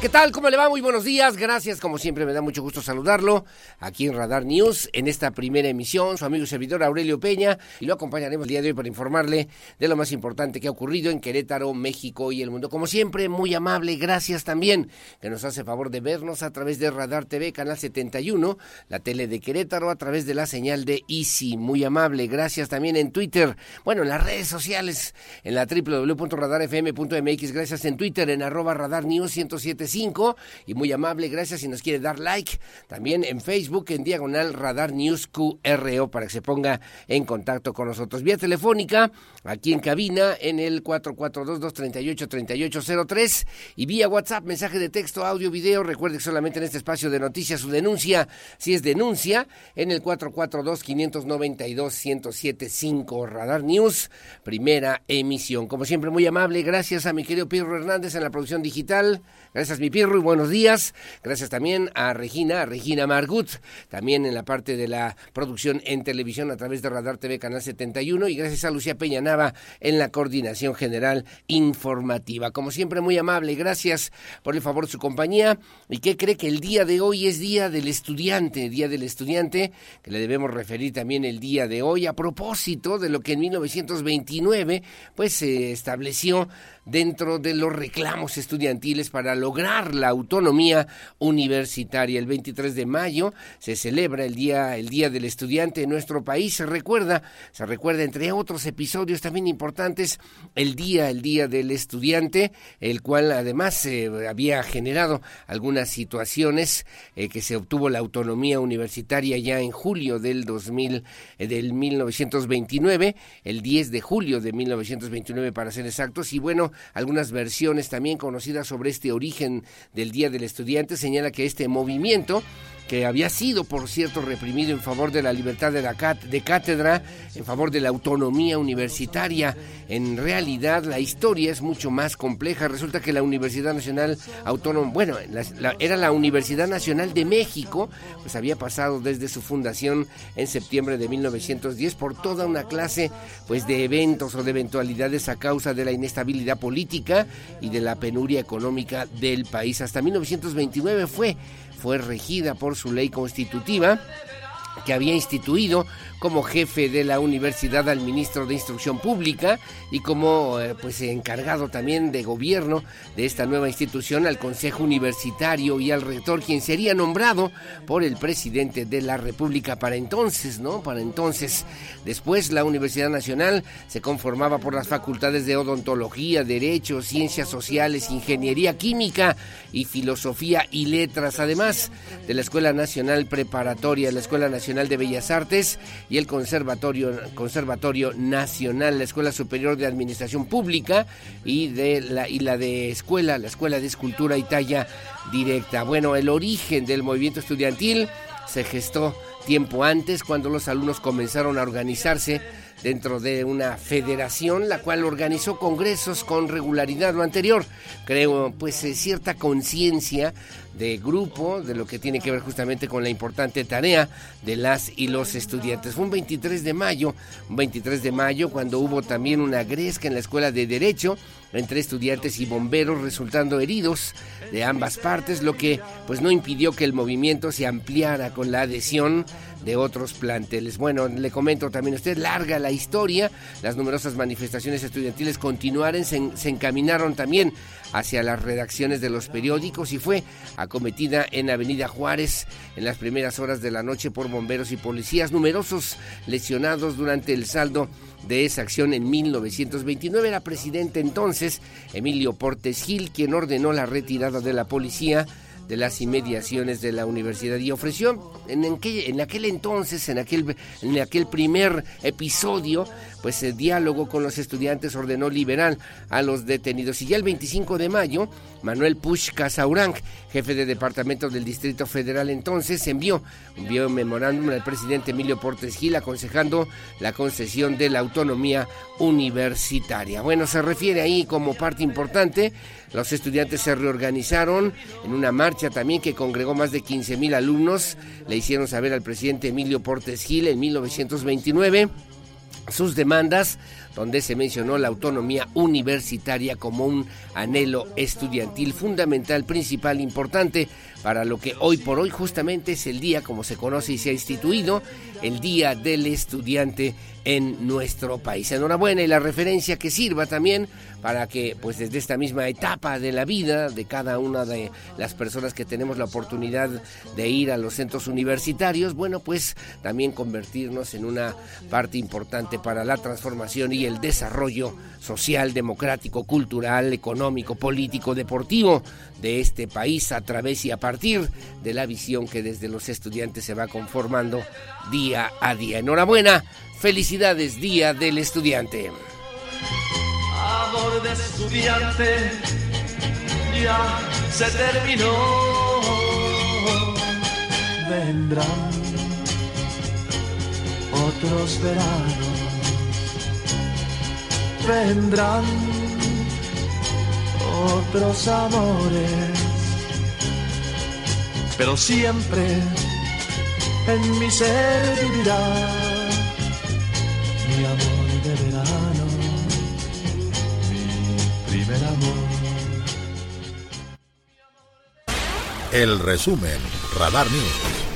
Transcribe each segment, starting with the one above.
¿Qué tal? ¿Cómo le va? Muy buenos días. Gracias, como siempre, me da mucho gusto saludarlo aquí en Radar News, en esta primera emisión. Su amigo y servidor Aurelio Peña, y lo acompañaremos el día de hoy para informarle de lo más importante que ha ocurrido en Querétaro, México y el mundo. Como siempre, muy amable. Gracias también que nos hace favor de vernos a través de Radar TV, Canal 71, la tele de Querétaro, a través de la señal de Easy. Muy amable. Gracias también en Twitter, bueno, en las redes sociales, en la www.radarfm.mx. Gracias en Twitter, en arroba Radar News 107 y muy amable, gracias si nos quiere dar like. También en Facebook en diagonal Radar News QRO para que se ponga en contacto con nosotros. Vía telefónica, aquí en cabina en el 442-238-3803 y vía WhatsApp, mensaje de texto, audio, video. Recuerde que solamente en este espacio de noticias su denuncia, si es denuncia, en el 442-592-1075 Radar News, primera emisión. Como siempre, muy amable, gracias a mi querido Pedro Hernández en la producción digital. Gracias, mi Pirro, y buenos días. Gracias también a Regina, a Regina Margut, también en la parte de la producción en televisión a través de Radar TV Canal 71, y gracias a Lucía Peña Nava en la coordinación general informativa. Como siempre, muy amable, gracias por el favor de su compañía. ¿Y qué cree que el día de hoy es Día del Estudiante? Día del Estudiante, que le debemos referir también el día de hoy a propósito de lo que en 1929 pues se estableció dentro de los reclamos estudiantiles para lograr la autonomía universitaria. El 23 de mayo se celebra el día el día del estudiante en nuestro país. Se recuerda, se recuerda entre otros episodios también importantes el día el día del estudiante, el cual además eh, había generado algunas situaciones eh, que se obtuvo la autonomía universitaria ya en julio del 2000 eh, del 1929, el 10 de julio de 1929 para ser exactos y bueno, algunas versiones también conocidas sobre este origen del Día del Estudiante, señala que este movimiento que había sido, por cierto, reprimido en favor de la libertad de, la cátedra, en favor de la autonomía universitaria. En realidad, la historia es mucho más compleja. Resulta que la Universidad Nacional Autónoma, bueno, era la Universidad Nacional de México, pues había pasado desde su fundación en septiembre de 1910 por toda una clase, pues, de eventos o de eventualidades a causa de la inestabilidad política y de la penuria económica del país. Hasta 1929 fue fue regida por su ley constitutiva que había instituido como jefe de la universidad al ministro de Instrucción Pública y como eh, pues encargado también de gobierno de esta nueva institución al Consejo Universitario y al rector quien sería nombrado por el presidente de la República para entonces, ¿no? Para entonces. Después la Universidad Nacional se conformaba por las facultades de odontología, derecho, ciencias sociales, ingeniería química y filosofía y letras, además de la Escuela Nacional Preparatoria, la Escuela Nacional de Bellas Artes y el Conservatorio, Conservatorio Nacional, la Escuela Superior de Administración Pública y, de la, y la de Escuela, la Escuela de Escultura y Talla Directa. Bueno, el origen del movimiento estudiantil se gestó tiempo antes, cuando los alumnos comenzaron a organizarse dentro de una federación, la cual organizó congresos con regularidad. Lo anterior, creo, pues eh, cierta conciencia de grupo, de lo que tiene que ver justamente con la importante tarea de las y los estudiantes. Fue un 23 de mayo, un 23 de mayo cuando hubo también una gresca en la Escuela de Derecho entre estudiantes y bomberos resultando heridos de ambas partes, lo que pues no impidió que el movimiento se ampliara con la adhesión de otros planteles. Bueno, le comento también a usted, larga la historia, las numerosas manifestaciones estudiantiles continuaron, se, se encaminaron también hacia las redacciones de los periódicos y fue acometida en Avenida Juárez en las primeras horas de la noche por bomberos y policías. Numerosos lesionados durante el saldo de esa acción en 1929. Era presidente entonces Emilio Portes Gil quien ordenó la retirada de la policía de las inmediaciones de la universidad y ofreció en, en aquel entonces, en aquel, en aquel primer episodio, pues el diálogo con los estudiantes ordenó liberar a los detenidos. Y ya el 25 de mayo, Manuel Push Casaurang, jefe de departamento del Distrito Federal entonces, envió, envió un memorándum al presidente Emilio Portes Gil aconsejando la concesión de la autonomía universitaria. Bueno, se refiere ahí como parte importante los estudiantes se reorganizaron en una marcha también que congregó más de 15 mil alumnos. Le hicieron saber al presidente Emilio Portes Gil en 1929 sus demandas, donde se mencionó la autonomía universitaria como un anhelo estudiantil fundamental, principal, importante para lo que hoy por hoy justamente es el día, como se conoce y se ha instituido, el Día del Estudiante en nuestro país. Enhorabuena y la referencia que sirva también para que pues desde esta misma etapa de la vida de cada una de las personas que tenemos la oportunidad de ir a los centros universitarios, bueno, pues también convertirnos en una parte importante para la transformación el desarrollo social, democrático, cultural, económico, político, deportivo de este país a través y a partir de la visión que desde los estudiantes se va conformando día a día. Enhorabuena, felicidades Día del Estudiante. Amor de estudiante ya se terminó. Vendrán otros veranos. Vendrán otros amores. Pero siempre en mi ser vivirá mi amor de verano, mi primer amor. El resumen, Radar News.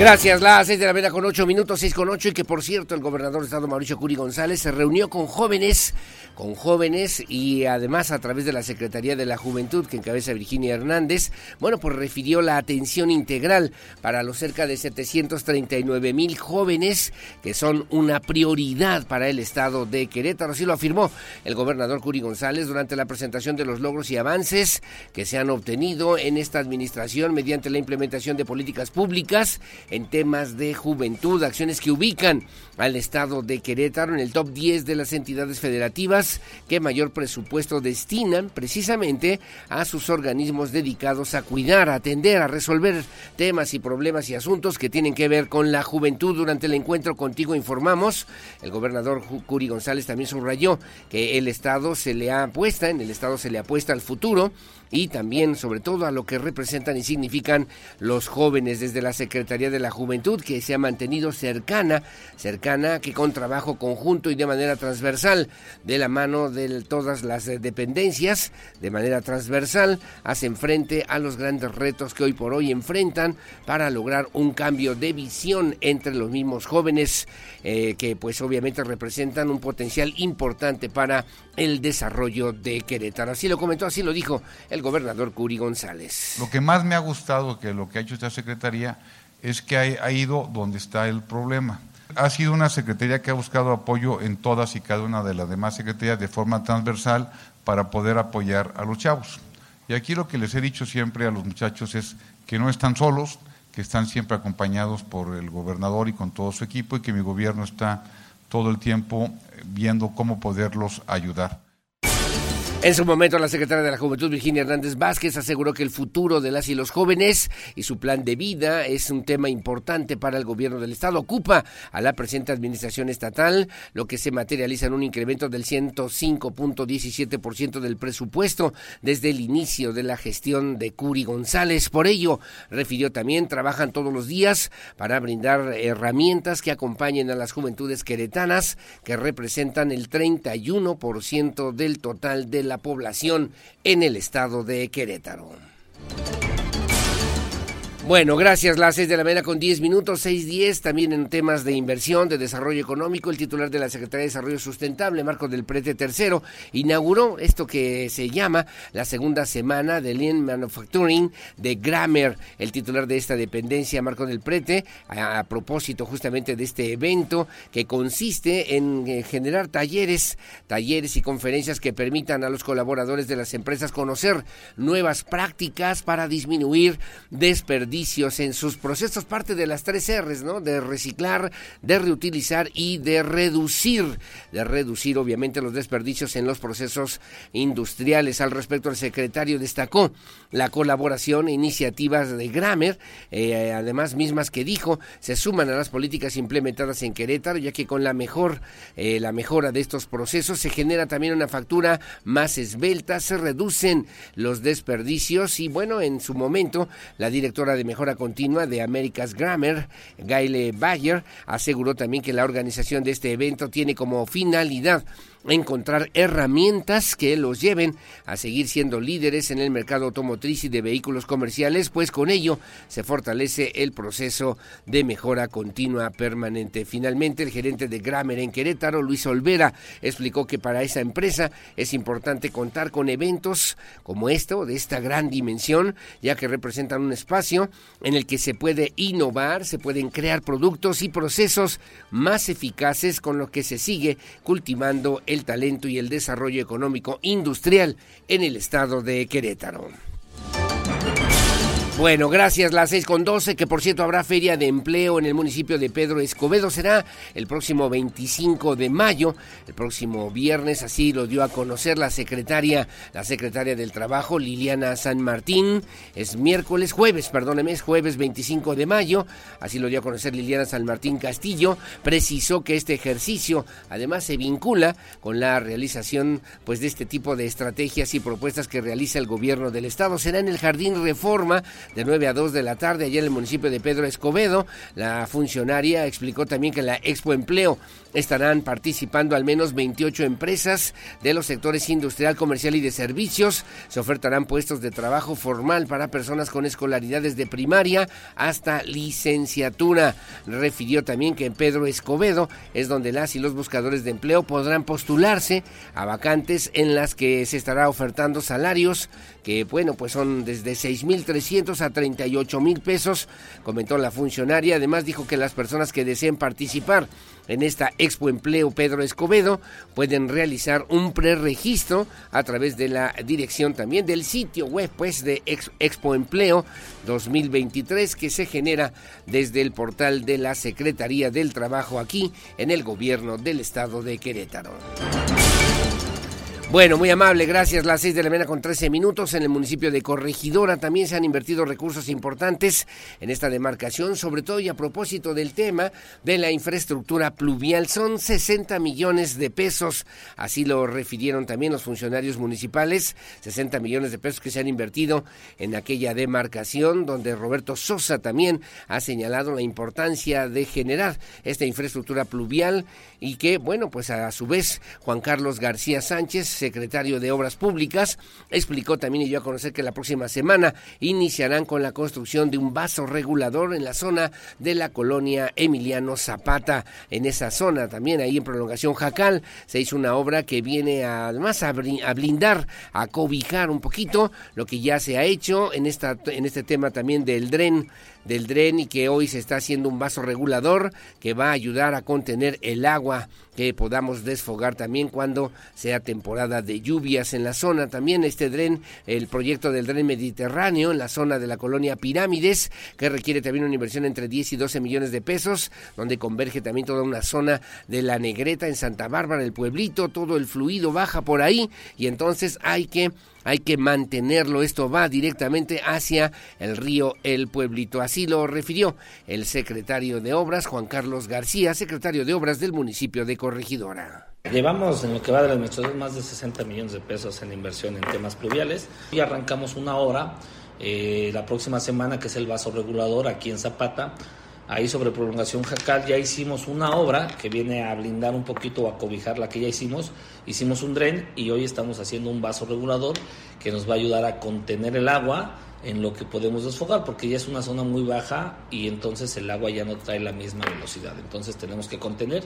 Gracias, las seis de la mañana con ocho minutos, seis con ocho, y que por cierto el gobernador de Estado Mauricio Curi González se reunió con jóvenes, con jóvenes y además a través de la Secretaría de la Juventud que encabeza Virginia Hernández, bueno, pues refirió la atención integral para los cerca de 739 mil jóvenes que son una prioridad para el Estado de Querétaro. Así lo afirmó el gobernador Curi González durante la presentación de los logros y avances que se han obtenido en esta administración mediante la implementación de políticas públicas en temas de juventud, acciones que ubican al estado de Querétaro en el top 10 de las entidades federativas que mayor presupuesto destinan precisamente a sus organismos dedicados a cuidar, a atender, a resolver temas y problemas y asuntos que tienen que ver con la juventud. Durante el encuentro contigo informamos, el gobernador Curi González también subrayó que el estado se le ha apuesta, en el estado se le apuesta al futuro y también sobre todo a lo que representan y significan los jóvenes desde la Secretaría de la Juventud que se ha mantenido cercana, cercana que con trabajo conjunto y de manera transversal de la mano de todas las dependencias, de manera transversal hacen frente a los grandes retos que hoy por hoy enfrentan para lograr un cambio de visión entre los mismos jóvenes eh, que pues obviamente representan un potencial importante para el desarrollo de Querétaro. Así lo comentó, así lo dijo el gobernador Curi González. Lo que más me ha gustado que lo que ha hecho esta secretaría es que ha, ido donde está el problema. Ha sido una secretaría que ha buscado apoyo en todas y cada una de las demás secretarías de forma transversal para poder apoyar a los chavos. Y aquí lo que les he dicho siempre a los muchachos es que no están solos, que están siempre acompañados por el gobernador y con todo su equipo y que mi gobierno está todo el tiempo viendo cómo poderlos ayudar. En su momento, la secretaria de la Juventud, Virginia Hernández Vázquez, aseguró que el futuro de las y los jóvenes y su plan de vida es un tema importante para el gobierno del Estado. Ocupa a la presente administración estatal, lo que se materializa en un incremento del 105.17% del presupuesto desde el inicio de la gestión de Curi González. Por ello, refirió también, trabajan todos los días para brindar herramientas que acompañen a las juventudes queretanas, que representan el 31% del total de la población en el estado de Querétaro. Bueno, gracias. Las seis de la mañana con 10 minutos, 6.10. También en temas de inversión, de desarrollo económico, el titular de la Secretaría de Desarrollo Sustentable, Marco del Prete III, inauguró esto que se llama la segunda semana de Lean Manufacturing de Grammer. El titular de esta dependencia, Marco del Prete, a, a propósito justamente de este evento que consiste en eh, generar talleres, talleres y conferencias que permitan a los colaboradores de las empresas conocer nuevas prácticas para disminuir desperdicios en sus procesos, parte de las tres R's, ¿no? De reciclar, de reutilizar y de reducir, de reducir obviamente los desperdicios en los procesos industriales. Al respecto, el secretario destacó la colaboración e iniciativas de Grammer, eh, además mismas que dijo, se suman a las políticas implementadas en Querétaro, ya que con la mejor, eh, la mejora de estos procesos se genera también una factura más esbelta, se reducen los desperdicios y bueno, en su momento la directora de Mejora Continua de America's Grammar, Gayle Bayer, aseguró también que la organización de este evento tiene como finalidad encontrar herramientas que los lleven a seguir siendo líderes en el mercado automotriz y de vehículos comerciales, pues con ello se fortalece el proceso de mejora continua permanente. Finalmente, el gerente de Grammer en Querétaro, Luis Olvera, explicó que para esa empresa es importante contar con eventos como esto, de esta gran dimensión, ya que representan un espacio en el que se puede innovar, se pueden crear productos y procesos más eficaces con lo que se sigue cultivando el talento y el desarrollo económico industrial en el estado de Querétaro. Bueno, gracias. Las seis con doce, que por cierto habrá feria de empleo en el municipio de Pedro Escobedo. Será el próximo 25 de mayo, el próximo viernes. Así lo dio a conocer la secretaria, la secretaria del Trabajo, Liliana San Martín. Es miércoles, jueves, perdóneme, es jueves 25 de mayo. Así lo dio a conocer Liliana San Martín Castillo. Precisó que este ejercicio además se vincula con la realización pues de este tipo de estrategias y propuestas que realiza el gobierno del estado. Será en el Jardín Reforma de 9 a 2 de la tarde allá en el municipio de Pedro Escobedo. La funcionaria explicó también que la Expo Empleo estarán participando al menos 28 empresas de los sectores industrial, comercial y de servicios. Se ofertarán puestos de trabajo formal para personas con escolaridades de primaria hasta licenciatura. Refirió también que en Pedro Escobedo es donde las y los buscadores de empleo podrán postularse a vacantes en las que se estará ofertando salarios que bueno, pues son desde 6.300 a 38 mil pesos, comentó la funcionaria. Además dijo que las personas que deseen participar en esta Expo Empleo Pedro Escobedo pueden realizar un preregistro a través de la dirección también del sitio web pues de Expo Empleo 2023 que se genera desde el portal de la Secretaría del Trabajo aquí en el gobierno del estado de Querétaro. Bueno, muy amable, gracias. Las seis de la mañana con 13 minutos en el municipio de Corregidora también se han invertido recursos importantes en esta demarcación, sobre todo y a propósito del tema de la infraestructura pluvial. Son 60 millones de pesos, así lo refirieron también los funcionarios municipales, 60 millones de pesos que se han invertido en aquella demarcación, donde Roberto Sosa también ha señalado la importancia de generar esta infraestructura pluvial y que, bueno, pues a su vez Juan Carlos García Sánchez secretario de Obras Públicas, explicó también y dio a conocer que la próxima semana iniciarán con la construcción de un vaso regulador en la zona de la colonia Emiliano Zapata. En esa zona, también ahí en prolongación Jacal, se hizo una obra que viene además a, blindar, a cobijar un poquito lo que ya se ha hecho en, esta, en este tema también del dren del dren y que hoy se está haciendo un vaso regulador que va a ayudar a contener el agua que podamos desfogar también cuando sea temporada de lluvias en la zona. También este dren, el proyecto del dren mediterráneo en la zona de la colonia Pirámides, que requiere también una inversión entre 10 y 12 millones de pesos, donde converge también toda una zona de la Negreta en Santa Bárbara, el pueblito, todo el fluido baja por ahí y entonces hay que hay que mantenerlo. Esto va directamente hacia el río El Pueblito. Así lo refirió el secretario de Obras, Juan Carlos García, secretario de Obras del municipio de Corregidora. Llevamos en lo que va de la administración más de 60 millones de pesos en inversión en temas pluviales y arrancamos una obra eh, la próxima semana que es el vaso regulador aquí en Zapata. Ahí sobre prolongación Jacal ya hicimos una obra que viene a blindar un poquito o a cobijar la que ya hicimos. Hicimos un dren y hoy estamos haciendo un vaso regulador que nos va a ayudar a contener el agua en lo que podemos desfogar, porque ya es una zona muy baja y entonces el agua ya no trae la misma velocidad. Entonces tenemos que contener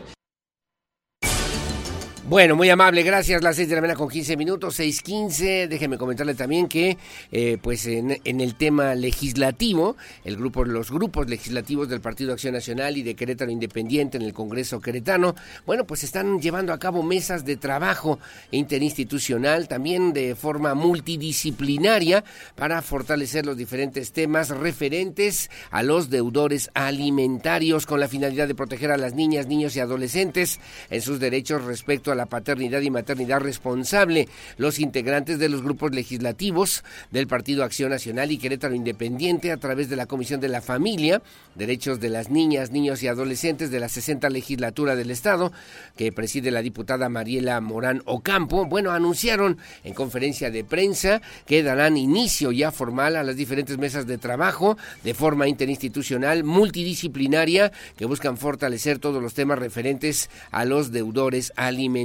bueno, muy amable, gracias. Las seis de la mañana con 15 minutos, 6.15. Déjeme comentarle también que, eh, pues en, el tema legislativo, el grupo, los grupos legislativos del Partido Acción Nacional y de Querétaro Independiente en el Congreso Queretano, bueno, pues están llevando a cabo mesas de trabajo interinstitucional, también de forma multidisciplinaria, para fortalecer los diferentes temas referentes a los deudores alimentarios, con la finalidad de proteger a las niñas, niños y adolescentes en sus derechos respecto a la paternidad y maternidad responsable. Los integrantes de los grupos legislativos del Partido Acción Nacional y Querétaro Independiente a través de la Comisión de la Familia, Derechos de las Niñas, Niños y Adolescentes de la 60 Legislatura del Estado, que preside la diputada Mariela Morán Ocampo, bueno, anunciaron en conferencia de prensa que darán inicio ya formal a las diferentes mesas de trabajo de forma interinstitucional, multidisciplinaria, que buscan fortalecer todos los temas referentes a los deudores alimentarios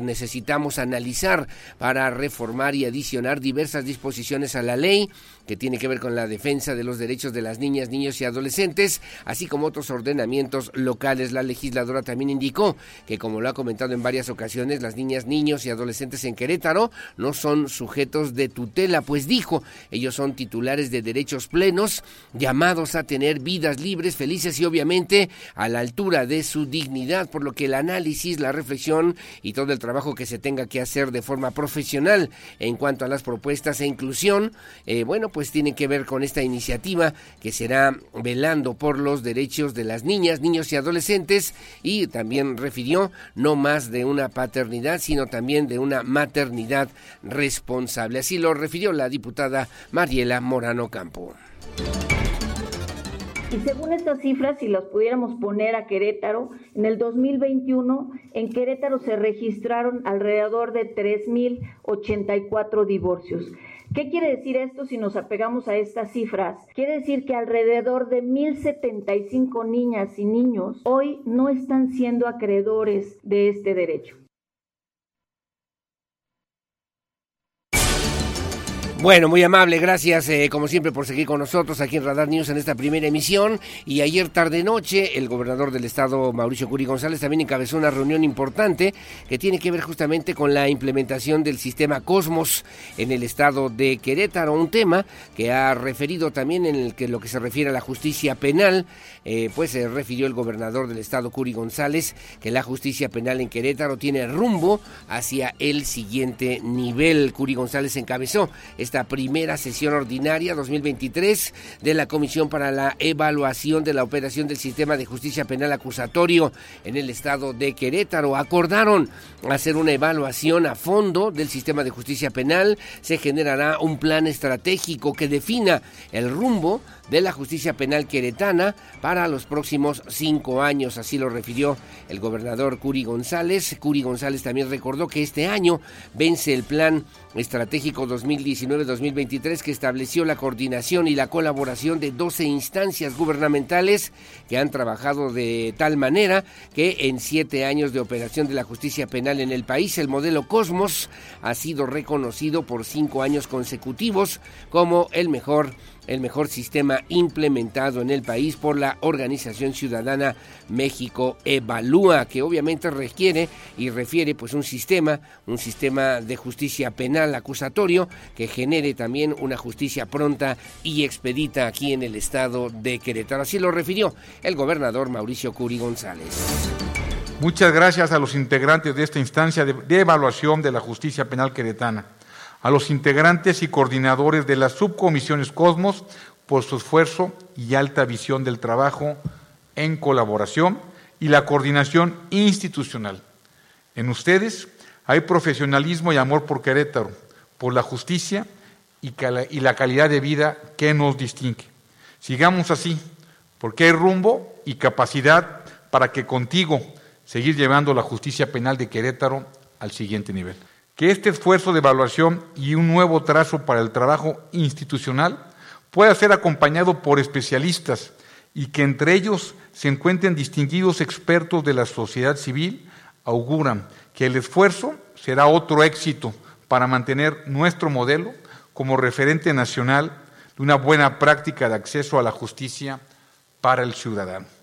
Necesitamos analizar para reformar y adicionar diversas disposiciones a la ley que tiene que ver con la defensa de los derechos de las niñas, niños y adolescentes, así como otros ordenamientos locales. La legisladora también indicó que, como lo ha comentado en varias ocasiones, las niñas, niños y adolescentes en Querétaro no son sujetos de tutela, pues dijo, ellos son titulares de derechos plenos, llamados a tener vidas libres, felices y obviamente a la altura de su dignidad, por lo que el análisis, la reflexión y todo el trabajo que se tenga que hacer de forma profesional en cuanto a las propuestas e inclusión, eh, bueno, pues tiene que ver con esta iniciativa que será velando por los derechos de las niñas, niños y adolescentes y también refirió no más de una paternidad, sino también de una maternidad responsable. Así lo refirió la diputada Mariela Morano Campo. Y según estas cifras, si las pudiéramos poner a Querétaro, en el 2021 en Querétaro se registraron alrededor de 3.084 divorcios. ¿Qué quiere decir esto si nos apegamos a estas cifras? Quiere decir que alrededor de 1.075 niñas y niños hoy no están siendo acreedores de este derecho. Bueno, muy amable, gracias eh, como siempre por seguir con nosotros aquí en Radar News en esta primera emisión. Y ayer tarde noche el gobernador del estado, Mauricio Curi González, también encabezó una reunión importante que tiene que ver justamente con la implementación del sistema Cosmos en el estado de Querétaro, un tema que ha referido también en el que lo que se refiere a la justicia penal, eh, pues se refirió el gobernador del estado, Curi González, que la justicia penal en Querétaro tiene rumbo hacia el siguiente nivel. Curi González encabezó esta primera sesión ordinaria 2023 de la Comisión para la Evaluación de la Operación del Sistema de Justicia Penal Acusatorio en el estado de Querétaro. Acordaron hacer una evaluación a fondo del sistema de justicia penal. Se generará un plan estratégico que defina el rumbo de la justicia penal queretana para los próximos cinco años. Así lo refirió el gobernador Curi González. Curi González también recordó que este año vence el plan estratégico 2019-2023 que estableció la coordinación y la colaboración de 12 instancias gubernamentales que han trabajado de tal manera que en siete años de operación de la justicia penal en el país, el modelo Cosmos ha sido reconocido por cinco años consecutivos como el mejor el mejor sistema implementado en el país por la organización ciudadana México Evalúa, que obviamente requiere y refiere pues un sistema, un sistema de justicia penal acusatorio que genere también una justicia pronta y expedita aquí en el estado de Querétaro. Así lo refirió el gobernador Mauricio Curi González. Muchas gracias a los integrantes de esta instancia de, de evaluación de la justicia penal queretana a los integrantes y coordinadores de las subcomisiones Cosmos por su esfuerzo y alta visión del trabajo en colaboración y la coordinación institucional. En ustedes hay profesionalismo y amor por Querétaro, por la justicia y, la calidad de vida que nos distingue. Sigamos así, porque hay rumbo y capacidad para que contigo seguir llevando la justicia penal de Querétaro al siguiente nivel que este esfuerzo de evaluación y un nuevo trazo para el trabajo institucional pueda ser acompañado por especialistas y que entre ellos se encuentren distinguidos expertos de la sociedad civil, auguran que el esfuerzo será otro éxito para mantener nuestro modelo como referente nacional de una buena práctica de acceso a la justicia para el ciudadano.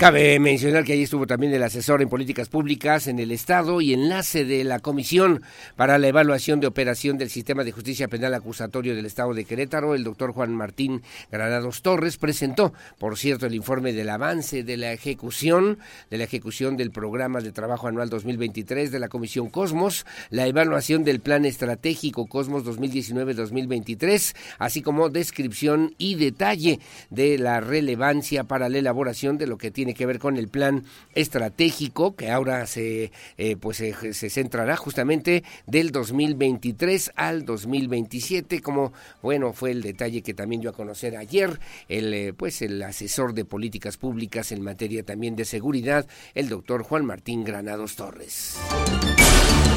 Cabe mencionar que ahí estuvo también el asesor en políticas públicas en el Estado y enlace de la Comisión para la Evaluación de Operación del Sistema de Justicia Penal Acusatorio del Estado de Querétaro, el doctor Juan Martín Granados Torres, presentó, por cierto, el informe del avance de la ejecución, de la ejecución del Programa de Trabajo Anual 2023 de la Comisión Cosmos, la evaluación del Plan Estratégico Cosmos 2019-2023, así como descripción y detalle de la relevancia para la elaboración de lo que tiene que ver con el plan estratégico que ahora se eh, pues se centrará justamente del 2023 al 2027 como bueno fue el detalle que también dio a conocer ayer el eh, pues el asesor de políticas públicas en materia también de seguridad el doctor Juan Martín Granados Torres.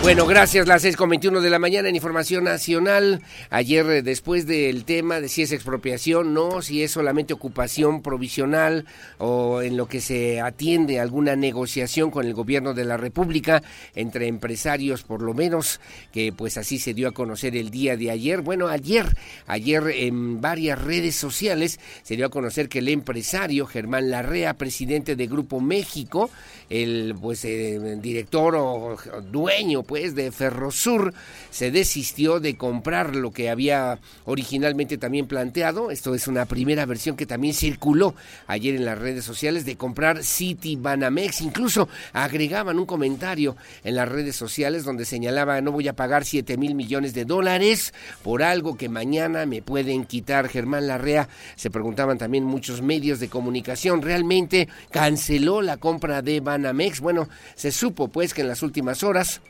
Bueno, gracias. Las 6.21 de la mañana en Información Nacional. Ayer, eh, después del tema de si es expropiación, no, si es solamente ocupación provisional o en lo que se atiende alguna negociación con el gobierno de la República entre empresarios, por lo menos, que pues así se dio a conocer el día de ayer. Bueno, ayer, ayer en varias redes sociales se dio a conocer que el empresario Germán Larrea, presidente de Grupo México, el pues eh, director o dueño, pues, de Ferrosur se desistió de comprar lo que había originalmente también planteado. Esto es una primera versión que también circuló ayer en las redes sociales de comprar City Banamex. Incluso agregaban un comentario en las redes sociales donde señalaba no voy a pagar 7 mil millones de dólares por algo que mañana me pueden quitar. Germán Larrea se preguntaban también muchos medios de comunicación. ¿Realmente canceló la compra de Banamex? Bueno, se supo pues que en las últimas horas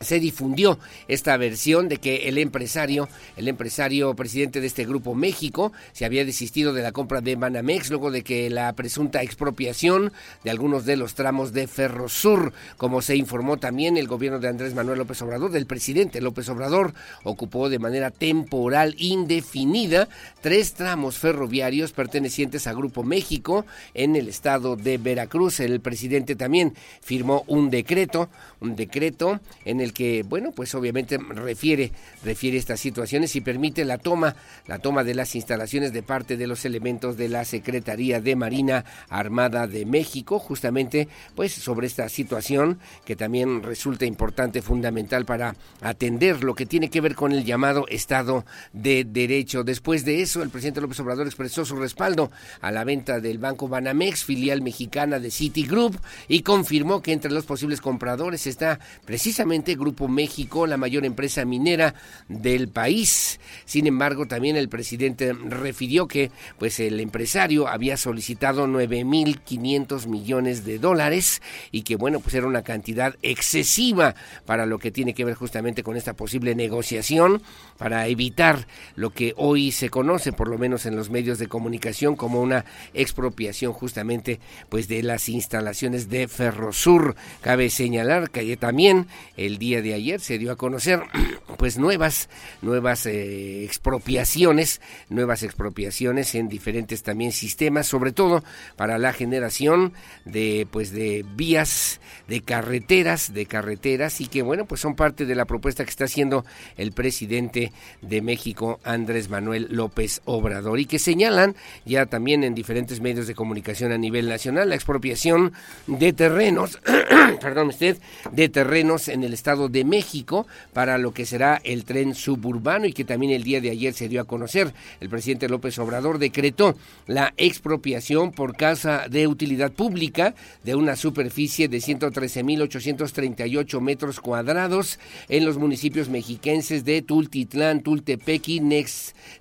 se difundió esta versión de que el empresario, el empresario presidente de este grupo México, se había desistido de la compra de Banamex luego de que la presunta expropiación de algunos de los tramos de Ferrosur, como se informó también el gobierno de Andrés Manuel López Obrador, del presidente López Obrador, ocupó de manera temporal indefinida tres tramos ferroviarios pertenecientes a Grupo México en el estado de Veracruz. El presidente también firmó un decreto, un decreto en el que, bueno, pues obviamente refiere, refiere estas situaciones y permite la toma, la toma de las instalaciones de parte de los elementos de la Secretaría de Marina Armada de México, justamente pues sobre esta situación que también resulta importante, fundamental para atender lo que tiene que ver con el llamado Estado de Derecho. Después de eso, el presidente López Obrador expresó su respaldo a la venta del Banco Banamex, filial mexicana de Citigroup, y confirmó que entre los posibles compradores está precisamente Grupo México, la mayor empresa minera del país. Sin embargo, también el presidente refirió que pues el empresario había solicitado 9.500 millones de dólares y que bueno, pues era una cantidad excesiva para lo que tiene que ver justamente con esta posible negociación para evitar lo que hoy se conoce, por lo menos en los medios de comunicación, como una expropiación justamente pues de las instalaciones de Ferrosur. Cabe señalar que también el día de ayer se dio a conocer pues nuevas nuevas eh, expropiaciones, nuevas expropiaciones en diferentes también sistemas, sobre todo para la generación de pues de vías, de carreteras, de carreteras y que bueno, pues son parte de la propuesta que está haciendo el presidente de México, Andrés Manuel López Obrador, y que señalan ya también en diferentes medios de comunicación a nivel nacional la expropiación de terrenos, perdón usted, de terrenos en el Estado de México para lo que será el tren suburbano y que también el día de ayer se dio a conocer. El presidente López Obrador decretó la expropiación por casa de utilidad pública de una superficie de 113.838 metros cuadrados en los municipios mexiquenses de Tultitlán Tultepec y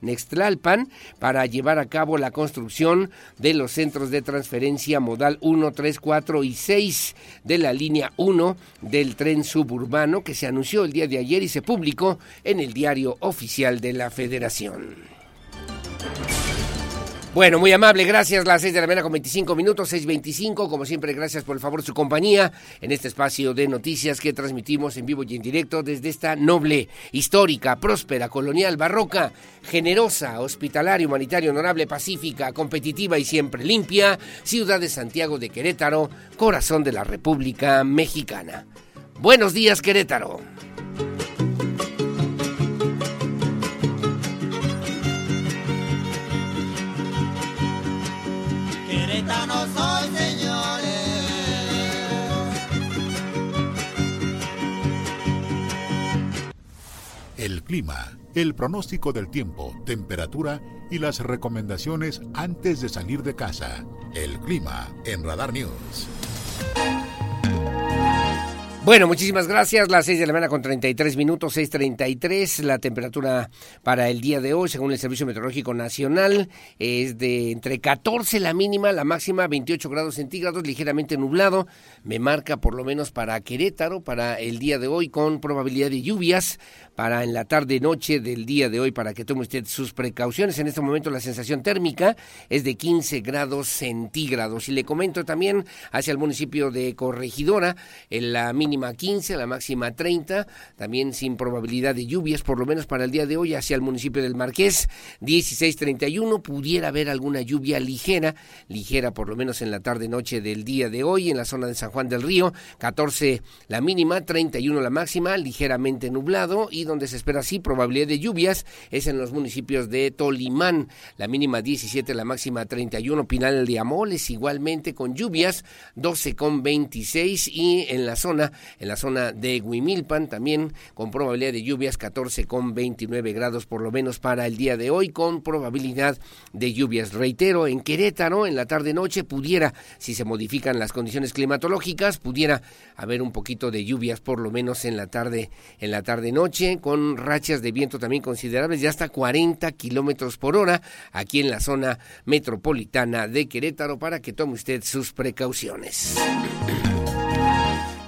Nextlalpan para llevar a cabo la construcción de los centros de transferencia modal 1, 3, 4 y 6 de la línea 1 del tren suburbano que se anunció el día de ayer y se publicó en el diario oficial de la Federación. Bueno, muy amable, gracias. Las 6 de la mañana con 25 minutos, 6.25. Como siempre, gracias por el favor de su compañía en este espacio de noticias que transmitimos en vivo y en directo desde esta noble, histórica, próspera, colonial, barroca, generosa, hospitalaria, humanitaria, honorable, pacífica, competitiva y siempre limpia, ciudad de Santiago de Querétaro, corazón de la República Mexicana. Buenos días, Querétaro. Querétaro soy, señores. El clima, el pronóstico del tiempo, temperatura y las recomendaciones antes de salir de casa. El clima en Radar News. Bueno, muchísimas gracias. Las 6 de la mañana con 33 minutos, 6.33. La temperatura para el día de hoy, según el Servicio Meteorológico Nacional, es de entre 14 la mínima, la máxima 28 grados centígrados, ligeramente nublado. Me marca por lo menos para Querétaro, para el día de hoy, con probabilidad de lluvias para en la tarde-noche del día de hoy, para que tome usted sus precauciones. En este momento la sensación térmica es de 15 grados centígrados. Y le comento también hacia el municipio de Corregidora, en la mínima 15, la máxima 30, también sin probabilidad de lluvias, por lo menos para el día de hoy, hacia el municipio del Marqués, 16-31, pudiera haber alguna lluvia ligera, ligera por lo menos en la tarde-noche del día de hoy, en la zona de San Juan del Río, 14 la mínima, 31 la máxima, ligeramente nublado y donde se espera sí probabilidad de lluvias es en los municipios de Tolimán, la mínima 17, la máxima 31, Pinal de Amoles igualmente con lluvias, 12 con 26 y en la zona, en la zona de Huimilpan también con probabilidad de lluvias 14 con 29 grados por lo menos para el día de hoy con probabilidad de lluvias. Reitero, en Querétaro en la tarde noche pudiera, si se modifican las condiciones climatológicas, pudiera haber un poquito de lluvias por lo menos en la tarde, en la tarde noche con rachas de viento también considerables, ya hasta 40 kilómetros por hora aquí en la zona metropolitana de Querétaro para que tome usted sus precauciones.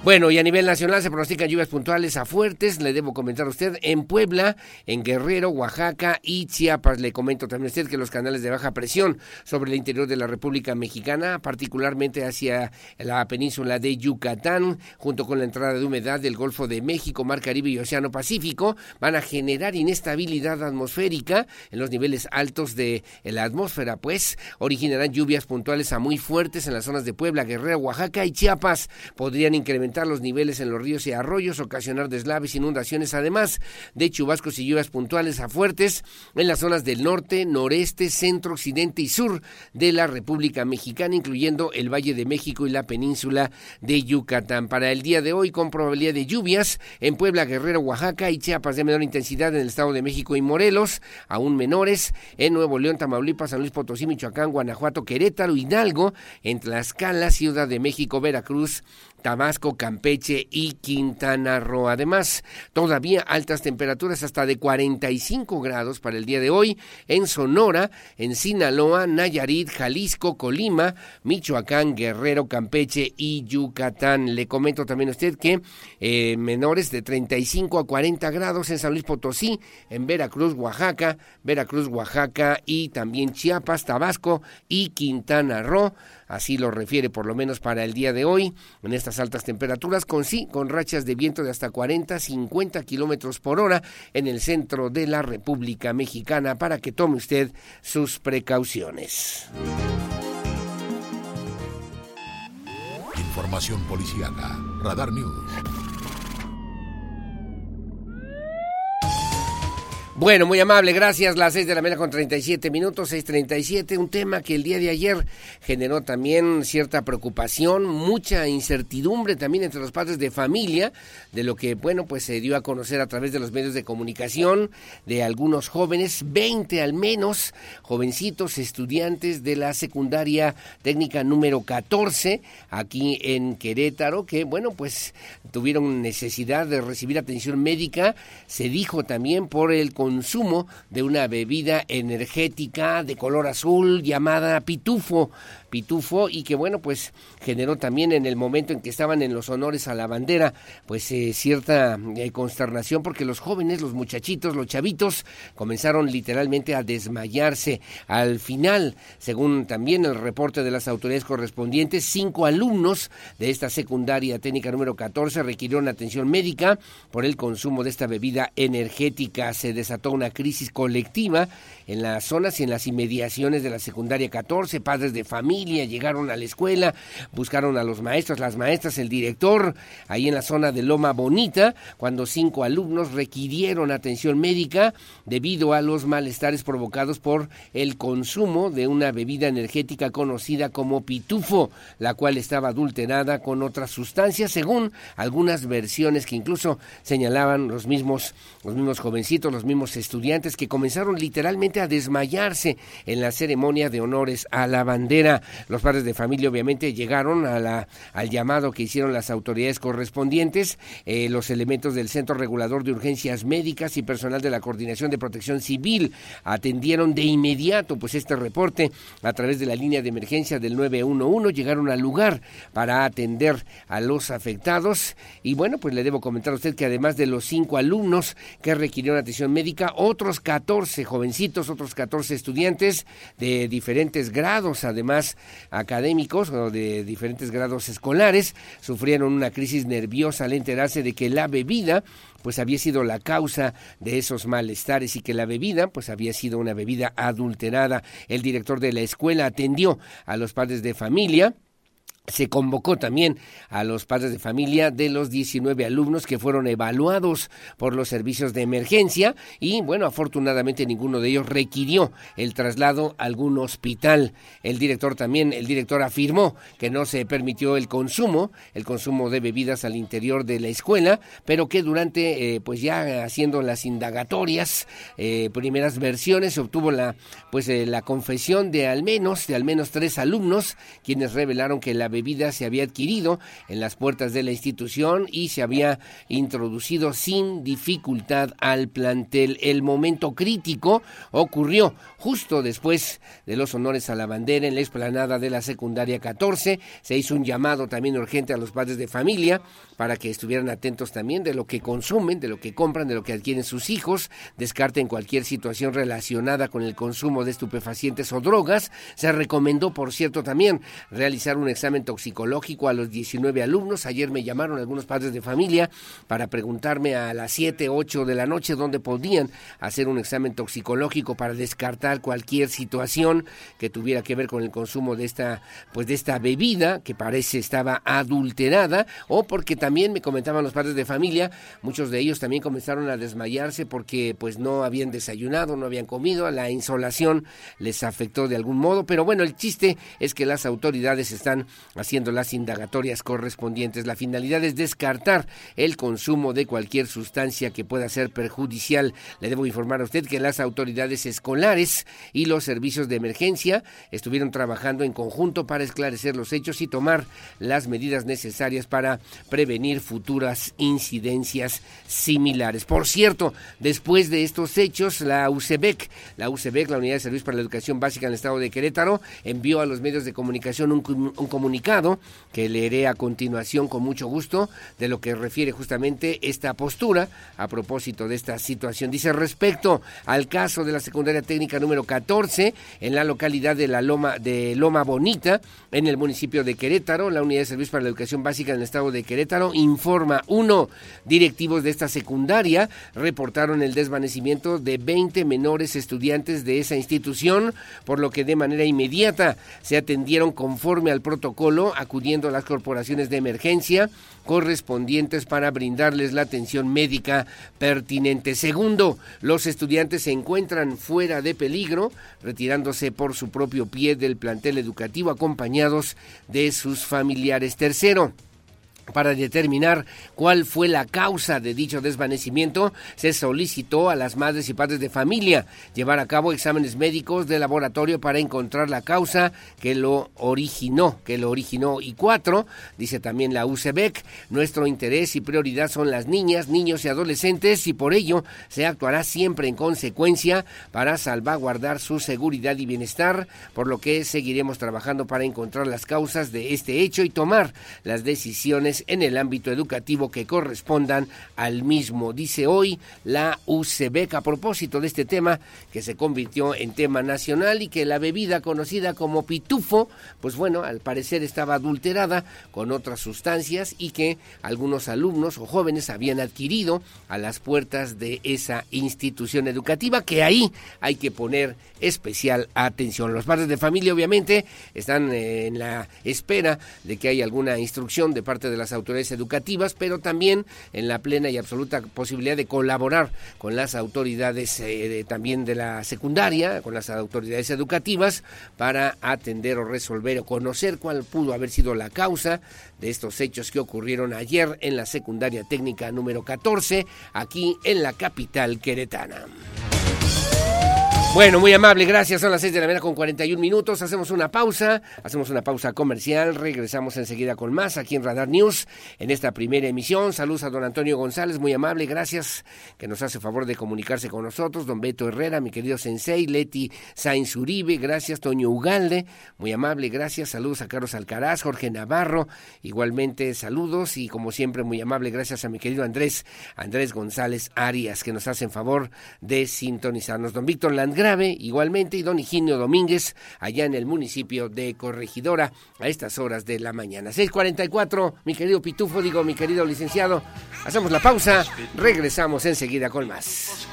Bueno, y a nivel nacional se pronostican lluvias puntuales a fuertes, le debo comentar a usted, en Puebla, en Guerrero, Oaxaca y Chiapas. Le comento también a usted que los canales de baja presión sobre el interior de la República Mexicana, particularmente hacia la península de Yucatán, junto con la entrada de humedad del Golfo de México, Mar Caribe y Océano Pacífico, van a generar inestabilidad atmosférica en los niveles altos de la atmósfera, pues originarán lluvias puntuales a muy fuertes en las zonas de Puebla, Guerrero, Oaxaca y Chiapas. Podrían incrementar los niveles en los ríos y arroyos, ocasionar deslaves, inundaciones, además de chubascos y lluvias puntuales a fuertes en las zonas del norte, noreste, centro, occidente y sur de la República Mexicana, incluyendo el Valle de México y la península de Yucatán. Para el día de hoy, con probabilidad de lluvias en Puebla, Guerrero, Oaxaca y Chiapas de menor intensidad en el Estado de México y Morelos, aún menores en Nuevo León, Tamaulipas, San Luis Potosí, Michoacán, Guanajuato, Querétaro, Hidalgo, en Tlaxcala, Ciudad de México, Veracruz, Tabasco, Campeche y Quintana Roo. Además, todavía altas temperaturas hasta de 45 grados para el día de hoy en Sonora, en Sinaloa, Nayarit, Jalisco, Colima, Michoacán, Guerrero, Campeche y Yucatán. Le comento también a usted que eh, menores de 35 a 40 grados en San Luis Potosí, en Veracruz, Oaxaca, Veracruz, Oaxaca y también Chiapas, Tabasco y Quintana Roo así lo refiere por lo menos para el día de hoy, en estas altas temperaturas, con sí, con rachas de viento de hasta 40, 50 kilómetros por hora en el centro de la República Mexicana, para que tome usted sus precauciones. Información policíaca, Radar News. Bueno, muy amable, gracias. Las seis de la mañana con 37 minutos, 6.37. Un tema que el día de ayer generó también cierta preocupación, mucha incertidumbre también entre los padres de familia, de lo que, bueno, pues se dio a conocer a través de los medios de comunicación de algunos jóvenes, 20 al menos, jovencitos estudiantes de la secundaria técnica número 14, aquí en Querétaro, que, bueno, pues tuvieron necesidad de recibir atención médica. Se dijo también por el consumo de una bebida energética de color azul llamada pitufo pitufo y que bueno pues generó también en el momento en que estaban en los honores a la bandera pues eh, cierta eh, consternación porque los jóvenes los muchachitos los chavitos comenzaron literalmente a desmayarse al final según también el reporte de las autoridades correspondientes cinco alumnos de esta secundaria técnica número 14 requirieron atención médica por el consumo de esta bebida energética se desató una crisis colectiva en las zonas y en las inmediaciones de la secundaria 14. Padres de familia llegaron a la escuela, buscaron a los maestros, las maestras, el director, ahí en la zona de Loma Bonita, cuando cinco alumnos requirieron atención médica debido a los malestares provocados por el consumo de una bebida energética conocida como pitufo, la cual estaba adulterada con otras sustancias, según algunas versiones que incluso señalaban los mismos, los mismos jovencitos, los mismos estudiantes que comenzaron literalmente a desmayarse en la ceremonia de honores a la bandera. Los padres de familia obviamente llegaron a la, al llamado que hicieron las autoridades correspondientes, eh, los elementos del Centro Regulador de Urgencias Médicas y personal de la Coordinación de Protección Civil atendieron de inmediato pues este reporte a través de la línea de emergencia del 911, llegaron al lugar para atender a los afectados. Y bueno, pues le debo comentar a usted que además de los cinco alumnos que requirieron atención médica, otros 14 jovencitos, otros 14 estudiantes de diferentes grados, además académicos de diferentes grados escolares, sufrieron una crisis nerviosa al enterarse de que la bebida pues había sido la causa de esos malestares y que la bebida pues había sido una bebida adulterada. El director de la escuela atendió a los padres de familia se convocó también a los padres de familia de los 19 alumnos que fueron evaluados por los servicios de emergencia y bueno, afortunadamente ninguno de ellos requirió el traslado a algún hospital. El director también, el director afirmó que no se permitió el consumo, el consumo de bebidas al interior de la escuela, pero que durante, eh, pues ya haciendo las indagatorias, eh, primeras versiones, obtuvo la, pues eh, la confesión de al menos, de al menos tres alumnos, quienes revelaron que la bebida se había adquirido en las puertas de la institución y se había introducido sin dificultad al plantel. El momento crítico ocurrió justo después de los honores a la bandera en la explanada de la secundaria 14. Se hizo un llamado también urgente a los padres de familia para que estuvieran atentos también de lo que consumen, de lo que compran, de lo que adquieren sus hijos, descarten cualquier situación relacionada con el consumo de estupefacientes o drogas. Se recomendó, por cierto, también realizar un examen toxicológico a los 19 alumnos. Ayer me llamaron algunos padres de familia para preguntarme a las 7, 8 de la noche dónde podían hacer un examen toxicológico para descartar cualquier situación que tuviera que ver con el consumo de esta pues de esta bebida que parece estaba adulterada o porque también me comentaban los padres de familia, muchos de ellos también comenzaron a desmayarse porque pues no habían desayunado, no habían comido, la insolación les afectó de algún modo, pero bueno, el chiste es que las autoridades están haciendo las indagatorias correspondientes. La finalidad es descartar el consumo de cualquier sustancia que pueda ser perjudicial. Le debo informar a usted que las autoridades escolares y los servicios de emergencia estuvieron trabajando en conjunto para esclarecer los hechos y tomar las medidas necesarias para prevenir futuras incidencias similares. Por cierto, después de estos hechos, la UCEBEC, la UCEBEC, la Unidad de Servicios para la Educación Básica en el Estado de Querétaro, envió a los medios de comunicación un, un comunicado que leeré a continuación con mucho gusto de lo que refiere justamente esta postura a propósito de esta situación. Dice respecto al caso de la secundaria técnica número 14 en la localidad de la Loma de Loma Bonita en el municipio de Querétaro, la Unidad de Servicios para la Educación Básica en el Estado de Querétaro informa uno directivos de esta secundaria reportaron el desvanecimiento de 20 menores estudiantes de esa institución, por lo que de manera inmediata se atendieron conforme al protocolo acudiendo a las corporaciones de emergencia correspondientes para brindarles la atención médica pertinente. Segundo, los estudiantes se encuentran fuera de peligro, retirándose por su propio pie del plantel educativo acompañados de sus familiares. Tercero, para determinar cuál fue la causa de dicho desvanecimiento, se solicitó a las madres y padres de familia llevar a cabo exámenes médicos de laboratorio para encontrar la causa que lo originó, que lo originó. Y cuatro, dice también la UCEBEC, nuestro interés y prioridad son las niñas, niños y adolescentes y por ello se actuará siempre en consecuencia para salvaguardar su seguridad y bienestar, por lo que seguiremos trabajando para encontrar las causas de este hecho y tomar las decisiones en el ámbito educativo que correspondan al mismo. Dice hoy la UCBEC a propósito de este tema que se convirtió en tema nacional y que la bebida conocida como pitufo, pues bueno, al parecer estaba adulterada con otras sustancias y que algunos alumnos o jóvenes habían adquirido a las puertas de esa institución educativa que ahí hay que poner especial atención. Los padres de familia obviamente están eh, en la espera de que haya alguna instrucción de parte de las autoridades educativas, pero también en la plena y absoluta posibilidad de colaborar con las autoridades eh, también de la secundaria, con las autoridades educativas, para atender o resolver o conocer cuál pudo haber sido la causa de estos hechos que ocurrieron ayer en la secundaria técnica número 14, aquí en la capital queretana. Bueno, muy amable, gracias. Son las 6 de la mañana con 41 minutos. Hacemos una pausa, hacemos una pausa comercial. Regresamos enseguida con más aquí en Radar News en esta primera emisión. Saludos a don Antonio González, muy amable, gracias que nos hace favor de comunicarse con nosotros. Don Beto Herrera, mi querido Sensei, Leti Sainz Uribe, gracias. Toño Ugalde, muy amable, gracias. Saludos a Carlos Alcaraz, Jorge Navarro, igualmente saludos y como siempre muy amable, gracias a mi querido Andrés, Andrés González Arias, que nos hacen favor de sintonizarnos. Don Víctor Landgrave, igualmente, y don Higinio Domínguez, allá en el municipio de Corregidora, a estas horas de la mañana. 6.44, mi querido Pitufo, digo, mi querido licenciado, hacemos la pausa, regresamos enseguida con más.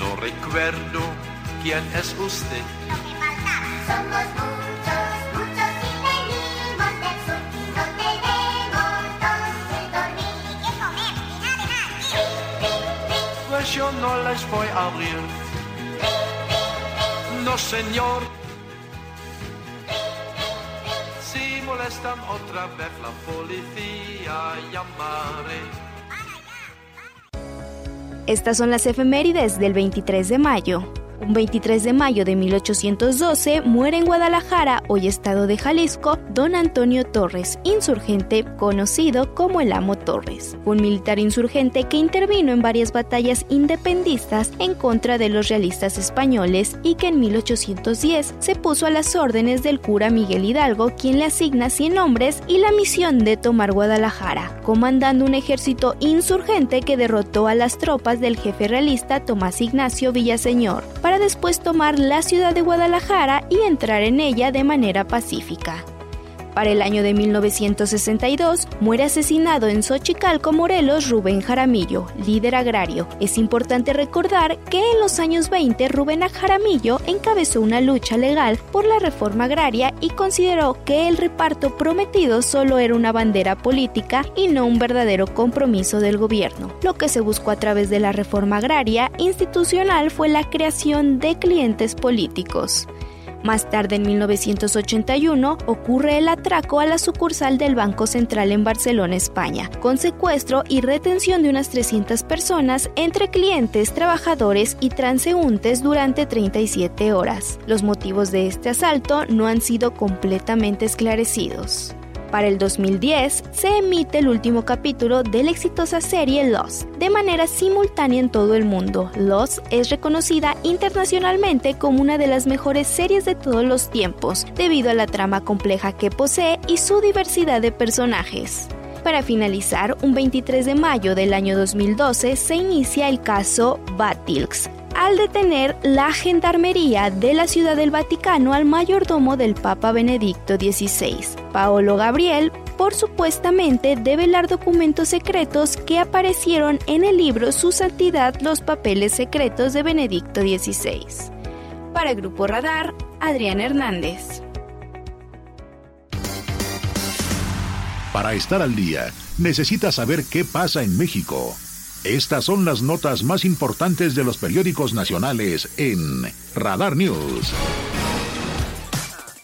No recuerdo quién es usted. Somos Pues yo no les voy a abrir. No, señor. Si molestan otra vez la policía, llamaré. Estas son las efemérides del 23 de mayo. Un 23 de mayo de 1812 muere en Guadalajara, hoy estado de Jalisco, don Antonio Torres, insurgente conocido como el Amo Torres. Un militar insurgente que intervino en varias batallas independistas en contra de los realistas españoles y que en 1810 se puso a las órdenes del cura Miguel Hidalgo, quien le asigna 100 hombres y la misión de tomar Guadalajara, comandando un ejército insurgente que derrotó a las tropas del jefe realista Tomás Ignacio Villaseñor después tomar la ciudad de Guadalajara y entrar en ella de manera pacífica. Para el año de 1962 muere asesinado en Xochicalco, Morelos, Rubén Jaramillo, líder agrario. Es importante recordar que en los años 20 Rubén Jaramillo encabezó una lucha legal por la reforma agraria y consideró que el reparto prometido solo era una bandera política y no un verdadero compromiso del gobierno. Lo que se buscó a través de la reforma agraria institucional fue la creación de clientes políticos. Más tarde, en 1981, ocurre el atraco a la sucursal del Banco Central en Barcelona, España, con secuestro y retención de unas 300 personas entre clientes, trabajadores y transeúntes durante 37 horas. Los motivos de este asalto no han sido completamente esclarecidos. Para el 2010 se emite el último capítulo de la exitosa serie Lost, de manera simultánea en todo el mundo. Lost es reconocida internacionalmente como una de las mejores series de todos los tiempos, debido a la trama compleja que posee y su diversidad de personajes. Para finalizar, un 23 de mayo del año 2012 se inicia el caso Batilx, al detener la gendarmería de la Ciudad del Vaticano al mayordomo del Papa Benedicto XVI, Paolo Gabriel, por supuestamente develar documentos secretos que aparecieron en el libro Su Santidad los Papeles Secretos de Benedicto XVI. Para el Grupo Radar, Adrián Hernández. Para estar al día, necesita saber qué pasa en México. Estas son las notas más importantes de los periódicos nacionales en Radar News.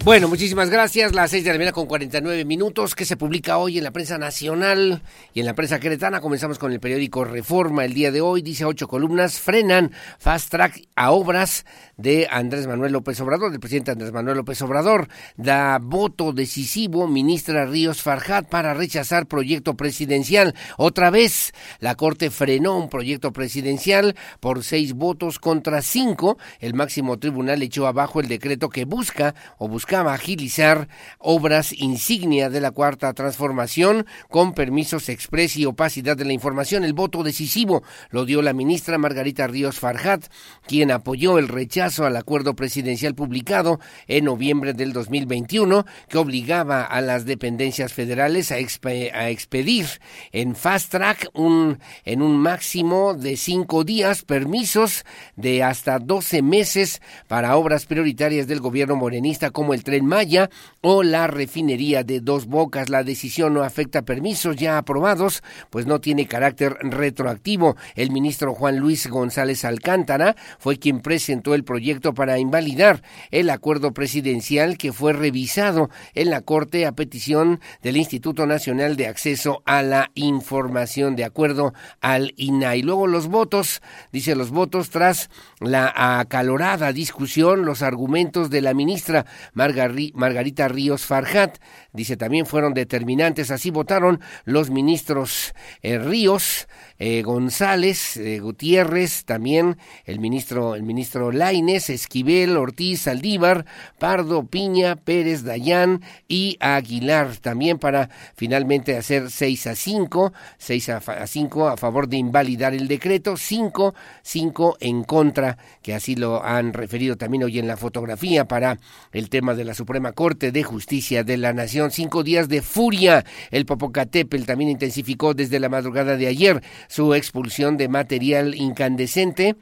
Bueno, muchísimas gracias. Las 6 de la mañana con 49 minutos que se publica hoy en la prensa nacional y en la prensa queretana. Comenzamos con el periódico Reforma el día de hoy. Dice ocho columnas frenan fast track a obras de Andrés Manuel López Obrador, del presidente Andrés Manuel López Obrador. Da voto decisivo ministra Ríos Farjat para rechazar proyecto presidencial. Otra vez, la Corte frenó un proyecto presidencial por seis votos contra cinco. El máximo tribunal echó abajo el decreto que busca o buscaba agilizar obras insignia de la Cuarta Transformación con permisos express y opacidad de la información. El voto decisivo lo dio la ministra Margarita Ríos Farjat, quien apoyó el rechazo al acuerdo presidencial publicado en noviembre del 2021 que obligaba a las dependencias federales a, a expedir en fast track un, en un máximo de cinco días permisos de hasta 12 meses para obras prioritarias del gobierno morenista como el tren Maya o la refinería de Dos Bocas. La decisión no afecta permisos ya aprobados, pues no tiene carácter retroactivo. El ministro Juan Luis González Alcántara fue quien presentó el proyecto para invalidar el acuerdo presidencial que fue revisado en la Corte a petición del Instituto Nacional de Acceso a la Información, de acuerdo al INAI. Luego los votos, dice los votos tras la acalorada discusión, los argumentos de la ministra Margari Margarita Ríos Farjat, dice también fueron determinantes, así votaron los ministros eh, Ríos, eh, González, eh, Gutiérrez, también el ministro, el ministro Laines, Esquivel, Ortiz, Aldívar, Pardo, Piña, Pérez, Dayán y Aguilar, también para finalmente hacer 6 a 5, 6 a 5 a favor de invalidar el decreto, 5, 5 en contra, que así lo han referido también hoy en la fotografía para el tema de la Suprema Corte de Justicia de la Nación. Cinco días de furia. El Popocatépetl también intensificó desde la madrugada de ayer su expulsión de material incandescente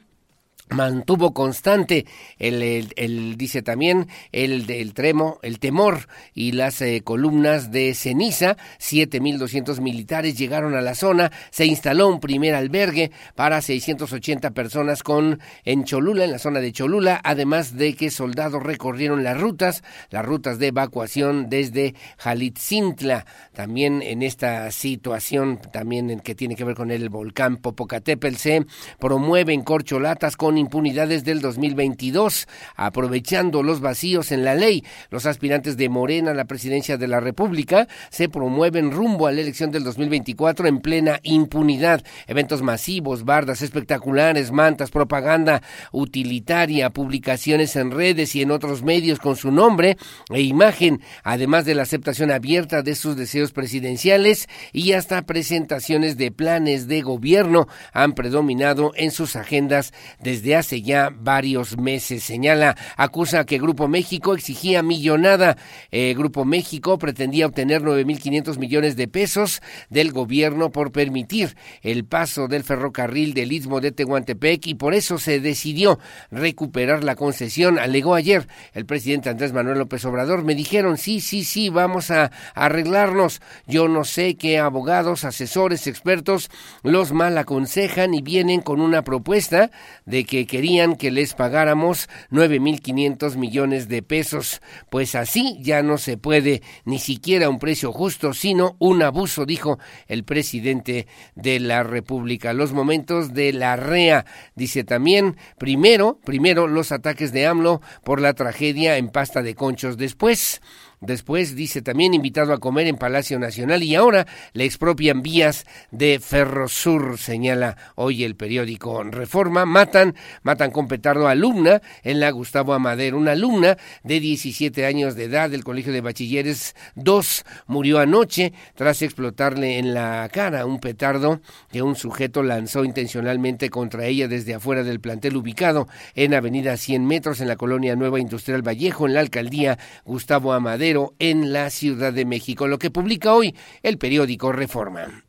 mantuvo constante el, el, dice también el del tremo el temor y las eh, columnas de ceniza. 7200 militares llegaron a la zona. Se instaló un primer albergue para 680 personas con en Cholula en la zona de Cholula además de que soldados recorrieron las rutas las rutas de evacuación desde Jalitzintla. También en esta situación también en que tiene que ver con el volcán Popocatépetl se promueven corcholatas con impunidades del 2022, aprovechando los vacíos en la ley. Los aspirantes de Morena a la presidencia de la República se promueven rumbo a la elección del 2024 en plena impunidad. Eventos masivos, bardas espectaculares, mantas, propaganda utilitaria, publicaciones en redes y en otros medios con su nombre e imagen, además de la aceptación abierta de sus deseos presidenciales y hasta presentaciones de planes de gobierno han predominado en sus agendas desde hace ya varios meses. Señala, acusa que Grupo México exigía millonada. Eh, Grupo México pretendía obtener 9.500 millones de pesos del gobierno por permitir el paso del ferrocarril del Istmo de Tehuantepec y por eso se decidió recuperar la concesión. Alegó ayer el presidente Andrés Manuel López Obrador. Me dijeron, sí, sí, sí, vamos a arreglarnos. Yo no sé qué abogados, asesores, expertos los mal aconsejan y vienen con una propuesta de que querían que les pagáramos 9.500 millones de pesos. Pues así ya no se puede ni siquiera un precio justo, sino un abuso, dijo el presidente de la República. Los momentos de la REA, dice también, primero, primero los ataques de AMLO por la tragedia en pasta de conchos, después Después dice también invitado a comer en Palacio Nacional y ahora le expropian vías de Ferrosur, señala hoy el periódico Reforma. Matan, matan con petardo alumna en la Gustavo Amadero, una alumna de 17 años de edad del Colegio de Bachilleres 2 murió anoche tras explotarle en la cara un petardo que un sujeto lanzó intencionalmente contra ella desde afuera del plantel ubicado en Avenida 100 metros en la colonia Nueva Industrial Vallejo en la alcaldía Gustavo Amadero en la Ciudad de México, lo que publica hoy el periódico Reforma.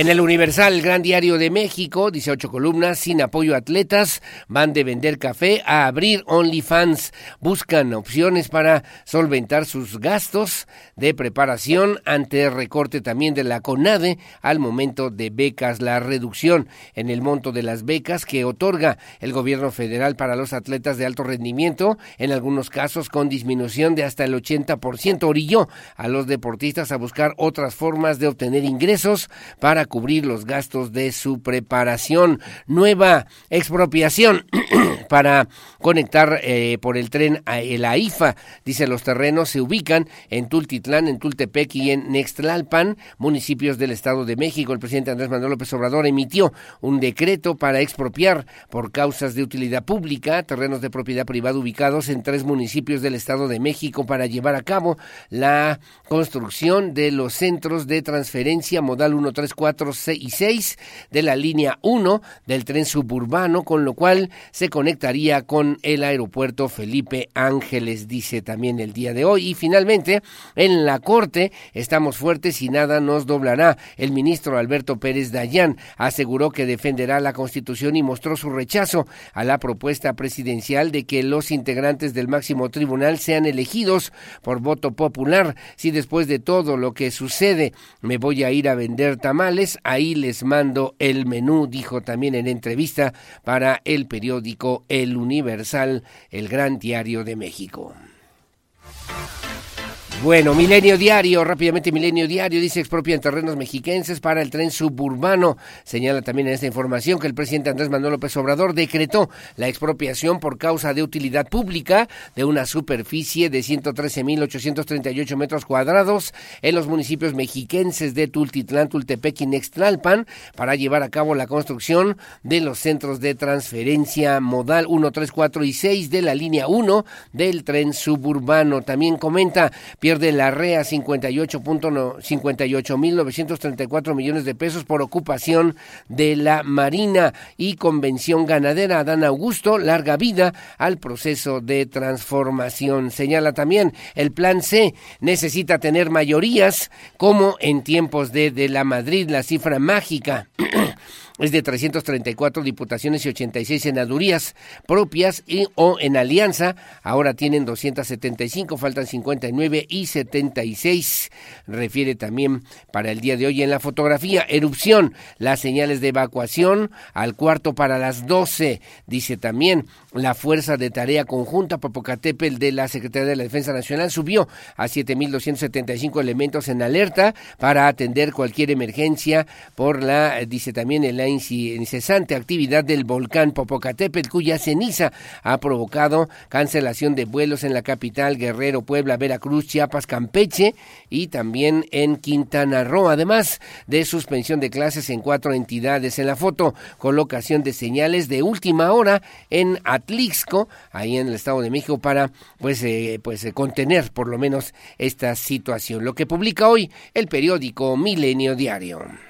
En el Universal, el Gran Diario de México, 18 columnas, sin apoyo a atletas, van de vender café a abrir OnlyFans. Buscan opciones para solventar sus gastos de preparación ante recorte también de la CONADE al momento de becas. La reducción en el monto de las becas que otorga el gobierno federal para los atletas de alto rendimiento, en algunos casos con disminución de hasta el 80%, orilló a los deportistas a buscar otras formas de obtener ingresos para cubrir los gastos de su preparación. Nueva expropiación para conectar eh, por el tren a la IFA. Dice los terrenos se ubican en Tultitlán, en Tultepec y en Nextlalpan, municipios del Estado de México. El presidente Andrés Manuel López Obrador emitió un decreto para expropiar por causas de utilidad pública terrenos de propiedad privada ubicados en tres municipios del Estado de México para llevar a cabo la construcción de los centros de transferencia modal 1, 3, 4 y 6 de la línea 1 del tren suburbano, con lo cual se conectaría con el aeropuerto Felipe Ángeles, dice también el día de hoy. Y finalmente, en la Corte estamos fuertes y nada nos doblará. El ministro Alberto Pérez Dayán aseguró que defenderá la Constitución y mostró su rechazo a la propuesta presidencial de que los integrantes del máximo tribunal sean elegidos por voto popular. Si después de todo lo que sucede me voy a ir a vender tamales, ahí les mando el menú, dijo también en entrevista para el periódico El Universal, el gran diario de México. Bueno, Milenio Diario, rápidamente Milenio Diario dice expropian terrenos mexiquenses para el tren suburbano. Señala también en esta información que el presidente Andrés Manuel López Obrador decretó la expropiación por causa de utilidad pública de una superficie de 113.838 metros cuadrados en los municipios mexiquenses de Tultitlán, Tultepec y Nextlalpan para llevar a cabo la construcción de los centros de transferencia modal 1, 3, 4 y 6 de la línea 1 del tren suburbano. También comenta pierde la REA 58.934 millones de pesos por ocupación de la Marina y Convención Ganadera. Adán Augusto, larga vida al proceso de transformación. Señala también el Plan C necesita tener mayorías como en tiempos de, de la Madrid, la cifra mágica. es de 334 diputaciones y 86 senadurías propias y o en alianza. Ahora tienen 275, faltan 59 y 76. Refiere también para el día de hoy en la fotografía. Erupción, las señales de evacuación al cuarto para las 12. Dice también la Fuerza de Tarea Conjunta Popocatépetl de la Secretaría de la Defensa Nacional subió a 7.275 elementos en alerta para atender cualquier emergencia por la, dice también, en la incesante actividad del volcán Popocatépetl, cuya ceniza ha provocado cancelación de vuelos en la capital, Guerrero, Puebla, Veracruz, Chiapas, Campeche y también en Quintana Roo, además de suspensión de clases en cuatro entidades. En la foto, colocación de señales de última hora en Atlixco, ahí en el Estado de México, para pues, eh, pues eh, contener por lo menos esta situación. Lo que publica hoy el periódico Milenio Diario.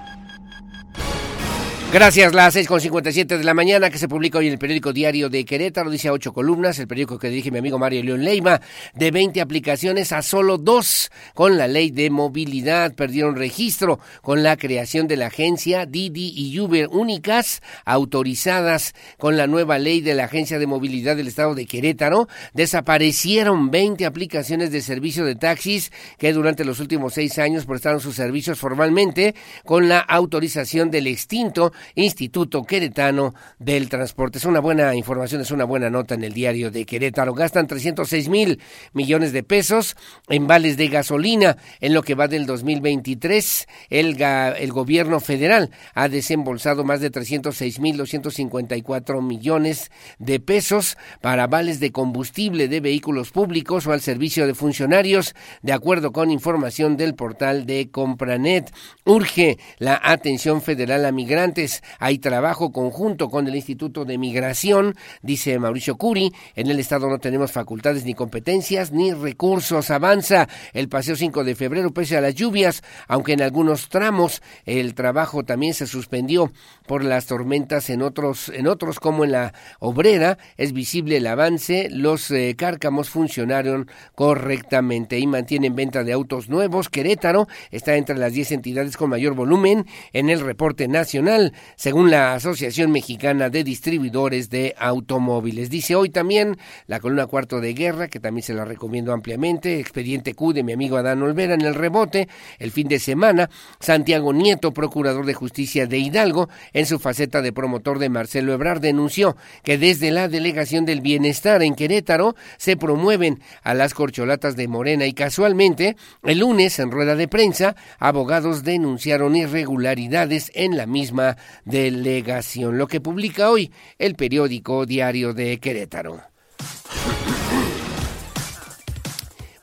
Gracias, las 6.57 de la mañana que se publica hoy en el periódico Diario de Querétaro, dice a ocho columnas, el periódico que dirige mi amigo Mario León Leima, de 20 aplicaciones a solo dos con la ley de movilidad, perdieron registro con la creación de la agencia Didi y Uber únicas autorizadas con la nueva ley de la Agencia de Movilidad del Estado de Querétaro, desaparecieron 20 aplicaciones de servicio de taxis que durante los últimos seis años prestaron sus servicios formalmente con la autorización del extinto Instituto Queretano del Transporte. Es una buena información, es una buena nota en el diario de Querétaro. Gastan 306 mil millones de pesos en vales de gasolina en lo que va del 2023. El, el gobierno federal ha desembolsado más de 306 mil 254 millones de pesos para vales de combustible de vehículos públicos o al servicio de funcionarios, de acuerdo con información del portal de Compranet. Urge la atención federal a migrantes hay trabajo conjunto con el Instituto de Migración, dice Mauricio Curi. En el Estado no tenemos facultades ni competencias ni recursos. Avanza el paseo 5 de febrero pese a las lluvias, aunque en algunos tramos el trabajo también se suspendió por las tormentas en otros, en otros como en la obrera. Es visible el avance. Los eh, cárcamos funcionaron correctamente y mantienen venta de autos nuevos. Querétaro está entre las 10 entidades con mayor volumen en el reporte nacional según la Asociación Mexicana de Distribuidores de Automóviles. Dice hoy también la columna cuarto de guerra, que también se la recomiendo ampliamente, expediente Q de mi amigo Adán Olvera en el rebote, el fin de semana, Santiago Nieto, procurador de justicia de Hidalgo, en su faceta de promotor de Marcelo Ebrard, denunció que desde la Delegación del Bienestar en Querétaro se promueven a las corcholatas de Morena y casualmente el lunes en rueda de prensa abogados denunciaron irregularidades en la misma delegación, lo que publica hoy el periódico Diario de Querétaro.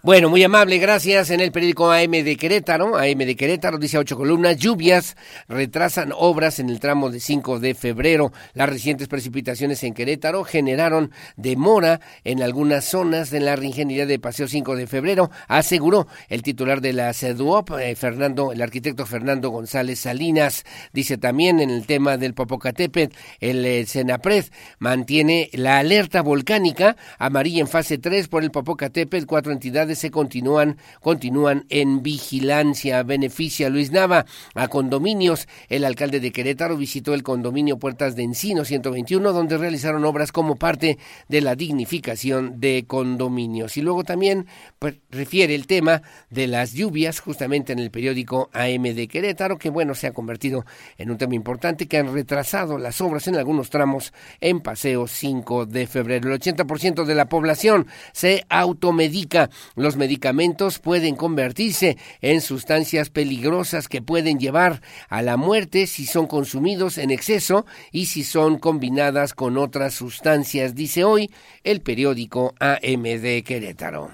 Bueno, muy amable, gracias. En el periódico AM de Querétaro, AM de Querétaro dice ocho columnas, lluvias retrasan obras en el tramo de 5 de febrero. Las recientes precipitaciones en Querétaro generaron demora en algunas zonas de la reingeniería de Paseo 5 de febrero, aseguró el titular de la CEDUOP, eh, Fernando, el arquitecto Fernando González Salinas. Dice también en el tema del Popocatépetl, el eh, Senapred mantiene la alerta volcánica amarilla en fase 3 por el Popocatépetl, cuatro entidades se continúan, continúan en vigilancia. Beneficia Luis Nava a condominios. El alcalde de Querétaro visitó el condominio Puertas de Encino 121, donde realizaron obras como parte de la dignificación de condominios. Y luego también pues, refiere el tema de las lluvias, justamente en el periódico AM de Querétaro, que bueno, se ha convertido en un tema importante, que han retrasado las obras en algunos tramos en Paseo 5 de febrero. El 80% de la población se automedica. Medicamentos pueden convertirse en sustancias peligrosas que pueden llevar a la muerte si son consumidos en exceso y si son combinadas con otras sustancias, dice hoy el periódico AM de Querétaro.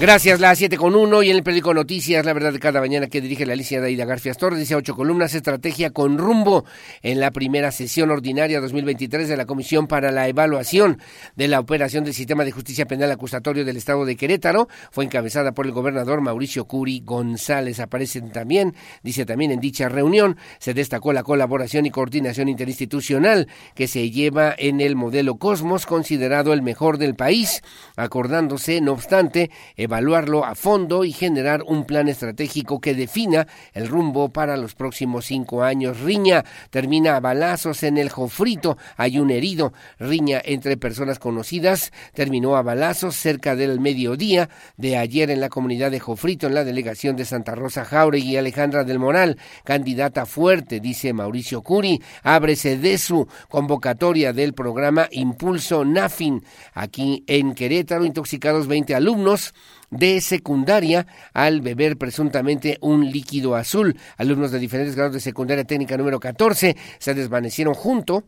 Gracias, la 7 con 1 y en el periódico Noticias, la verdad de cada mañana que dirige la licenciada Ida Garfias Torres, dice ocho columnas, estrategia con rumbo en la primera sesión ordinaria 2023 de la Comisión para la Evaluación de la Operación del Sistema de Justicia Penal Acusatorio del Estado de Querétaro. Fue encabezada por el gobernador Mauricio Curi González. Aparecen también, dice también en dicha reunión, se destacó la colaboración y coordinación interinstitucional que se lleva en el modelo Cosmos, considerado el mejor del país, acordándose, no obstante, evaluarlo a fondo y generar un plan estratégico que defina el rumbo para los próximos cinco años. Riña termina a balazos en el Jofrito. Hay un herido. Riña entre personas conocidas terminó a balazos cerca del mediodía de ayer en la comunidad de Jofrito, en la delegación de Santa Rosa Jauregui y Alejandra del Moral. Candidata fuerte, dice Mauricio Curi. Ábrese de su convocatoria del programa Impulso NAFIN. Aquí en Querétaro, intoxicados 20 alumnos de secundaria al beber presuntamente un líquido azul. Alumnos de diferentes grados de secundaria técnica número 14 se desvanecieron junto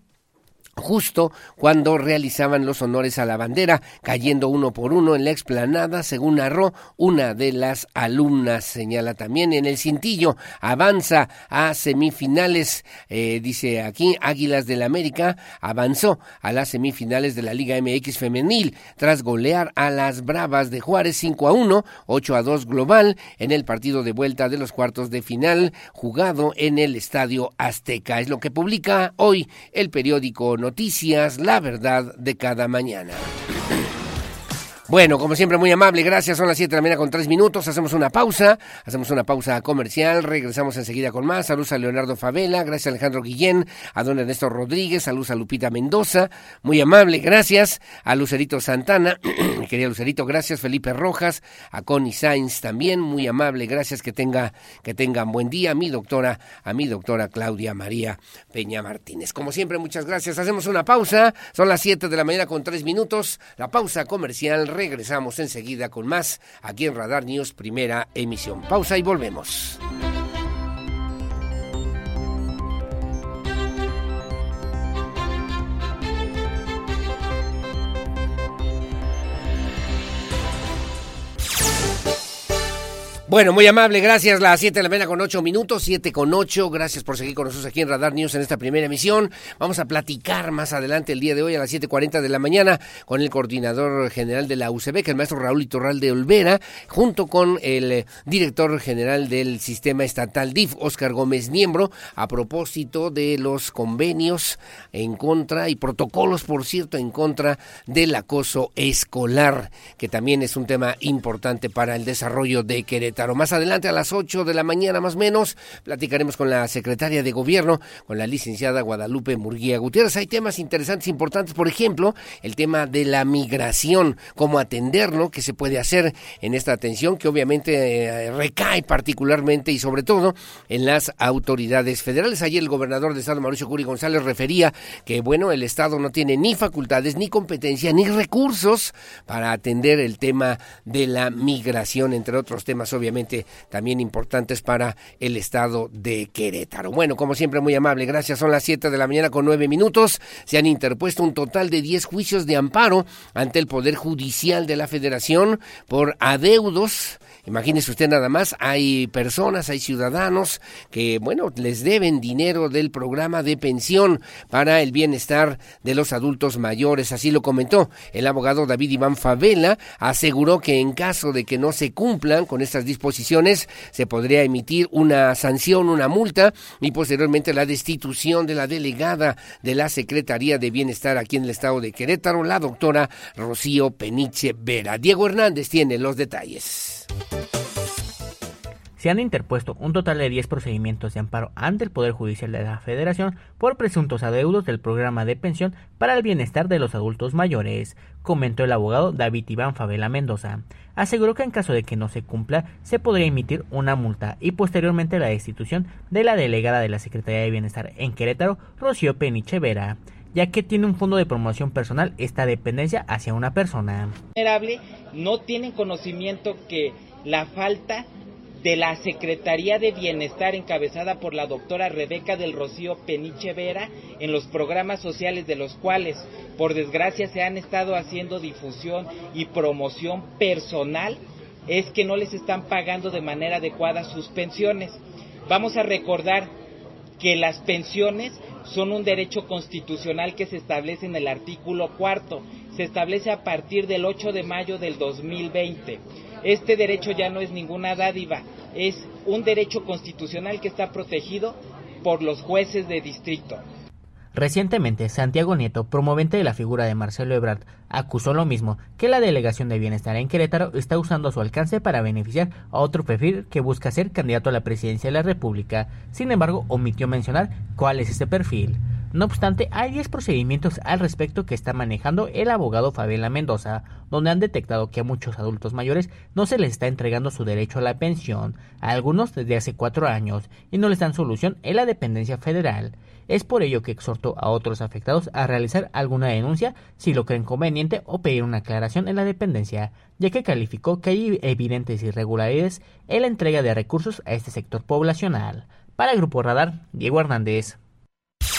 justo cuando realizaban los honores a la bandera, cayendo uno por uno en la explanada, según narró una de las alumnas. Señala también en el cintillo, avanza a semifinales, eh, dice aquí, Águilas del América avanzó a las semifinales de la Liga MX femenil tras golear a las Bravas de Juárez 5 a 1, 8 a 2 global en el partido de vuelta de los cuartos de final jugado en el Estadio Azteca. Es lo que publica hoy el periódico Noticias, la verdad de cada mañana. Bueno, como siempre, muy amable, gracias. Son las 7 de la mañana con 3 minutos. Hacemos una pausa, hacemos una pausa comercial. Regresamos enseguida con más. Saludos a Leonardo Favela, gracias Alejandro Guillén, a don Ernesto Rodríguez, saludos a Lupita Mendoza, muy amable, gracias a Lucerito Santana, querida Lucerito, gracias. Felipe Rojas, a Connie Sainz también, muy amable, gracias. Que tenga, que tengan buen día. A mi doctora, a mi doctora Claudia María Peña Martínez. Como siempre, muchas gracias. Hacemos una pausa. Son las 7 de la mañana con 3 minutos. La pausa comercial regresamos enseguida con más aquí en Radar News, primera emisión. Pausa y volvemos. Bueno, muy amable, gracias. Las 7 de la mañana con 8 minutos, 7 con 8. Gracias por seguir con nosotros aquí en Radar News en esta primera emisión. Vamos a platicar más adelante el día de hoy a las 7.40 de la mañana con el coordinador general de la UCB, que el maestro Raúl Iturralde Olvera, junto con el eh, director general del sistema estatal DIF, Óscar Gómez Niembro, a propósito de los convenios en contra y protocolos, por cierto, en contra del acoso escolar, que también es un tema importante para el desarrollo de Querétaro. Querétaro. Más adelante a las 8 de la mañana más o menos platicaremos con la secretaria de gobierno, con la licenciada Guadalupe Murguía Gutiérrez. Hay temas interesantes, importantes, por ejemplo, el tema de la migración, cómo atenderlo, qué se puede hacer en esta atención que obviamente eh, recae particularmente y sobre todo en las autoridades federales. Ayer el gobernador de Estado, Mauricio Curi González, refería que, bueno, el Estado no tiene ni facultades, ni competencia, ni recursos para atender el tema de la migración, entre otros temas obviamente también importantes para el Estado de Querétaro. Bueno, como siempre, muy amable, gracias. Son las 7 de la mañana con 9 minutos. Se han interpuesto un total de 10 juicios de amparo ante el Poder Judicial de la Federación por adeudos Imagínese usted nada más, hay personas, hay ciudadanos que, bueno, les deben dinero del programa de pensión para el bienestar de los adultos mayores. Así lo comentó el abogado David Iván Favela. Aseguró que en caso de que no se cumplan con estas disposiciones, se podría emitir una sanción, una multa y posteriormente la destitución de la delegada de la Secretaría de Bienestar aquí en el estado de Querétaro, la doctora Rocío Peniche Vera. Diego Hernández tiene los detalles. Se han interpuesto un total de 10 procedimientos de amparo ante el Poder Judicial de la Federación por presuntos adeudos del programa de pensión para el bienestar de los adultos mayores, comentó el abogado David Iván Favela Mendoza. Aseguró que en caso de que no se cumpla, se podría emitir una multa y posteriormente la destitución de la delegada de la Secretaría de Bienestar en Querétaro, Rocío Peniche Vera ya que tiene un fondo de promoción personal esta dependencia hacia una persona. No tienen conocimiento que la falta de la Secretaría de Bienestar encabezada por la doctora Rebeca del Rocío Peniche Vera en los programas sociales de los cuales por desgracia se han estado haciendo difusión y promoción personal es que no les están pagando de manera adecuada sus pensiones. Vamos a recordar que las pensiones son un derecho constitucional que se establece en el artículo cuarto. Se establece a partir del 8 de mayo del 2020. Este derecho ya no es ninguna dádiva, es un derecho constitucional que está protegido por los jueces de distrito. Recientemente, Santiago Nieto, promovente de la figura de Marcelo Ebrard, acusó lo mismo, que la Delegación de Bienestar en Querétaro está usando su alcance para beneficiar a otro perfil que busca ser candidato a la presidencia de la República. Sin embargo, omitió mencionar cuál es este perfil. No obstante, hay 10 procedimientos al respecto que está manejando el abogado Fabiola Mendoza, donde han detectado que a muchos adultos mayores no se les está entregando su derecho a la pensión, a algunos desde hace cuatro años, y no les dan solución en la dependencia federal. Es por ello que exhortó a otros afectados a realizar alguna denuncia si lo creen conveniente o pedir una aclaración en la dependencia, ya que calificó que hay evidentes irregularidades en la entrega de recursos a este sector poblacional. Para el Grupo Radar, Diego Hernández.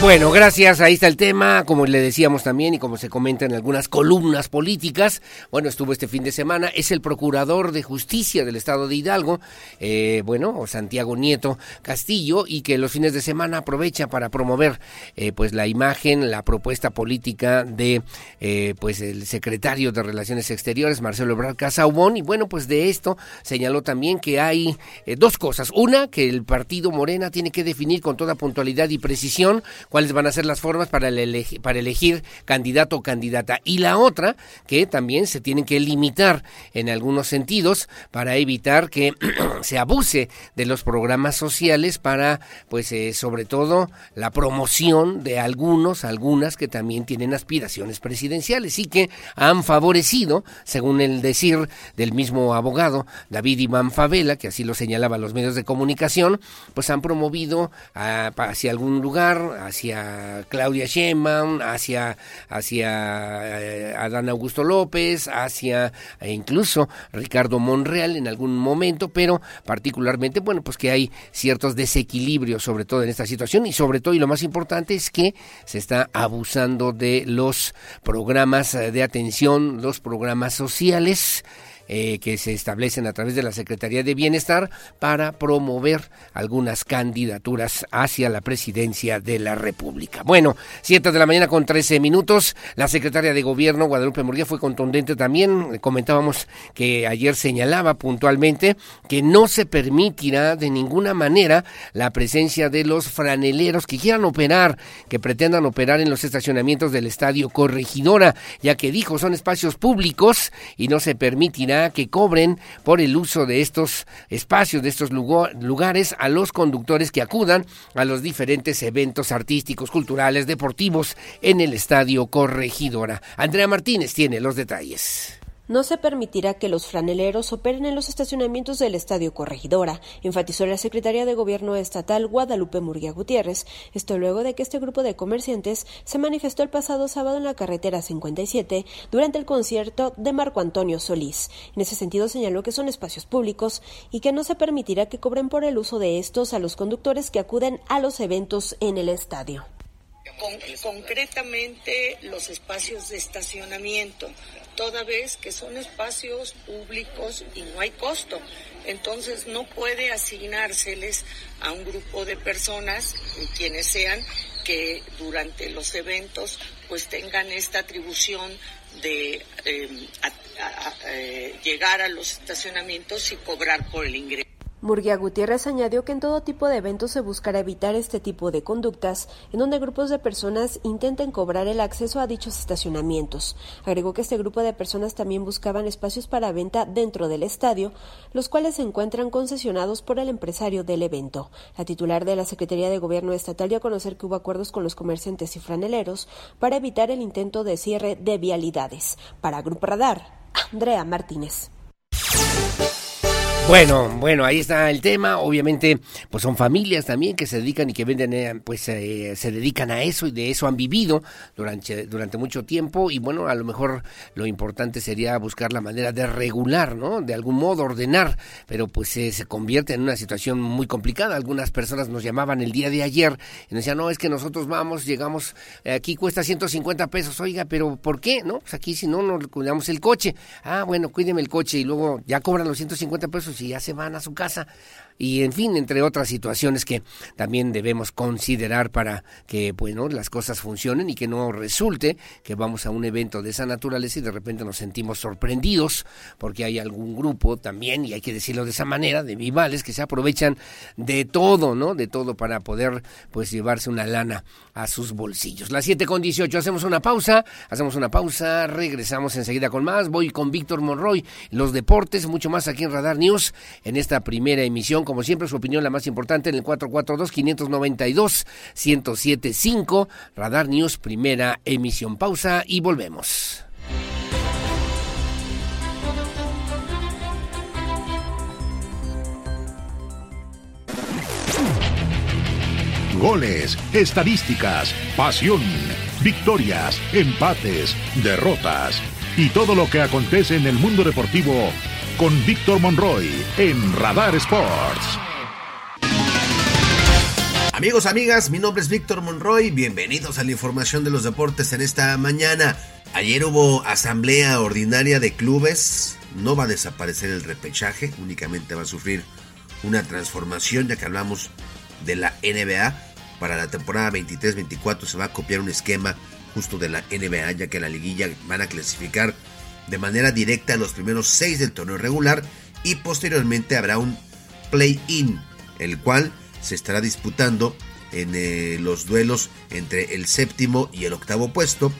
Bueno, gracias. Ahí está el tema, como le decíamos también y como se comenta en algunas columnas políticas. Bueno, estuvo este fin de semana. Es el procurador de justicia del estado de Hidalgo, eh, bueno, Santiago Nieto Castillo, y que los fines de semana aprovecha para promover, eh, pues, la imagen, la propuesta política de, eh, pues, el secretario de Relaciones Exteriores, Marcelo Ebrard Casaubón. Y bueno, pues de esto señaló también que hay eh, dos cosas. Una, que el partido Morena tiene que definir con toda puntualidad y precisión cuáles van a ser las formas para, elegir, para elegir candidato o candidata. Y la otra, que también se tienen que limitar en algunos sentidos para evitar que se abuse de los programas sociales para, pues, eh, sobre todo, la promoción de algunos, algunas que también tienen aspiraciones presidenciales y que han favorecido, según el decir del mismo abogado David Iván Favela, que así lo señalaba los medios de comunicación, pues han promovido a, hacia algún lugar, hacia Claudia Sheinbaum, hacia, hacia eh, Adán Augusto López, hacia e incluso Ricardo Monreal en algún momento, pero particularmente, bueno, pues que hay ciertos desequilibrios, sobre todo en esta situación, y sobre todo, y lo más importante es que se está abusando de los programas eh, de atención, los programas sociales, eh, que se establecen a través de la Secretaría de Bienestar para promover algunas candidaturas hacia la presidencia de la República. Bueno, 7 de la mañana con 13 minutos, la secretaria de Gobierno, Guadalupe Murguía, fue contundente también. Comentábamos que ayer señalaba puntualmente que no se permitirá de ninguna manera la presencia de los franeleros que quieran operar, que pretendan operar en los estacionamientos del Estadio Corregidora, ya que dijo son espacios públicos y no se permitirá que cobren por el uso de estos espacios, de estos lugares a los conductores que acudan a los diferentes eventos artísticos, culturales, deportivos en el Estadio Corregidora. Andrea Martínez tiene los detalles. No se permitirá que los franeleros operen en los estacionamientos del Estadio Corregidora, enfatizó la secretaria de Gobierno estatal Guadalupe Murguía Gutiérrez. Esto luego de que este grupo de comerciantes se manifestó el pasado sábado en la carretera 57 durante el concierto de Marco Antonio Solís. En ese sentido señaló que son espacios públicos y que no se permitirá que cobren por el uso de estos a los conductores que acuden a los eventos en el estadio. Con, concretamente los espacios de estacionamiento, toda vez que son espacios públicos y no hay costo. Entonces no puede asignárseles a un grupo de personas, quienes sean, que durante los eventos pues tengan esta atribución de eh, eh, llegar a los estacionamientos y cobrar por el ingreso. Murguía Gutiérrez añadió que en todo tipo de eventos se buscará evitar este tipo de conductas en donde grupos de personas intenten cobrar el acceso a dichos estacionamientos. Agregó que este grupo de personas también buscaban espacios para venta dentro del estadio, los cuales se encuentran concesionados por el empresario del evento. La titular de la Secretaría de Gobierno Estatal dio a conocer que hubo acuerdos con los comerciantes y franeleros para evitar el intento de cierre de vialidades. Para Grupo Radar, Andrea Martínez. Bueno, bueno, ahí está el tema. Obviamente, pues son familias también que se dedican y que venden, eh, pues eh, se dedican a eso y de eso han vivido durante, durante mucho tiempo. Y bueno, a lo mejor lo importante sería buscar la manera de regular, ¿no? De algún modo ordenar, pero pues eh, se convierte en una situación muy complicada. Algunas personas nos llamaban el día de ayer y nos decían, no, es que nosotros vamos, llegamos, aquí cuesta 150 pesos, oiga, pero ¿por qué? ¿No? Pues aquí si no, nos cuidamos el coche. Ah, bueno, cuídeme el coche y luego ya cobran los 150 pesos y ya se van a su casa y en fin, entre otras situaciones que también debemos considerar para que bueno, las cosas funcionen y que no resulte que vamos a un evento de esa naturaleza y de repente nos sentimos sorprendidos porque hay algún grupo también, y hay que decirlo de esa manera, de vivales que se aprovechan de todo, ¿no? De todo para poder pues llevarse una lana a sus bolsillos. Las 7 con 18, hacemos una pausa, hacemos una pausa, regresamos enseguida con más, voy con Víctor Monroy, los deportes, mucho más aquí en Radar News, en esta primera emisión como siempre, su opinión la más importante en el 442-592-1075. Radar News, primera emisión. Pausa y volvemos. Goles, estadísticas, pasión, victorias, empates, derrotas y todo lo que acontece en el mundo deportivo con Víctor Monroy en Radar Sports. Amigos, amigas, mi nombre es Víctor Monroy, bienvenidos a la información de los deportes en esta mañana. Ayer hubo asamblea ordinaria de clubes, no va a desaparecer el repechaje, únicamente va a sufrir una transformación ya que hablamos de la NBA. Para la temporada 23-24 se va a copiar un esquema justo de la NBA ya que la liguilla van a clasificar de manera directa los primeros seis del torneo regular y posteriormente habrá un play-in, el cual se estará disputando en eh, los duelos entre el séptimo y el octavo puesto.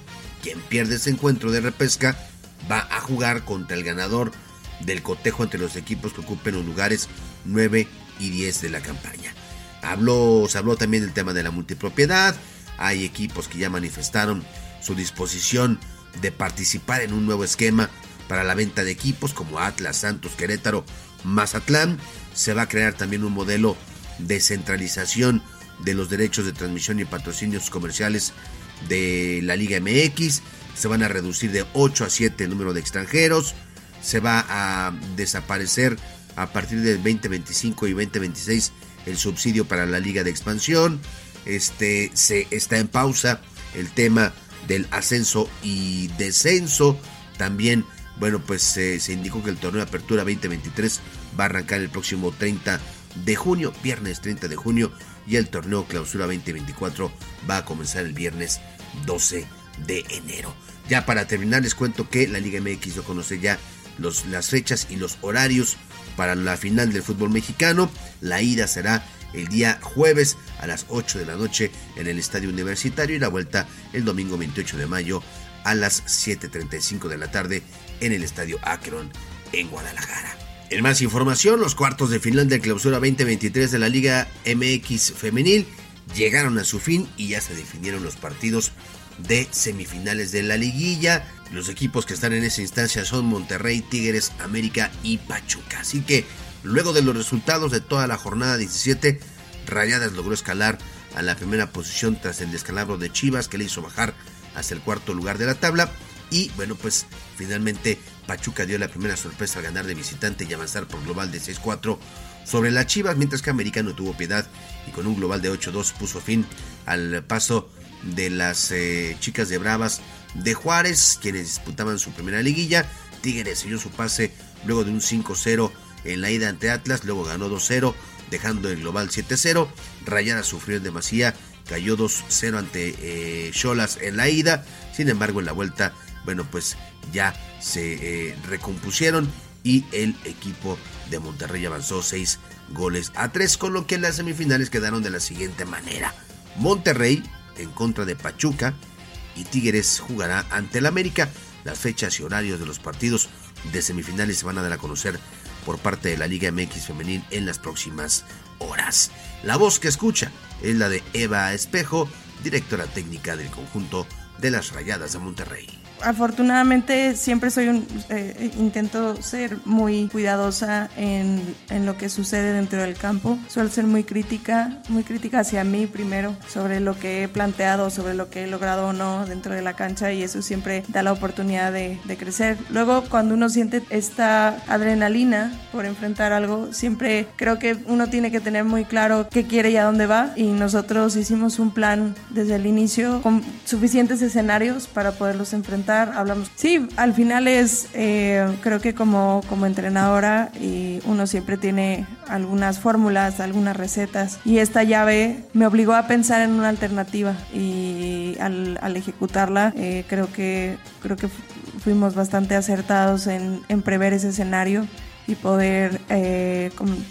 Quien pierde ese encuentro de repesca va a jugar contra el ganador del cotejo entre los equipos que ocupen los lugares 9 y 10 de la campaña. Habló, se habló también del tema de la multipropiedad. Hay equipos que ya manifestaron su disposición de participar en un nuevo esquema para la venta de equipos como Atlas, Santos, Querétaro, Mazatlán. Se va a crear también un modelo de centralización de los derechos de transmisión y patrocinios comerciales de la Liga MX. Se van a reducir de 8 a 7 el número de extranjeros. Se va a desaparecer a partir del 2025 y 2026 el subsidio para la Liga de Expansión. Este se está en pausa el tema del ascenso y descenso. También, bueno, pues eh, se indicó que el torneo de apertura 2023 va a arrancar el próximo 30 de junio, viernes 30 de junio, y el torneo clausura 2024 va a comenzar el viernes 12 de enero. Ya para terminar les cuento que la Liga MX no conoce ya los, las fechas y los horarios para la final del fútbol mexicano. La ida será el día jueves a las 8 de la noche en el Estadio Universitario y la vuelta el domingo 28 de mayo a las 7.35 de la tarde en el Estadio Akron en Guadalajara. En más información, los cuartos de final de clausura 2023 de la Liga MX Femenil llegaron a su fin y ya se definieron los partidos de semifinales de la liguilla. Los equipos que están en esa instancia son Monterrey, Tigres, América y Pachuca. Así que luego de los resultados de toda la jornada 17, Rayadas logró escalar a la primera posición tras el descalabro de Chivas que le hizo bajar hasta el cuarto lugar de la tabla. Y bueno, pues finalmente Pachuca dio la primera sorpresa al ganar de visitante y avanzar por global de 6-4 sobre las Chivas, mientras que América no tuvo piedad y con un global de 8-2 puso fin al paso de las eh, chicas de Bravas de Juárez, quienes disputaban su primera liguilla. Tigres selló su pase luego de un 5-0 en la ida ante Atlas, luego ganó 2-0, dejando el global 7-0. Rayada sufrió en demasía, cayó 2-0 ante eh, Cholas en la ida. Sin embargo, en la vuelta, bueno, pues ya se eh, recompusieron y el equipo de Monterrey avanzó 6 goles a 3, con lo que las semifinales quedaron de la siguiente manera. Monterrey en contra de Pachuca y Tigres jugará ante el América. Las fechas y horarios de los partidos de semifinales se van a dar a conocer por parte de la Liga MX Femenil en las próximas horas. La voz que escucha es la de Eva Espejo, directora técnica del conjunto de las Rayadas de Monterrey afortunadamente siempre soy un eh, intento ser muy cuidadosa en, en, lo que sucede dentro del campo. Suelo ser muy crítica muy crítica hacia mí primero sobre lo que he planteado sobre lo que he logrado o no dentro de la cancha y eso siempre da la oportunidad de, de crecer. Luego cuando uno siente esta adrenalina por enfrentar algo siempre creo que uno tiene que tener muy claro qué quiere y a dónde va. Y nosotros hicimos un plan desde el inicio con suficientes escenarios para poderlos enfrentar hablamos. Sí, al final es, eh, creo que como, como entrenadora y uno siempre tiene algunas fórmulas, algunas recetas y esta llave me obligó a pensar en una alternativa y al, ejecutarla eh, creo que creo que fuimos bastante acertados en, prever ese escenario y poder eh,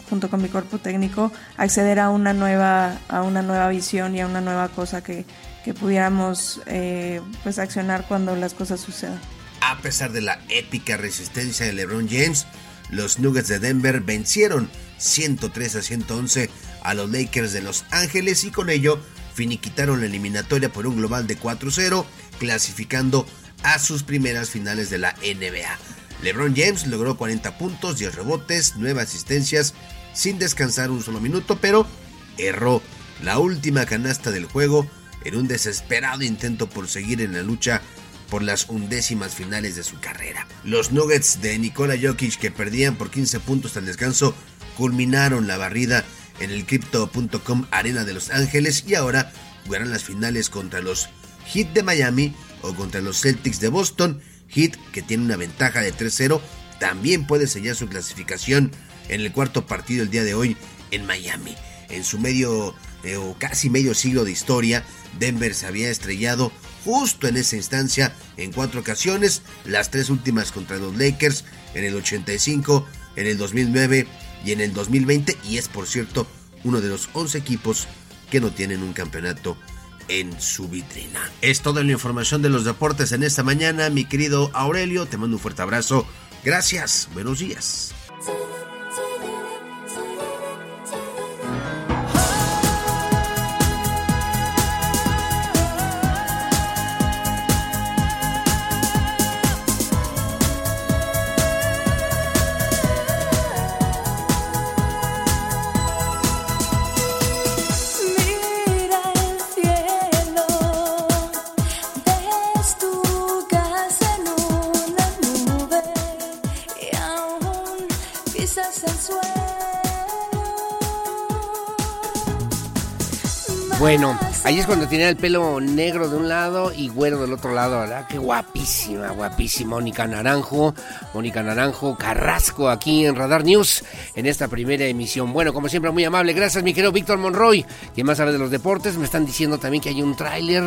junto con mi cuerpo técnico acceder a una nueva a una nueva visión y a una nueva cosa que, que pudiéramos eh, pues accionar cuando las cosas sucedan. A pesar de la épica resistencia de LeBron James, los Nuggets de Denver vencieron 103 a 111 a los Lakers de Los Ángeles y con ello finiquitaron la eliminatoria por un global de 4-0, clasificando a sus primeras finales de la NBA. LeBron James logró 40 puntos, 10 rebotes, 9 asistencias, sin descansar un solo minuto, pero erró la última canasta del juego en un desesperado intento por seguir en la lucha por las undécimas finales de su carrera. Los Nuggets de Nikola Jokic que perdían por 15 puntos al descanso culminaron la barrida en el Crypto.com Arena de Los Ángeles y ahora jugarán las finales contra los Heat de Miami o contra los Celtics de Boston. Heat que tiene una ventaja de 3-0 también puede sellar su clasificación en el cuarto partido el día de hoy en Miami. En su medio o casi medio siglo de historia, Denver se había estrellado justo en esa instancia en cuatro ocasiones, las tres últimas contra los Lakers en el 85, en el 2009 y en el 2020 y es por cierto uno de los 11 equipos que no tienen un campeonato en su vitrina. Es toda la información de los deportes en esta mañana, mi querido Aurelio, te mando un fuerte abrazo. Gracias, buenos días. Bueno, ahí es cuando tenía el pelo negro de un lado y güero del otro lado, ¿verdad? Qué guapísima, guapísima Mónica Naranjo, Mónica Naranjo Carrasco aquí en Radar News en esta primera emisión. Bueno, como siempre, muy amable. Gracias, mi querido Víctor Monroy, quien más sabe de los deportes. Me están diciendo también que hay un tráiler,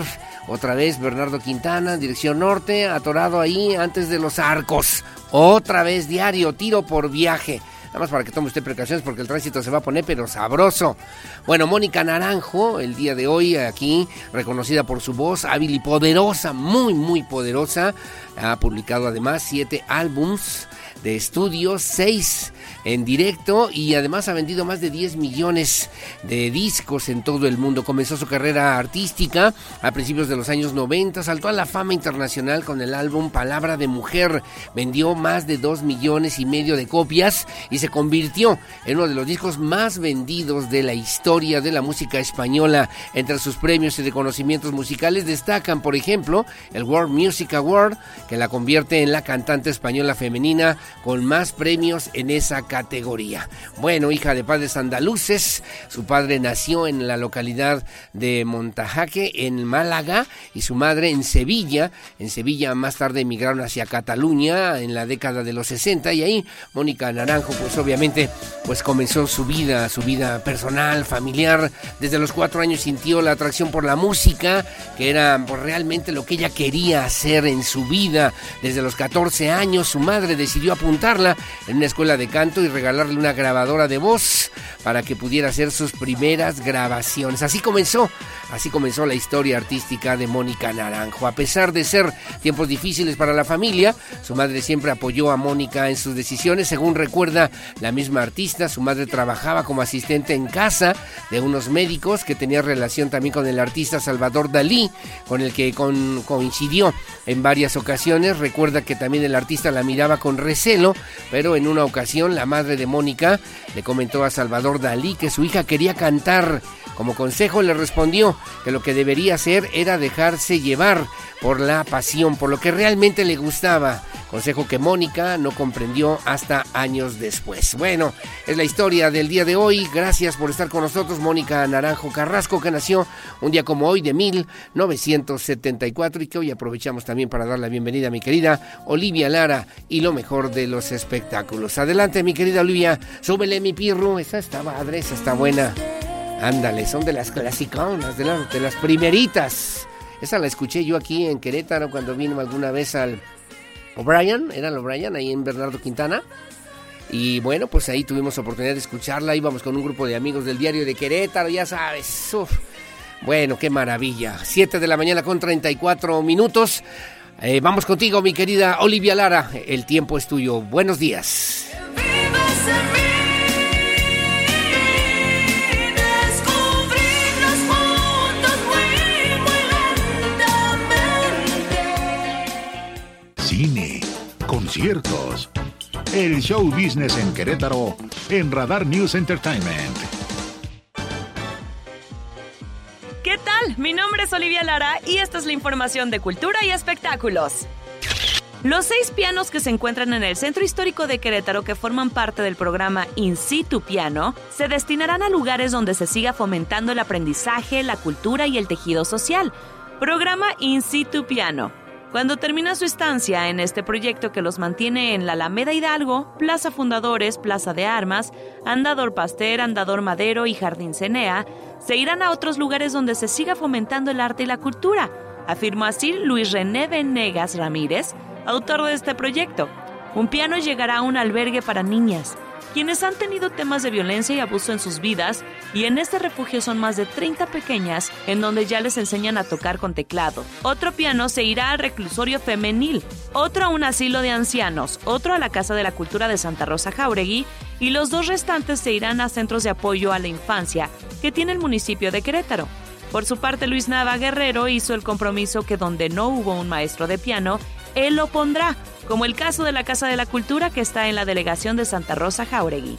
otra vez Bernardo Quintana, dirección norte, atorado ahí antes de los arcos. Otra vez diario, tiro por viaje. Nada más para que tome usted precauciones porque el tránsito se va a poner pero sabroso. Bueno, Mónica Naranjo, el día de hoy aquí, reconocida por su voz hábil y poderosa, muy, muy poderosa. Ha publicado además siete álbums de estudio, seis en directo y además ha vendido más de 10 millones de discos en todo el mundo. Comenzó su carrera artística a principios de los años 90, saltó a la fama internacional con el álbum Palabra de Mujer, vendió más de 2 millones y medio de copias y se convirtió en uno de los discos más vendidos de la historia de la música española. Entre sus premios y reconocimientos musicales destacan, por ejemplo, el World Music Award, que la convierte en la cantante española femenina con más premios en esa categoría. Bueno, hija de padres andaluces, su padre nació en la localidad de Montajaque, en Málaga, y su madre en Sevilla. En Sevilla más tarde emigraron hacia Cataluña en la década de los 60 y ahí Mónica Naranjo, pues obviamente, pues comenzó su vida, su vida personal, familiar. Desde los cuatro años sintió la atracción por la música, que era pues, realmente lo que ella quería hacer en su vida. Desde los 14 años su madre decidió apuntarla en una escuela de canto regalarle una grabadora de voz para que pudiera hacer sus primeras grabaciones. Así comenzó, así comenzó la historia artística de Mónica Naranjo. A pesar de ser tiempos difíciles para la familia, su madre siempre apoyó a Mónica en sus decisiones. Según recuerda la misma artista, su madre trabajaba como asistente en casa de unos médicos que tenía relación también con el artista Salvador Dalí, con el que con, coincidió en varias ocasiones. Recuerda que también el artista la miraba con recelo, pero en una ocasión la madre de Mónica le comentó a Salvador Dalí que su hija quería cantar. Como consejo le respondió que lo que debería hacer era dejarse llevar por la pasión, por lo que realmente le gustaba. Consejo que Mónica no comprendió hasta años después. Bueno, es la historia del día de hoy. Gracias por estar con nosotros, Mónica Naranjo Carrasco, que nació un día como hoy de 1974 y que hoy aprovechamos también para dar la bienvenida a mi querida Olivia Lara y lo mejor de los espectáculos. Adelante, mi querida Olivia, súbele mi pirro. Esa está padre, esa está buena. Ándale, son de las clasiconas, de, de las primeritas. Esa la escuché yo aquí en Querétaro cuando vino alguna vez al O'Brien, era el O'Brien, ahí en Bernardo Quintana. Y bueno, pues ahí tuvimos oportunidad de escucharla. Íbamos con un grupo de amigos del diario de Querétaro, ya sabes. Bueno, qué maravilla. 7 de la mañana con 34 minutos. Eh, vamos contigo, mi querida Olivia Lara. El tiempo es tuyo. Buenos días. Cine, conciertos, el show business en Querétaro en Radar News Entertainment. ¿Qué tal? Mi nombre es Olivia Lara y esta es la información de cultura y espectáculos. Los seis pianos que se encuentran en el Centro Histórico de Querétaro que forman parte del programa In Situ Piano se destinarán a lugares donde se siga fomentando el aprendizaje, la cultura y el tejido social. Programa In Situ Piano. Cuando termina su estancia en este proyecto que los mantiene en la Alameda Hidalgo, Plaza Fundadores, Plaza de Armas, Andador Pasteur, Andador Madero y Jardín Cenea, se irán a otros lugares donde se siga fomentando el arte y la cultura, afirmó así Luis René Venegas Ramírez, autor de este proyecto. Un piano llegará a un albergue para niñas, quienes han tenido temas de violencia y abuso en sus vidas, y en este refugio son más de 30 pequeñas en donde ya les enseñan a tocar con teclado. Otro piano se irá al reclusorio femenil, otro a un asilo de ancianos, otro a la Casa de la Cultura de Santa Rosa Jauregui, y los dos restantes se irán a centros de apoyo a la infancia que tiene el municipio de Querétaro. Por su parte, Luis Nava Guerrero hizo el compromiso que donde no hubo un maestro de piano, él lo pondrá, como el caso de la Casa de la Cultura que está en la delegación de Santa Rosa Jauregui.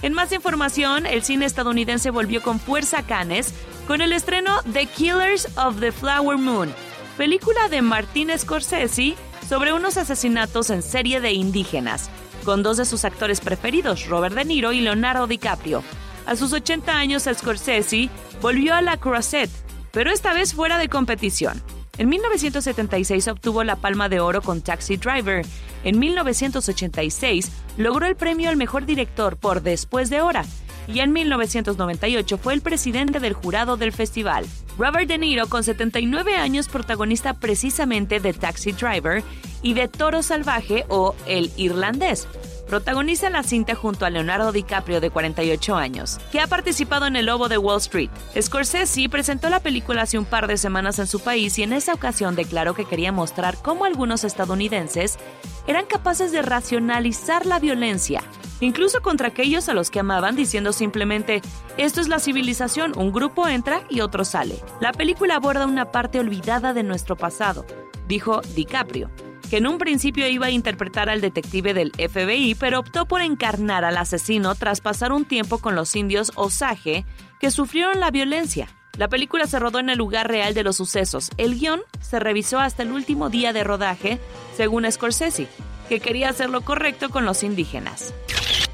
En más información, el cine estadounidense volvió con fuerza a Cannes con el estreno The Killers of the Flower Moon, película de Martin Scorsese sobre unos asesinatos en serie de indígenas, con dos de sus actores preferidos, Robert De Niro y Leonardo DiCaprio. A sus 80 años, Scorsese volvió a la Crusade, pero esta vez fuera de competición. En 1976 obtuvo la Palma de Oro con Taxi Driver. En 1986 logró el premio al mejor director por Después de Hora. Y en 1998 fue el presidente del jurado del festival. Robert De Niro, con 79 años, protagonista precisamente de Taxi Driver y de Toro Salvaje o El Irlandés, protagoniza la cinta junto a Leonardo DiCaprio de 48 años, que ha participado en El Lobo de Wall Street. Scorsese presentó la película hace un par de semanas en su país y en esa ocasión declaró que quería mostrar cómo algunos estadounidenses eran capaces de racionalizar la violencia, incluso contra aquellos a los que amaban, diciendo simplemente, esto es la civilización, un grupo entra y otro sale. La película aborda una parte olvidada de nuestro pasado, dijo DiCaprio que en un principio iba a interpretar al detective del FBI, pero optó por encarnar al asesino tras pasar un tiempo con los indios Osage que sufrieron la violencia. La película se rodó en el lugar real de los sucesos. El guion se revisó hasta el último día de rodaje, según Scorsese, que quería hacer lo correcto con los indígenas.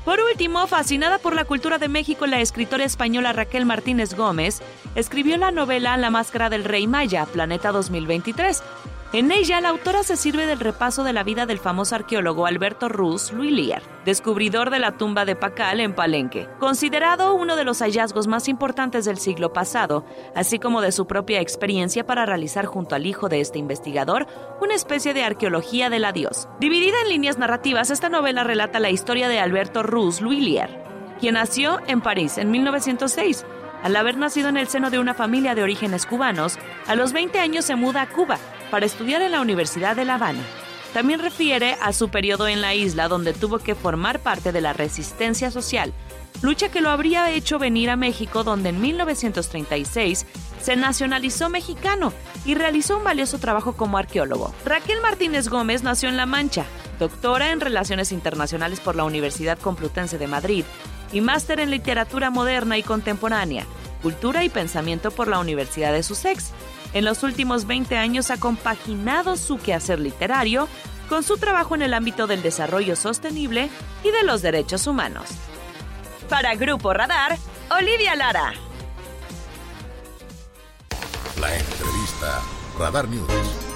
Por último, fascinada por la cultura de México, la escritora española Raquel Martínez Gómez escribió la novela La Máscara del Rey Maya, Planeta 2023. En ella, la autora se sirve del repaso de la vida del famoso arqueólogo Alberto Ruz Luilier, descubridor de la tumba de Pacal en Palenque, considerado uno de los hallazgos más importantes del siglo pasado, así como de su propia experiencia para realizar junto al hijo de este investigador una especie de arqueología del adiós. Dividida en líneas narrativas, esta novela relata la historia de Alberto Ruz Luilier, quien nació en París en 1906. Al haber nacido en el seno de una familia de orígenes cubanos, a los 20 años se muda a Cuba para estudiar en la Universidad de La Habana. También refiere a su periodo en la isla donde tuvo que formar parte de la resistencia social, lucha que lo habría hecho venir a México donde en 1936 se nacionalizó mexicano y realizó un valioso trabajo como arqueólogo. Raquel Martínez Gómez nació en La Mancha, doctora en Relaciones Internacionales por la Universidad Complutense de Madrid y máster en Literatura Moderna y Contemporánea, Cultura y Pensamiento por la Universidad de Sussex. En los últimos 20 años ha compaginado su quehacer literario con su trabajo en el ámbito del desarrollo sostenible y de los derechos humanos. Para Grupo Radar, Olivia Lara. La entrevista. Radar News.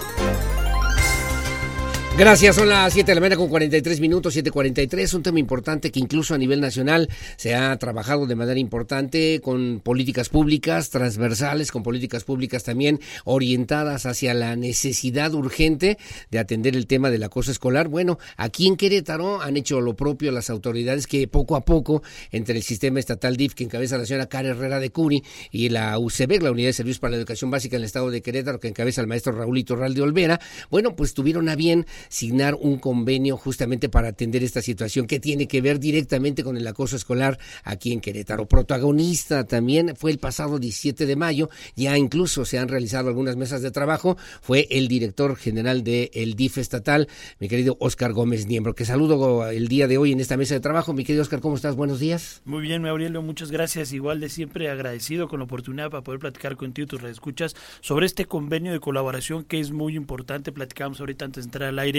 Gracias, son las 7 de la mañana con 43 minutos, 7.43, un tema importante que incluso a nivel nacional se ha trabajado de manera importante con políticas públicas transversales, con políticas públicas también orientadas hacia la necesidad urgente de atender el tema del acoso escolar. Bueno, aquí en Querétaro han hecho lo propio las autoridades que poco a poco, entre el sistema estatal DIF que encabeza la señora Cara Herrera de Curi y la UCB, la Unidad de Servicios para la Educación Básica en el Estado de Querétaro, que encabeza el maestro Raúl Iturral de Olvera, bueno, pues tuvieron a bien signar un convenio justamente para atender esta situación que tiene que ver directamente con el acoso escolar aquí en Querétaro. Protagonista también fue el pasado 17 de mayo, ya incluso se han realizado algunas mesas de trabajo, fue el director general del el DIF estatal, mi querido Oscar Gómez Niembro, que saludo el día de hoy en esta mesa de trabajo. Mi querido Oscar, ¿cómo estás? Buenos días. Muy bien, Aurelio, muchas gracias. Igual de siempre agradecido con la oportunidad para poder platicar contigo, tus escuchas sobre este convenio de colaboración que es muy importante. Platicamos ahorita antes de entrar al aire,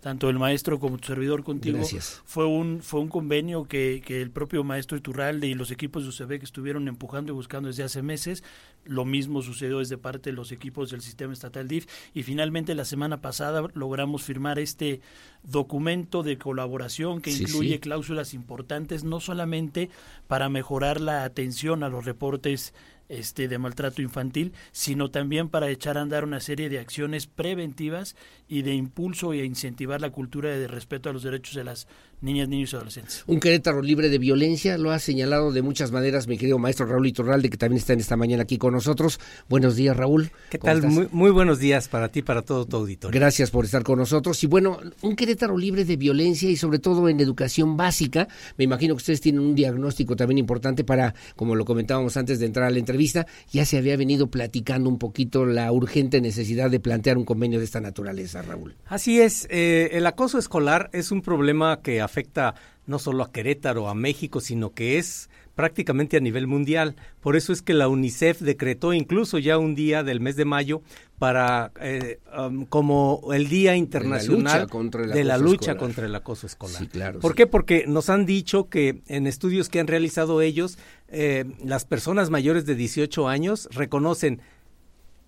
tanto el maestro como tu servidor contigo. Gracias. Fue un, fue un convenio que, que el propio maestro Iturralde y los equipos de UCB que estuvieron empujando y buscando desde hace meses. Lo mismo sucedió desde parte de los equipos del sistema estatal DIF. Y finalmente la semana pasada logramos firmar este documento de colaboración que Sí, incluye sí. cláusulas importantes, no solamente para mejorar la atención a los reportes este, de maltrato infantil, sino también para echar a andar una serie de acciones preventivas y de impulso y a incentivar la cultura de respeto a los derechos de las niñas, niños y adolescentes. Un Querétaro libre de violencia, lo ha señalado de muchas maneras mi querido maestro Raúl Iturralde, que también está en esta mañana aquí con nosotros. Buenos días, Raúl. ¿Qué ¿Cómo tal? Muy, muy buenos días para ti, para todo tu auditorio. Gracias por estar con nosotros. Y bueno, un Querétaro libre de violencia y sobre todo en educación básica. Me imagino que ustedes tienen un diagnóstico también importante para, como lo comentábamos antes de entrar a la entrevista, ya se había venido platicando un poquito la urgente necesidad de plantear un convenio de esta naturaleza, Raúl. Así es, eh, el acoso escolar es un problema que afecta no solo a Querétaro, a México, sino que es prácticamente a nivel mundial. Por eso es que la UNICEF decretó incluso ya un día del mes de mayo para eh, um, como el Día Internacional de la lucha contra el acoso escolar. Sí, claro, ¿Por sí. qué? Porque nos han dicho que en estudios que han realizado ellos, eh, las personas mayores de 18 años reconocen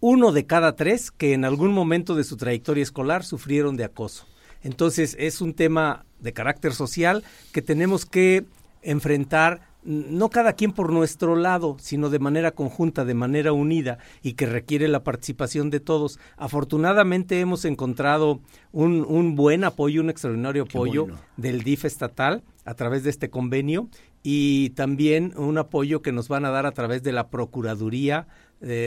uno de cada tres que en algún momento de su trayectoria escolar sufrieron de acoso. Entonces es un tema de carácter social que tenemos que enfrentar no cada quien por nuestro lado, sino de manera conjunta, de manera unida y que requiere la participación de todos. Afortunadamente hemos encontrado un, un buen apoyo, un extraordinario apoyo bueno. del DIF estatal a través de este convenio y también un apoyo que nos van a dar a través de la Procuraduría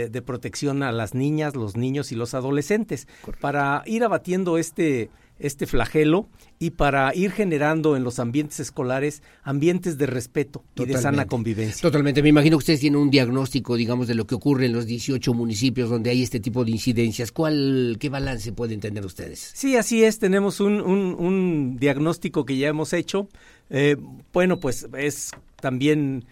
de Protección a las niñas, los niños y los adolescentes para ir abatiendo este este flagelo y para ir generando en los ambientes escolares ambientes de respeto y de sana convivencia. Totalmente. Me imagino que ustedes tienen un diagnóstico, digamos, de lo que ocurre en los 18 municipios donde hay este tipo de incidencias. ¿Cuál, qué balance pueden tener ustedes? Sí, así es. Tenemos un, un- un diagnóstico que ya hemos hecho. Eh, bueno, pues es también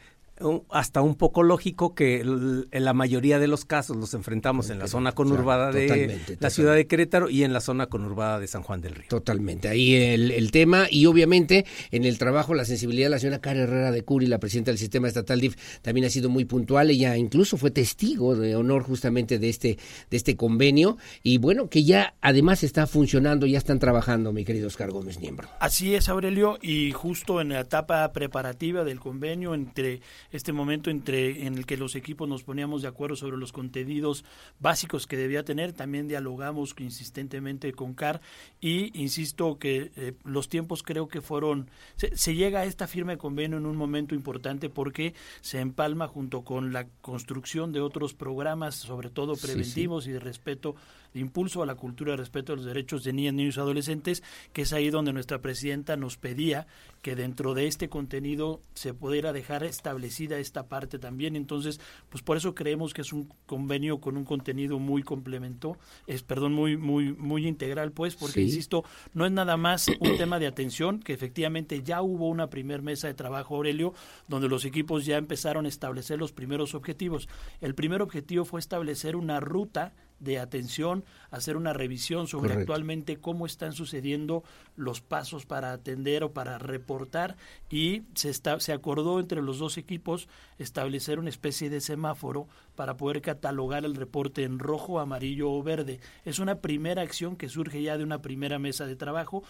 hasta un poco lógico que en la mayoría de los casos los enfrentamos en la zona conurbada de totalmente, la ciudad de Querétaro y en la zona conurbada de San Juan del Río. Totalmente. Ahí el, el tema y obviamente en el trabajo la sensibilidad de la señora Cara Herrera de Curi, la presidenta del sistema estatal DIF, también ha sido muy puntual. Ella incluso fue testigo de honor justamente de este, de este convenio y bueno, que ya además está funcionando, ya están trabajando, mi querido Oscar Gómez Niembro. Así es, Aurelio, y justo en la etapa preparativa del convenio, entre este momento entre en el que los equipos nos poníamos de acuerdo sobre los contenidos básicos que debía tener, también dialogamos insistentemente con CAR y insisto que eh, los tiempos creo que fueron se, se llega a esta firma de convenio en un momento importante porque se empalma junto con la construcción de otros programas, sobre todo Sí, sí. preventivos y de respeto de impulso a la cultura de respeto a los derechos de niñas, niños y adolescentes, que es ahí donde nuestra presidenta nos pedía que dentro de este contenido se pudiera dejar establecida esta parte también. Entonces, pues por eso creemos que es un convenio con un contenido muy complemento, es perdón, muy muy muy integral, pues, porque Sí. insisto, no es nada más un tema de atención, que efectivamente ya hubo una primer mesa de trabajo, Aurelio, donde los equipos ya empezaron a establecer los primeros objetivos. El primer objetivo fue establecer una ruta de atención, hacer una revisión sobre Correcto. actualmente cómo están sucediendo los pasos para atender o para reportar y se, está, se acordó entre los dos equipos establecer una especie de semáforo para poder catalogar el reporte en rojo, amarillo o verde. Es una primera acción que surge ya de una primera mesa de trabajo.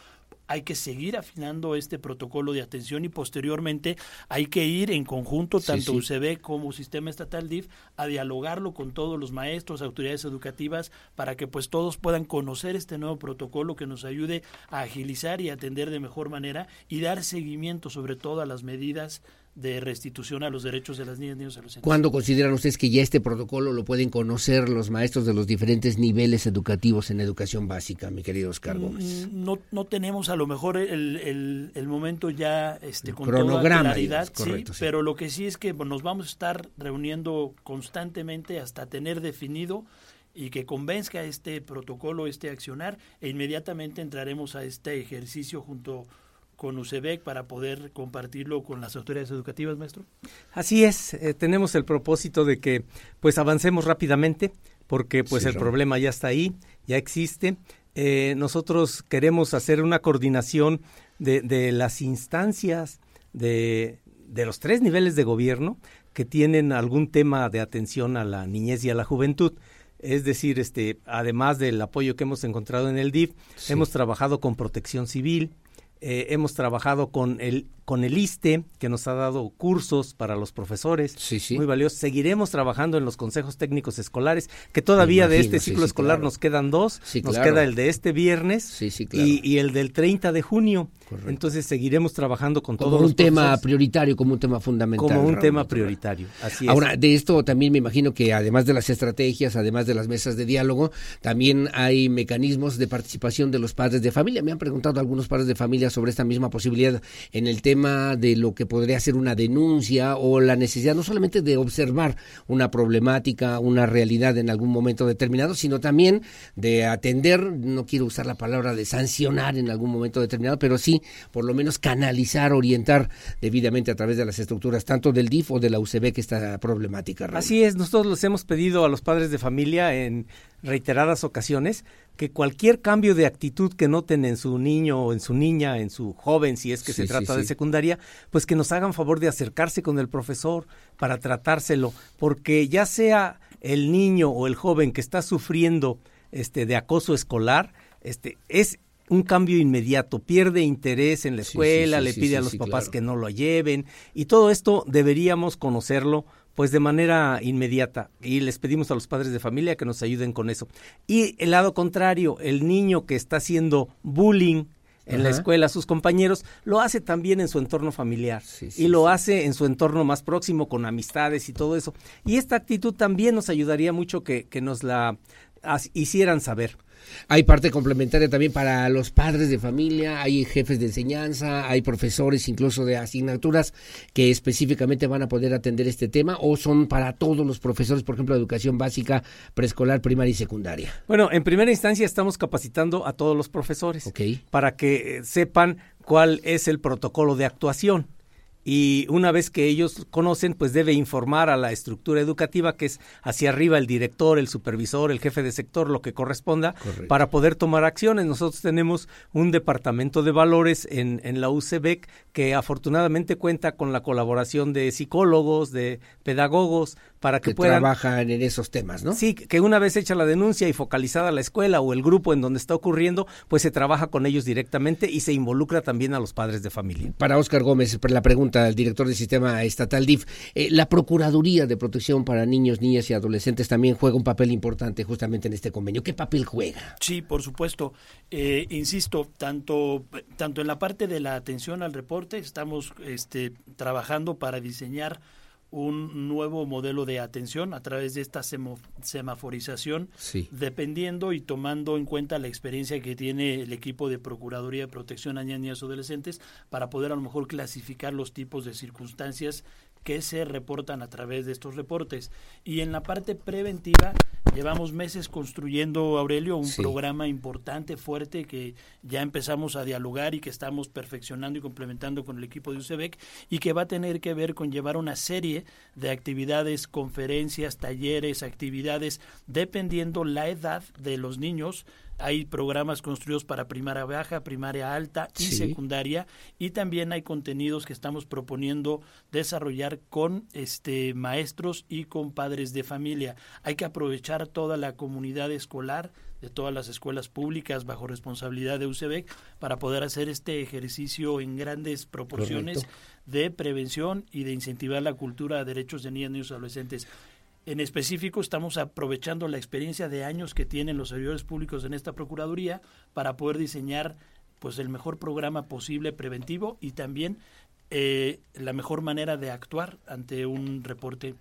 Hay que seguir afinando este protocolo de atención y posteriormente hay que ir en conjunto, Sí, tanto sí. UCB como Sistema Estatal DIF, a dialogarlo con todos los maestros, autoridades educativas, para que pues todos puedan conocer este nuevo protocolo que nos ayude a agilizar y atender de mejor manera y dar seguimiento sobre todo a las medidas de restitución a los derechos de las niñas, niños y adolescentes. ¿Cuándo consideran ustedes que ya este protocolo lo pueden conocer los maestros de los diferentes niveles educativos en educación básica, mi querido Oscar Gómez? Mm, No, no tenemos a lo mejor el, el- el momento ya este, con cronograma, toda claridad, digamos, correcto, sí, sí. pero lo que sí es que nos vamos a estar reuniendo constantemente hasta tener definido y que convenzca este protocolo, este accionar, e inmediatamente entraremos a este ejercicio junto con UCEBEC para poder compartirlo con las autoridades educativas, maestro. Así es, eh, tenemos el propósito de que pues avancemos rápidamente porque pues Sí, el problema ya está ahí, ya existe. Eh, nosotros queremos hacer una coordinación de, de las instancias de, de los tres niveles de gobierno que tienen algún tema de atención a la niñez y a la juventud. Es decir, este, además del apoyo que hemos encontrado en el DIF, Sí. hemos trabajado con protección civil, eh, hemos trabajado con el con el ISTE, que nos ha dado cursos para los profesores, muy valiosos. Seguiremos trabajando en los consejos técnicos escolares, que todavía de este sí, ciclo sí, escolar claro. nos quedan dos. Sí, nos claro. queda el de este viernes Sí, sí, claro. y, y el del 30 de junio. Entonces seguiremos trabajando con Como todos un los tema prioritario, como un tema fundamental. como un tema prioritario. Así es. Ahora, de esto también me imagino que además de las estrategias, además de las mesas de diálogo, también hay mecanismos de participación de los padres de familia. Me han preguntado algunos padres de familia sobre esta misma posibilidad en el tema de lo que podría ser una denuncia o la necesidad no solamente de observar una problemática, una realidad en algún momento determinado, sino también de atender, no quiero usar la palabra de sancionar en algún momento determinado, pero sí por lo menos canalizar, orientar debidamente a través de las estructuras tanto del DIF o de la UCB que esta problemática. Raúl. Así es, nosotros les hemos pedido a los padres de familia en reiteradas ocasiones que cualquier cambio de actitud que noten en su niño o en su niña, en su joven, si es que Sí, se sí, trata de sí. secundaria, pues que nos hagan favor de acercarse con el profesor para tratárselo, porque ya sea el niño o el joven que está sufriendo este de acoso escolar, este es un cambio inmediato, pierde interés en la escuela, le pide a los papás claro. que no lo lleven y todo esto deberíamos conocerlo pues de manera inmediata y les pedimos a los padres de familia que nos ayuden con eso. Y el lado contrario, el niño que está haciendo bullying en la escuela a sus compañeros, lo hace también en su entorno familiar sí, y lo hace en su entorno más próximo con amistades y todo eso. Y esta actitud también nos ayudaría mucho que, que nos la hicieran saber. Hay parte complementaria también para los padres de familia, hay jefes de enseñanza, hay profesores incluso de asignaturas que específicamente van a poder atender este tema o son para todos los profesores, por ejemplo, de educación básica, preescolar, primaria y secundaria. Bueno, en primera instancia estamos capacitando a todos los profesores para que sepan cuál es el protocolo de actuación. Y una vez que ellos conocen, pues debe informar a la estructura educativa, que es hacia arriba el director, el supervisor, el jefe de sector, lo que corresponda, Correcto. para poder tomar acciones. Nosotros tenemos un departamento de valores en, en la UCEBEC que afortunadamente cuenta con la colaboración de psicólogos, de pedagogos, para que, Que puedan trabajan en esos temas, ¿no? Sí, que una vez hecha la denuncia y focalizada la escuela o el grupo en donde está ocurriendo, pues se trabaja con ellos directamente y se involucra también a los padres de familia. Para Óscar Gómez, la pregunta al director del sistema estatal DIF, eh, la Procuraduría de Protección para Niños, Niñas y Adolescentes también juega un papel importante justamente en este convenio. ¿Qué papel juega? Sí, por supuesto. Eh, insisto, tanto, tanto en la parte de la atención al reporte, estamos este, trabajando para diseñar un nuevo modelo de atención a través de esta semaforización, Sí. dependiendo y tomando en cuenta la experiencia que tiene el equipo de Procuraduría de Protección a Niñas y Adolescentes para poder a lo mejor clasificar los tipos de circunstancias que se reportan a través de estos reportes. Y en la parte preventiva, llevamos meses construyendo, Aurelio, un Sí. programa importante, fuerte, que ya empezamos a dialogar y que estamos perfeccionando y complementando con el equipo de UCEBEC y que va a tener que ver con llevar una serie de actividades, conferencias, talleres, actividades, dependiendo la edad de los niños. Hay programas construidos para primaria baja, primaria alta y Sí. secundaria y también hay contenidos que estamos proponiendo desarrollar con este maestros y con padres de familia. Hay que aprovechar toda la comunidad escolar de todas las escuelas públicas bajo responsabilidad de UCEBEC para poder hacer este ejercicio en grandes proporciones Correcto. de prevención y de incentivar la cultura de derechos de niñas, niños y adolescentes. En específico, estamos aprovechando la experiencia de años que tienen los servidores públicos en esta Procuraduría para poder diseñar pues el mejor programa posible preventivo y también eh, la mejor manera de actuar ante un reporte.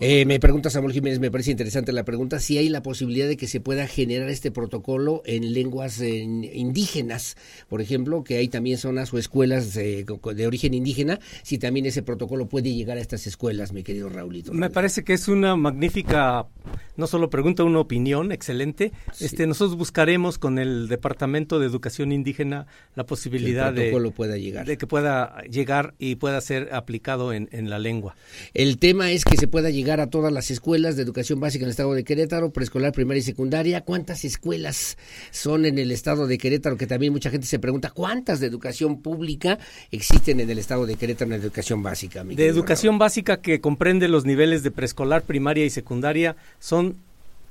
Eh, me pregunta Samuel Jiménez, me parece interesante la pregunta, si hay la posibilidad de que se pueda generar este protocolo en lenguas indígenas, por ejemplo, que hay también zonas o escuelas eh, de origen indígena, si también ese protocolo puede llegar a estas escuelas, mi querido Raulito. Me parece que es una magnífica, no solo pregunta, una opinión excelente. Este, nosotros buscaremos con el Departamento de Educación Indígena la posibilidad Que el de, protocolo pueda llegar. de que pueda llegar y pueda ser aplicado en, en la lengua. El tema es que se pueda llegar a todas las escuelas de educación básica en el estado de Querétaro, preescolar, primaria y secundaria. ¿Cuántas escuelas son en el estado de Querétaro? Que también mucha gente se pregunta, ¿cuántas de educación pública existen en el estado de Querétaro en educación básica? De educación básica que comprende los niveles de preescolar, primaria y secundaria son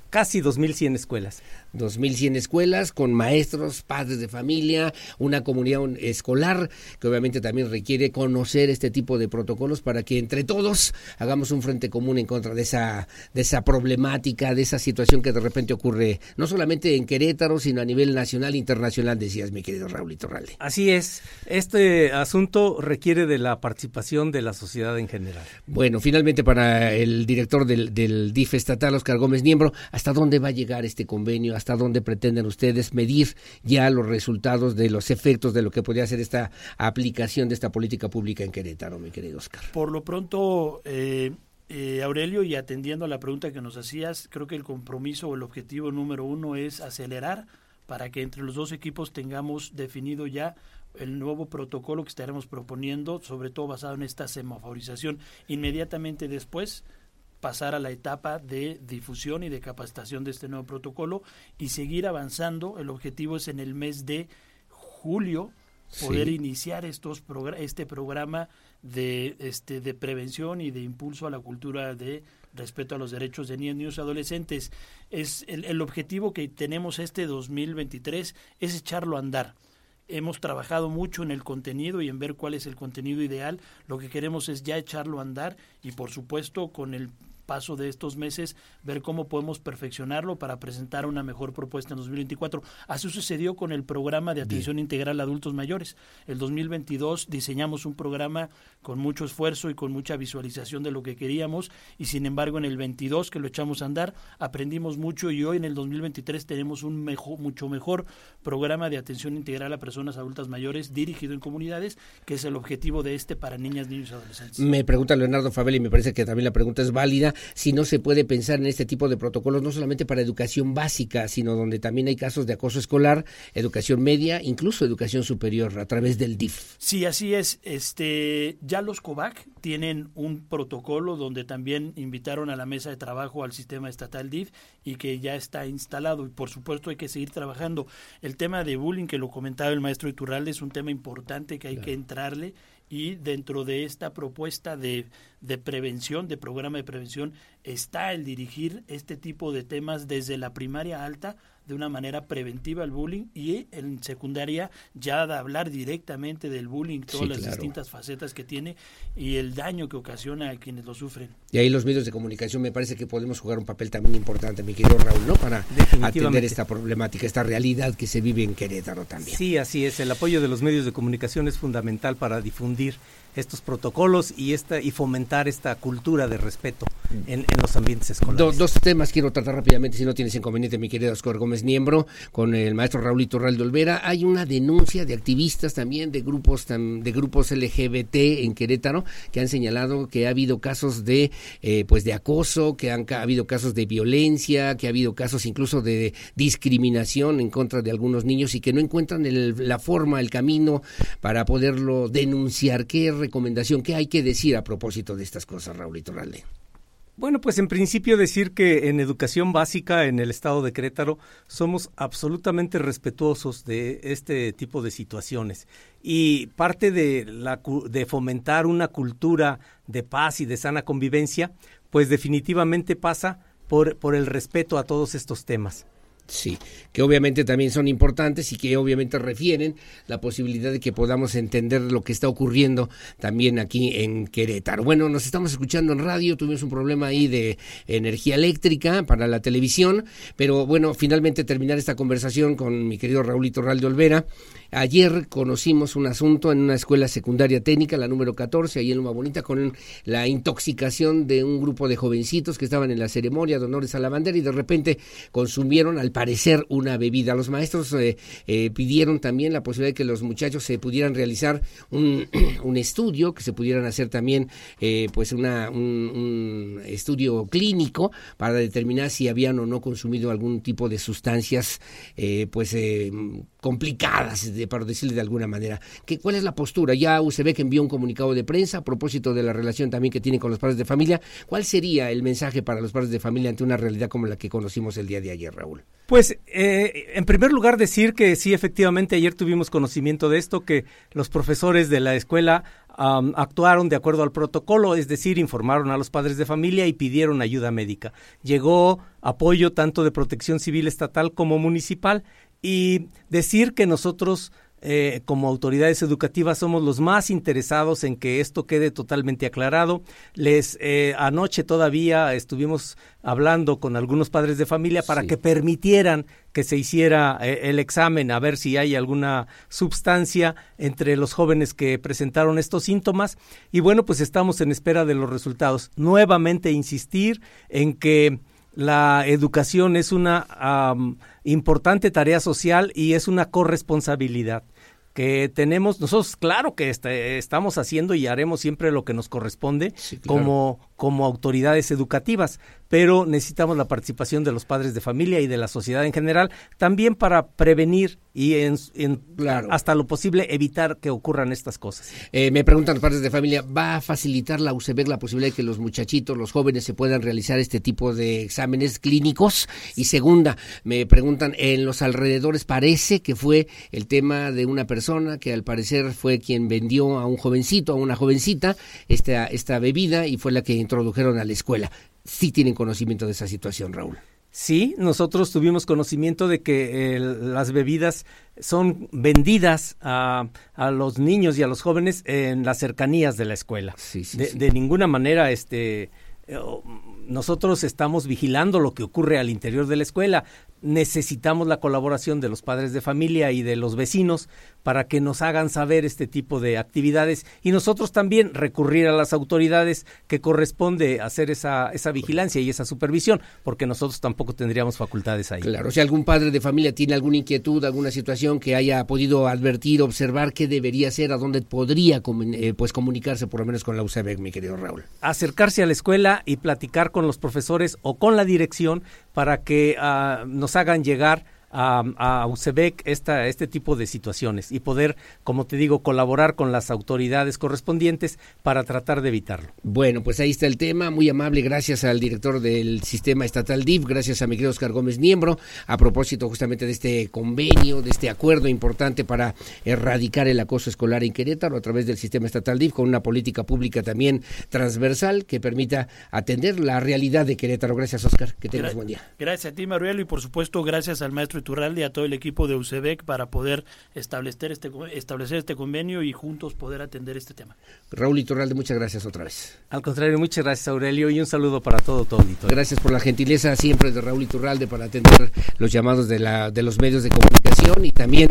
casi 2.100 escuelas. 2.100 escuelas con maestros, padres de familia, una comunidad un- escolar que obviamente también requiere conocer este tipo de protocolos para que entre todos hagamos un frente común en contra de esa, de esa problemática, de esa situación que de repente ocurre no solamente en Querétaro, sino a nivel nacional e internacional, decías mi querido Raulito Ralde. Así es, este asunto requiere de la participación de la sociedad en general. Bueno, finalmente para el director del, del DIF estatal, Oscar Gómez Niembro, ¿hasta dónde va a llegar este convenio? ¿Hasta dónde pretenden ustedes medir ya los resultados de los efectos de lo que podría ser esta aplicación de esta política pública en Querétaro, mi querido Oscar? Por lo pronto, eh, eh, Aurelio, y atendiendo a la pregunta que nos hacías, creo que el compromiso o el objetivo número uno es acelerar para que entre los dos equipos tengamos definido ya el nuevo protocolo que estaremos proponiendo, sobre todo basado en esta semaforización. Inmediatamente después pasar a la etapa de difusión y de capacitación de este nuevo protocolo y seguir avanzando. El objetivo es en el mes de julio poder Sí. iniciar estos progra- este programa de este de prevención y de impulso a la cultura de respeto a los derechos de niños, niños y adolescentes. Es el, el objetivo que tenemos este 2023 es echarlo a andar. hemos trabajado mucho en el contenido y en ver cuál es el contenido ideal. Lo que queremos es ya echarlo a andar y por supuesto con el paso de estos meses ver cómo podemos perfeccionarlo para presentar una mejor propuesta en 2024. Así sucedió con el programa de atención integral a adultos mayores. El 2022 diseñamos un programa con mucho esfuerzo y con mucha visualización de lo que queríamos y sin embargo en el 22 que lo echamos a andar aprendimos mucho y hoy en el 2023 tenemos un mejor, mucho mejor programa de atención integral a personas adultas mayores dirigido en comunidades que es el objetivo de este para niñas, niños y adolescentes. Me pregunta Leonardo Fabel y me parece que también la pregunta es válida si no se puede pensar en este tipo de protocolos no solamente para educación básica, sino donde también hay casos de acoso escolar, educación media, incluso educación superior a través del DIF. Sí, así es. Este, ya los COVAC tienen un protocolo donde también invitaron a la mesa de trabajo al sistema estatal DIF y que ya está instalado y por supuesto hay que seguir trabajando. El tema de bullying que lo comentaba el maestro Iturralde es un tema importante que hay que entrarle y dentro de esta propuesta de, de prevención, de programa de prevención, está el dirigir este tipo de temas desde la primaria alta de una manera preventiva al bullying y en secundaria ya de hablar directamente del bullying, todas Sí, las claro. distintas facetas que tiene y el daño que ocasiona a quienes lo sufren. Y ahí los medios de comunicación me parece que podemos jugar un papel también importante, mi querido Raúl, ¿no? Para atender esta problemática, esta realidad que se vive en Querétaro también. Sí, así es. El apoyo de los medios de comunicación es fundamental para difundir estos protocolos y esta y fomentar esta cultura de respeto en, en los ambientes escolares. Do- dos temas quiero tratar rápidamente, si no tienes inconveniente, mi querido Oscar Gómez Niembro, con el maestro Raúl Iturralde Olvera. Hay una denuncia de activistas también, de grupos de grupos LGBT en Querétaro, que han señalado que ha habido casos de eh, pues de acoso, que han ha habido casos de violencia, que ha habido casos incluso de discriminación en contra de algunos niños y que no encuentran el- la forma, el camino para poderlo denunciar. ¿Qué recomendación, qué hay que decir a propósito de estas cosas, Raúl Iturralde? Bueno, pues en principio decir que en educación básica en el estado de Querétaro somos absolutamente respetuosos de este tipo de situaciones y parte de la de fomentar una cultura de paz y de sana convivencia, pues definitivamente pasa por por el respeto a todos estos temas. Sí, que obviamente también son importantes y que obviamente refieren la posibilidad de que podamos entender lo que está ocurriendo también aquí en Querétaro. Bueno, nos estamos escuchando en radio, tuvimos un problema ahí de energía eléctrica para la televisión, pero bueno, finalmente terminar esta conversación con mi querido Raúl Iturralde Olvera. Ayer conocimos un asunto en una escuela secundaria técnica, la número 14, ahí en Loma Bonita, con la intoxicación de un grupo de jovencitos que estaban en la ceremonia de honores a la bandera y de repente consumieron, al parecer, una bebida. Los maestros eh, eh, pidieron también la posibilidad de que los muchachos se pudieran realizar un, estudio, que se pudieran hacer también eh, pues una, un, un estudio clínico para determinar si habían o no consumido algún tipo de sustancias eh, pues eh, complicadas, para decirle de alguna manera. ¿Qué, ¿Cuál es la postura? Ya UCB que envió un comunicado de prensa a propósito de la relación también que tiene con los padres de familia. ¿Cuál sería el mensaje para los padres de familia ante una realidad como la que conocimos el día de ayer, Raúl? Pues, eh, en primer lugar, decir que sí, efectivamente, ayer tuvimos conocimiento de esto, que los profesores de la escuela actuaron de acuerdo al protocolo, es decir, informaron a los padres de familia y pidieron ayuda médica. Llegó apoyo tanto de protección civil estatal como municipal y decir que nosotros eh, como autoridades educativas somos los más interesados en que esto quede totalmente aclarado. Les eh, anoche todavía estuvimos hablando con algunos padres de familia para que permitieran que se hiciera eh, el examen a ver si hay alguna sustancia entre los jóvenes que presentaron estos síntomas y bueno pues estamos en espera de los resultados. Nuevamente insistir en que la educación es una importante tarea social y es una corresponsabilidad que tenemos nosotros claro que este, estamos haciendo y haremos siempre lo que nos corresponde claro. como como autoridades educativas pero necesitamos la participación de los padres de familia y de la sociedad en general también para prevenir y en, en- hasta lo posible evitar que ocurran estas cosas Eh, me preguntan los padres de familia, ¿va a facilitar la UCB la posibilidad de que los muchachitos, los jóvenes se puedan realizar este tipo de exámenes clínicos? Y segunda, me preguntan, en los alrededores parece que fue el tema de una persona que al parecer fue quien vendió a un jovencito, a una jovencita, esta, esta bebida y fue la que introdujeron a la escuela. Sí tienen conocimiento de esa situación, Raúl. Sí, nosotros tuvimos conocimiento de que eh, las bebidas son vendidas a, a, los niños y a los jóvenes en las cercanías de la escuela. Sí, sí, de, sí. de ninguna manera, este, eh, nosotros estamos vigilando lo que ocurre al interior de la escuela. Necesitamos la colaboración de los padres de familia y de los vecinos para que nos hagan saber este tipo de actividades y nosotros también recurrir a las autoridades que corresponde hacer esa, esa vigilancia y esa supervisión, porque nosotros tampoco tendríamos facultades ahí. Claro, si algún padre de familia tiene alguna inquietud, alguna situación que haya podido advertir, observar qué debería hacer, a dónde podría eh, pues comunicarse por lo menos con la UCEBEC, mi querido Raúl. Acercarse a la escuela y platicar con los profesores o con la dirección para que uh, nos hagan llegar a, a UCEBEC esta, este tipo de situaciones y poder, como te digo, colaborar con las autoridades correspondientes para tratar de evitarlo. Bueno, pues ahí está el tema, muy amable, gracias al director del sistema estatal DIF, gracias a mi querido Oscar Gómez Niembro, a propósito justamente de este convenio, de este acuerdo importante para erradicar el acoso escolar en Querétaro a través del sistema estatal DIF, con una política pública también transversal que permita atender la realidad de Querétaro. Gracias, Oscar, que tengas Gra buen día. Gracias a ti, Maruelo, y por supuesto gracias al maestro Iturralde y a todo el equipo de UCEBEC para poder establecer este, establecer este convenio y juntos poder atender este tema. Raúl Iturralde, muchas gracias otra vez. Al contrario, muchas gracias Aurelio y un saludo para todo tu auditorio. Gracias por la gentileza siempre de Raúl Iturralde para atender los llamados de, la, de los medios de comunicación y también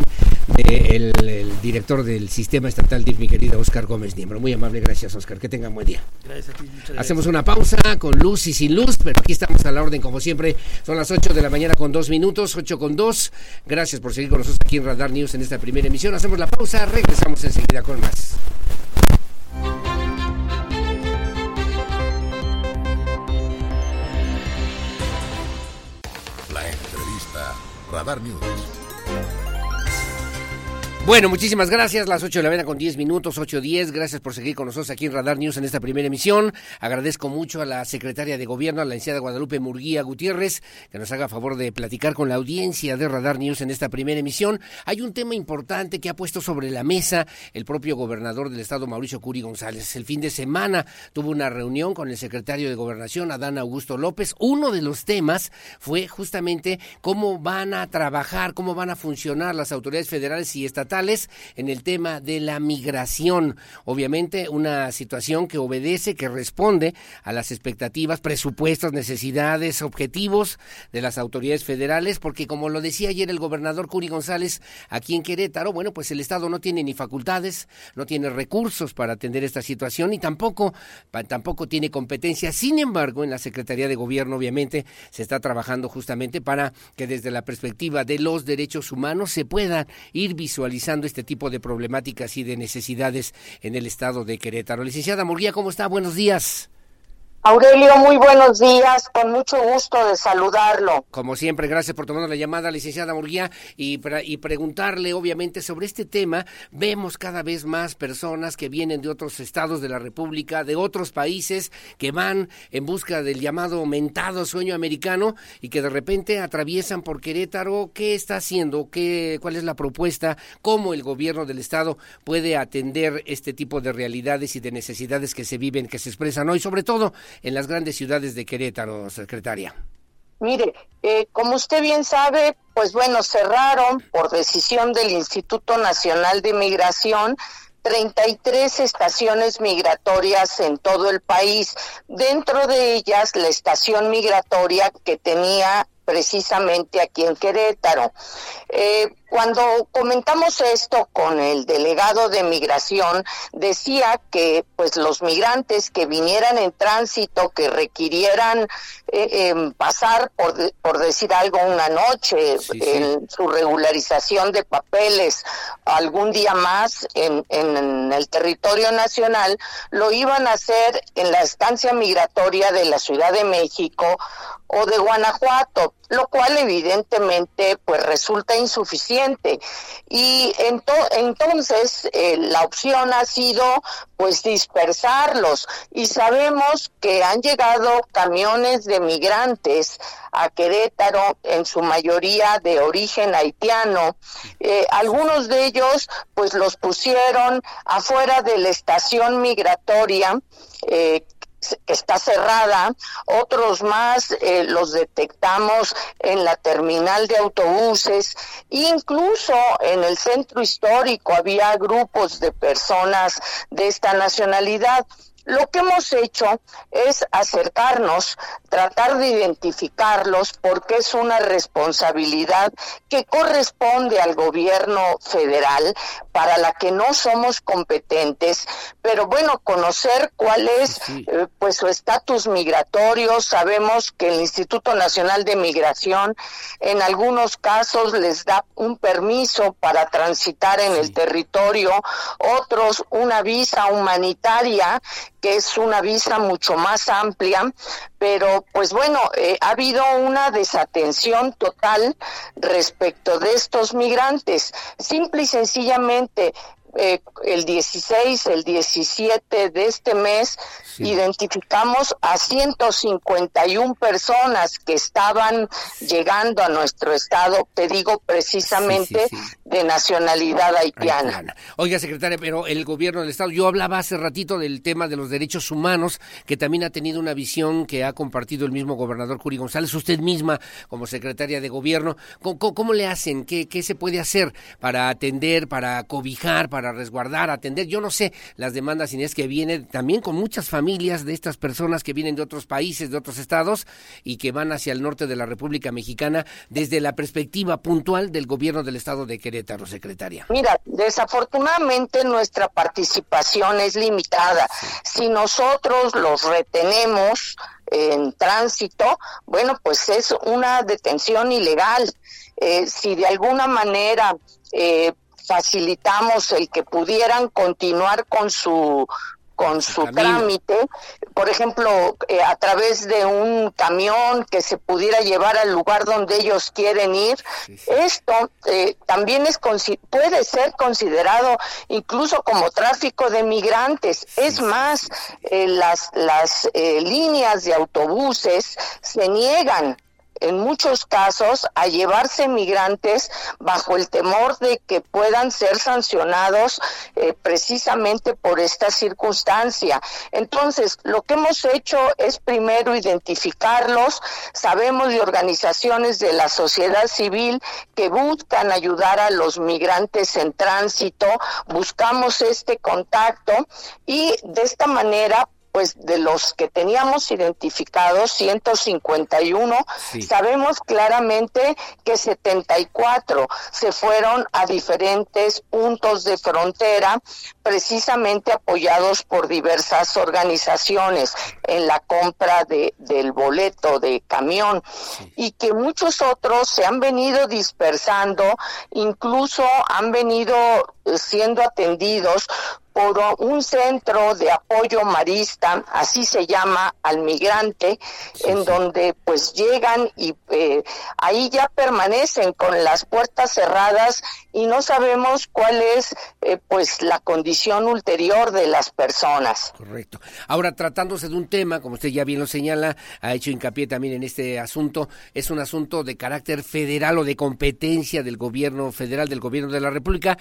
del de el director del sistema estatal DIF, mi querido Oscar Gómez Niembro. Muy amable, gracias Oscar, que tengan buen día. Gracias a ti, muchas gracias. Hacemos una pausa con luz y sin luz, pero aquí estamos a la orden como siempre. Son las 8 de la mañana con dos minutos, 8 con 2. Gracias por seguir con nosotros aquí en Radar News en esta primera emisión. Hacemos la pausa, regresamos enseguida con más. La entrevista Radar News. Bueno, muchísimas gracias. Las 8 de la mañana con 10 minutos, 8.10. Gracias por seguir con nosotros aquí en Radar News en esta primera emisión. Agradezco mucho a la secretaria de Gobierno, a la licenciada Guadalupe Murguía Gutiérrez, que nos haga favor de platicar con la audiencia de Radar News en esta primera emisión. Hay un tema importante que ha puesto sobre la mesa el propio gobernador del estado, Mauricio Curi González. El fin de semana tuvo una reunión con el secretario de Gobernación, Adán Augusto López. Uno de los temas fue justamente cómo van a trabajar, cómo van a funcionar las autoridades federales y estatales en el tema de la migración. Obviamente una situación que obedece, que responde a las expectativas, presupuestos, necesidades, objetivos de las autoridades federales, porque como lo decía ayer el gobernador Curi González aquí en Querétaro, bueno, pues el Estado no tiene ni facultades, no tiene recursos para atender esta situación y tampoco, tampoco tiene competencia. Sin embargo, en la Secretaría de Gobierno, obviamente, se está trabajando justamente para que desde la perspectiva de los derechos humanos se puedan ir visualizando este tipo de problemáticas y de necesidades en el estado de Querétaro. Licenciada Murguía, ¿cómo está? Buenos días. Aurelio, muy buenos días, con mucho gusto de saludarlo. Como siempre, gracias por tomar la llamada, licenciada Murguía, y, y preguntarle, obviamente, sobre este tema. Vemos cada vez más personas que vienen de otros estados de la República, de otros países, que van en busca del llamado mentado sueño americano y que de repente atraviesan por Querétaro. ¿Qué está haciendo? ¿Qué, ¿Cuál es la propuesta? ¿Cómo el gobierno del estado puede atender este tipo de realidades y de necesidades que se viven, que se expresan hoy? Sobre todo, en las grandes ciudades de Querétaro, secretaria? Mire, eh, como usted bien sabe, pues bueno, cerraron por decisión del Instituto Nacional de Migración 33 estaciones migratorias en todo el país. Dentro de ellas, la estación migratoria que tenía precisamente aquí en Querétaro. Eh, cuando comentamos esto con el delegado de migración, decía que pues los migrantes que vinieran en tránsito, que requirieran eh, eh, pasar, por, por decir algo, una noche sí, en sí. su regularización de papeles, algún día más en, en el territorio nacional, lo iban a hacer en la estancia migratoria de la Ciudad de México o de Guanajuato, lo cual evidentemente pues resulta insuficiente. Y ento entonces eh, la opción ha sido pues dispersarlos y sabemos que han llegado camiones de migrantes a Querétaro, en su mayoría de origen haitiano. Eh, algunos de ellos pues los pusieron afuera de la estación migratoria. Eh, está cerrada, otros más eh, los detectamos en la terminal de autobuses, incluso en el centro histórico había grupos de personas de esta nacionalidad. Lo que hemos hecho es acercarnos, tratar de identificarlos porque es una responsabilidad que corresponde al gobierno federal para la que no somos competentes, pero bueno, conocer cuál es eh, pues su estatus migratorio, sabemos que el Instituto Nacional de Migración en algunos casos les da un permiso para transitar en el territorio, otros una visa humanitaria que es una visa mucho más amplia, pero pues bueno, eh, ha habido una desatención total respecto de estos migrantes. Simple y sencillamente, eh, el 16, el 17 de este mes, identificamos a 151 personas que estaban llegando a nuestro estado, te digo precisamente de nacionalidad haitiana. Oiga, secretaria, pero el gobierno del Estado, yo hablaba hace ratito del tema de los derechos humanos, que también ha tenido una visión que ha compartido el mismo gobernador Curi González, usted misma como secretaria de gobierno. ¿Cómo, cómo- cómo le hacen? ¿Qué, ¿Qué se puede hacer para atender, para cobijar, para resguardar, atender? Yo no sé las demandas Inés que vienen también con muchas familias de estas personas que vienen de otros países, de otros estados y que van hacia el norte de la República Mexicana desde la perspectiva puntual del gobierno del estado de Querétaro, secretaria. Mira, desafortunadamente nuestra participación es limitada. Si nosotros los retenemos en tránsito, bueno, pues es una detención ilegal. Eh, si de alguna manera eh, facilitamos el que pudieran continuar con su con su trámite, por ejemplo, eh, a través de un camión que se pudiera llevar al lugar donde ellos quieren ir. Esto eh, también es puede ser considerado incluso como tráfico de migrantes. es más, eh, las las eh, líneas de autobuses se niegan en muchos casos a llevarse migrantes bajo el temor de que puedan ser sancionados eh, precisamente por esta circunstancia. Entonces, lo que hemos hecho es primero identificarlos, sabemos de organizaciones de la sociedad civil que buscan ayudar a los migrantes en tránsito, buscamos este contacto y de esta manera pues de los que teníamos identificados, 151, sabemos claramente que 74 se fueron a diferentes puntos de frontera, precisamente apoyados por diversas organizaciones en la compra de, del boleto de camión y que muchos otros se han venido dispersando, incluso han venido siendo atendidos por un centro de apoyo marista, así se llama al migrante, en donde pues llegan y eh, ahí ya permanecen con las puertas cerradas y no sabemos cuál es eh, pues la condición ulterior de las personas. Correcto. Ahora, tratándose de un tema, como usted ya bien lo señala, ha hecho hincapié también en este asunto, es un asunto de carácter federal o de competencia del gobierno federal, del gobierno de la República.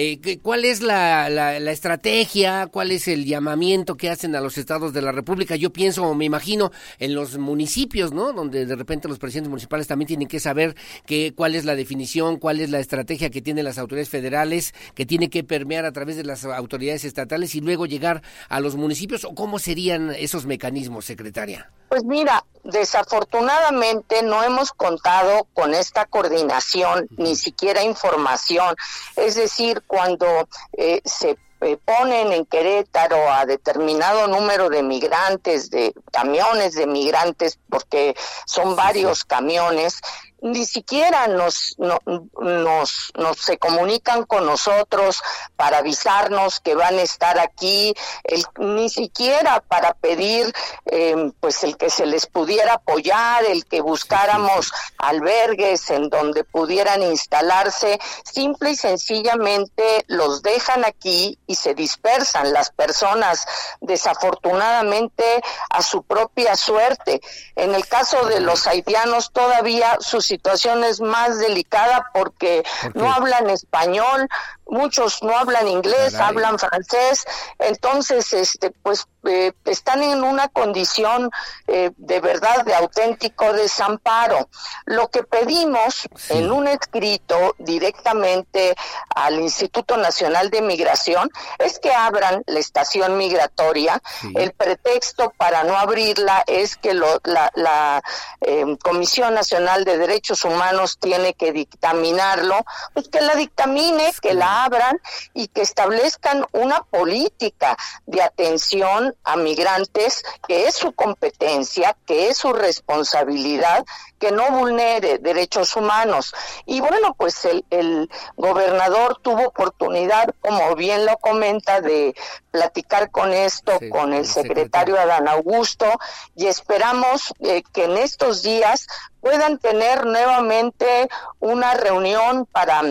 Eh, ¿qué- ¿Cuál es la, la- estrategia? ¿Cuál es el llamamiento que hacen a los estados de la República? Yo pienso, me imagino, en los municipios, ¿no? Donde de repente los presidentes municipales también tienen que saber que, cuál es la definición, cuál es la estrategia que tienen las autoridades federales, que tiene que permear a través de las autoridades estatales y luego llegar a los municipios, o cómo serían esos mecanismos, secretaria. Pues mira, desafortunadamente no hemos contado con esta coordinación, ni siquiera información. Es decir, cuando eh, se eh, ponen en Querétaro a determinado número de migrantes, de camiones de migrantes, porque son varios camiones, ni siquiera nos, no- nos, nos se comunican con nosotros para avisarnos que van a estar aquí, el- ni siquiera para pedir eh, pues el que se les pudiera apoyar, el que buscáramos albergues en donde pudieran instalarse, simple y sencillamente los dejan aquí y se dispersan las personas. Desafortunadamente a su propia suerte. En el caso de los haitianos todavía su situación es más delicada porque no hablan español, muchos no hablan inglés, Caray. hablan francés, entonces, este, pues eh, están en una condición eh, de verdad de auténtico desamparo. Lo que pedimos en un escrito directamente al Instituto Nacional de Migración es que abran la estación migratoria. El pretexto para no abrirla es que lo- la, la, eh, Comisión Nacional de Derechos Humanos tiene que dictaminarlo, pues que la dictamine, que la abran y que establezcan una política de atención a migrantes que es su competencia, que es su responsabilidad, que no vulnere derechos humanos. Y bueno, pues el, el gobernador tuvo oportunidad, como bien lo comenta, de platicar con esto con el secretario Adán Augusto y esperamos eh, que en estos días puedan tener nuevamente una reunión para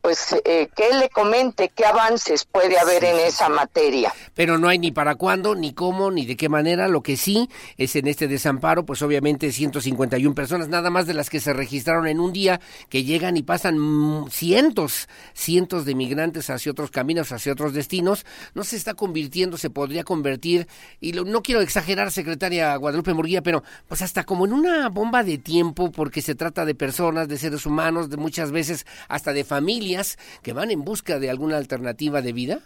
pues eh, que él le comente qué avances puede haber en esa materia. Pero no hay ni para cuándo, ni cómo, ni de qué manera. Lo que sí es en este desamparo, pues obviamente 151 personas, nada más de las que se registraron en un día, que llegan y pasan mm, cientos, cientos de migrantes hacia otros caminos, hacia otros destinos. No se está convirtiendo, se podría convertir, y lo- no quiero exagerar, secretaria Guadalupe Murguía, pero pues hasta como en una bomba de tiempo, porque se trata de personas, de seres humanos, de muchas veces hasta de familias que van en busca de alguna alternativa de vida.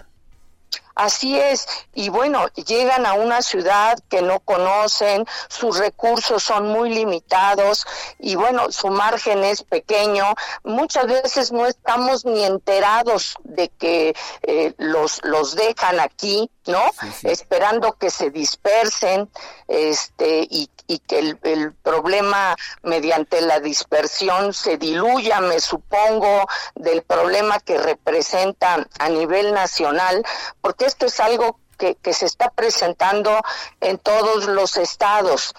Así es, y bueno, llegan a una ciudad que no conocen, sus recursos son muy limitados y bueno, su margen es pequeño. Muchas veces no estamos ni enterados de que eh, los, los dejan aquí, ¿no? Esperando que se dispersen este, y, y que el, problema mediante la dispersión se diluya, me supongo, del problema que representa a nivel nacional, porque esto es algo que se está presentando en todos los estados.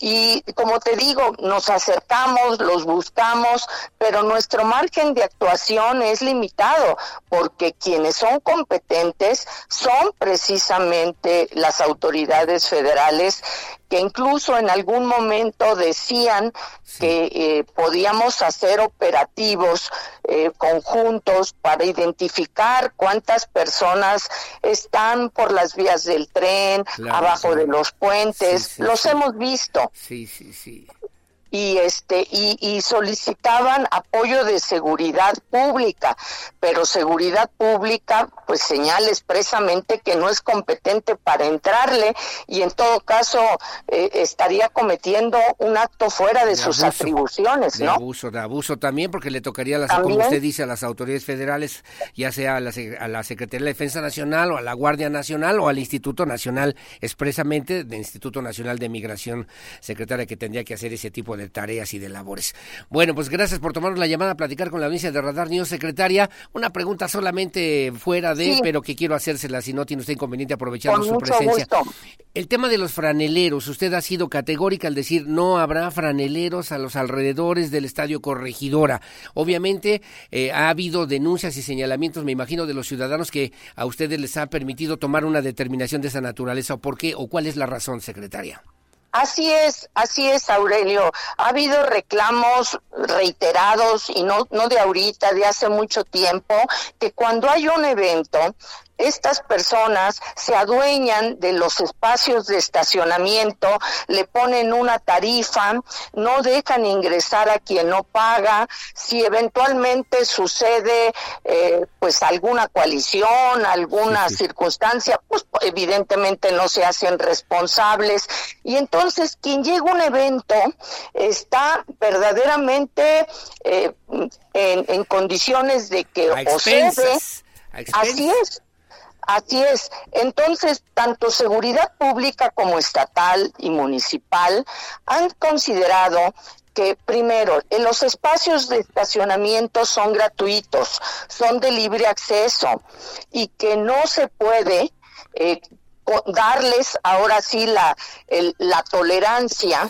Y como te digo, nos acercamos, los buscamos, pero nuestro margen de actuación es limitado, porque quienes son competentes son precisamente las autoridades federales que incluso en algún momento decían que eh, podíamos hacer operativos eh, conjuntos para identificar cuántas personas están por las vías del tren, Claro, abajo de los puentes, Sí, los hemos visto. Sí, sí, sí. Y este y, y solicitaban apoyo de seguridad pública pero seguridad pública pues señala expresamente que no es competente para entrarle y en todo caso eh, estaría cometiendo un acto fuera de, De sus abuso. atribuciones De no abuso, de abuso también, porque le tocaría, las, como usted dice, a las autoridades federales, ya sea a la, a la Secretaría de Defensa Nacional o a la Guardia Nacional o al Instituto Nacional, expresamente del Instituto Nacional de Migración, secretaria que tendría que hacer ese tipo de tareas y de labores. Bueno, pues gracias por tomarnos la llamada a platicar con la audiencia de Radar News, secretaria. Una pregunta solamente fuera de, Sí. pero que quiero hacérsela si no tiene usted inconveniente aprovechando Con su mucho presencia. gusto. El tema de los franeleros, usted ha sido categórica al decir no habrá franeleros a los alrededores del estadio Corregidora. Obviamente eh, ha habido denuncias y señalamientos, me imagino, de los ciudadanos que a ustedes les ha permitido tomar una determinación de esa naturaleza. ¿O por qué? ¿O cuál es la razón, secretaria? Así es, así es, Aurelio. Ha habido reclamos reiterados y no, no de ahorita, de hace mucho tiempo, que cuando hay un evento, estas personas se adueñan de los espacios de estacionamiento, le ponen una tarifa, no dejan ingresar a quien no paga. Si eventualmente sucede eh, pues alguna coalición, alguna circunstancia, pues evidentemente no se hacen responsables. Y entonces quien llega a un evento está verdaderamente eh, en, en condiciones de que o cede, así es, Así es. Entonces, tanto seguridad pública como estatal y municipal han considerado que primero, en los espacios de estacionamiento son gratuitos, son de libre acceso y que no se puede eh, darles ahora sí la, el- la tolerancia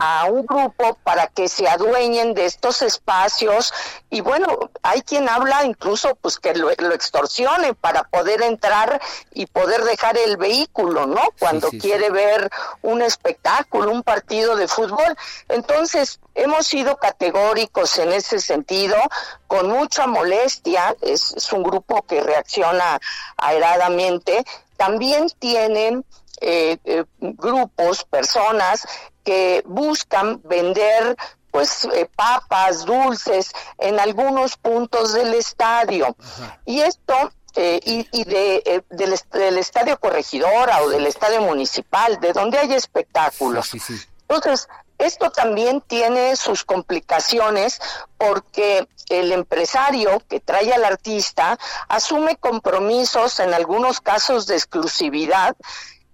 a un grupo para que se adueñen de estos espacios y bueno, hay quien habla incluso pues que lo, lo extorsione para poder entrar y poder dejar el vehículo, ¿no? Cuando quiere ver un espectáculo, un partido de fútbol. Entonces, hemos sido categóricos en ese sentido, con mucha molestia, es, es un grupo que reacciona airadamente, también tienen eh, eh, grupos, personas que buscan vender pues eh, papas, dulces en algunos puntos del estadio. Y esto eh, y, y de, eh, del, del estadio corregidora o del estadio municipal, de donde hay espectáculos. Entonces, esto también tiene sus complicaciones porque el empresario que trae al artista asume compromisos, en algunos casos de exclusividad,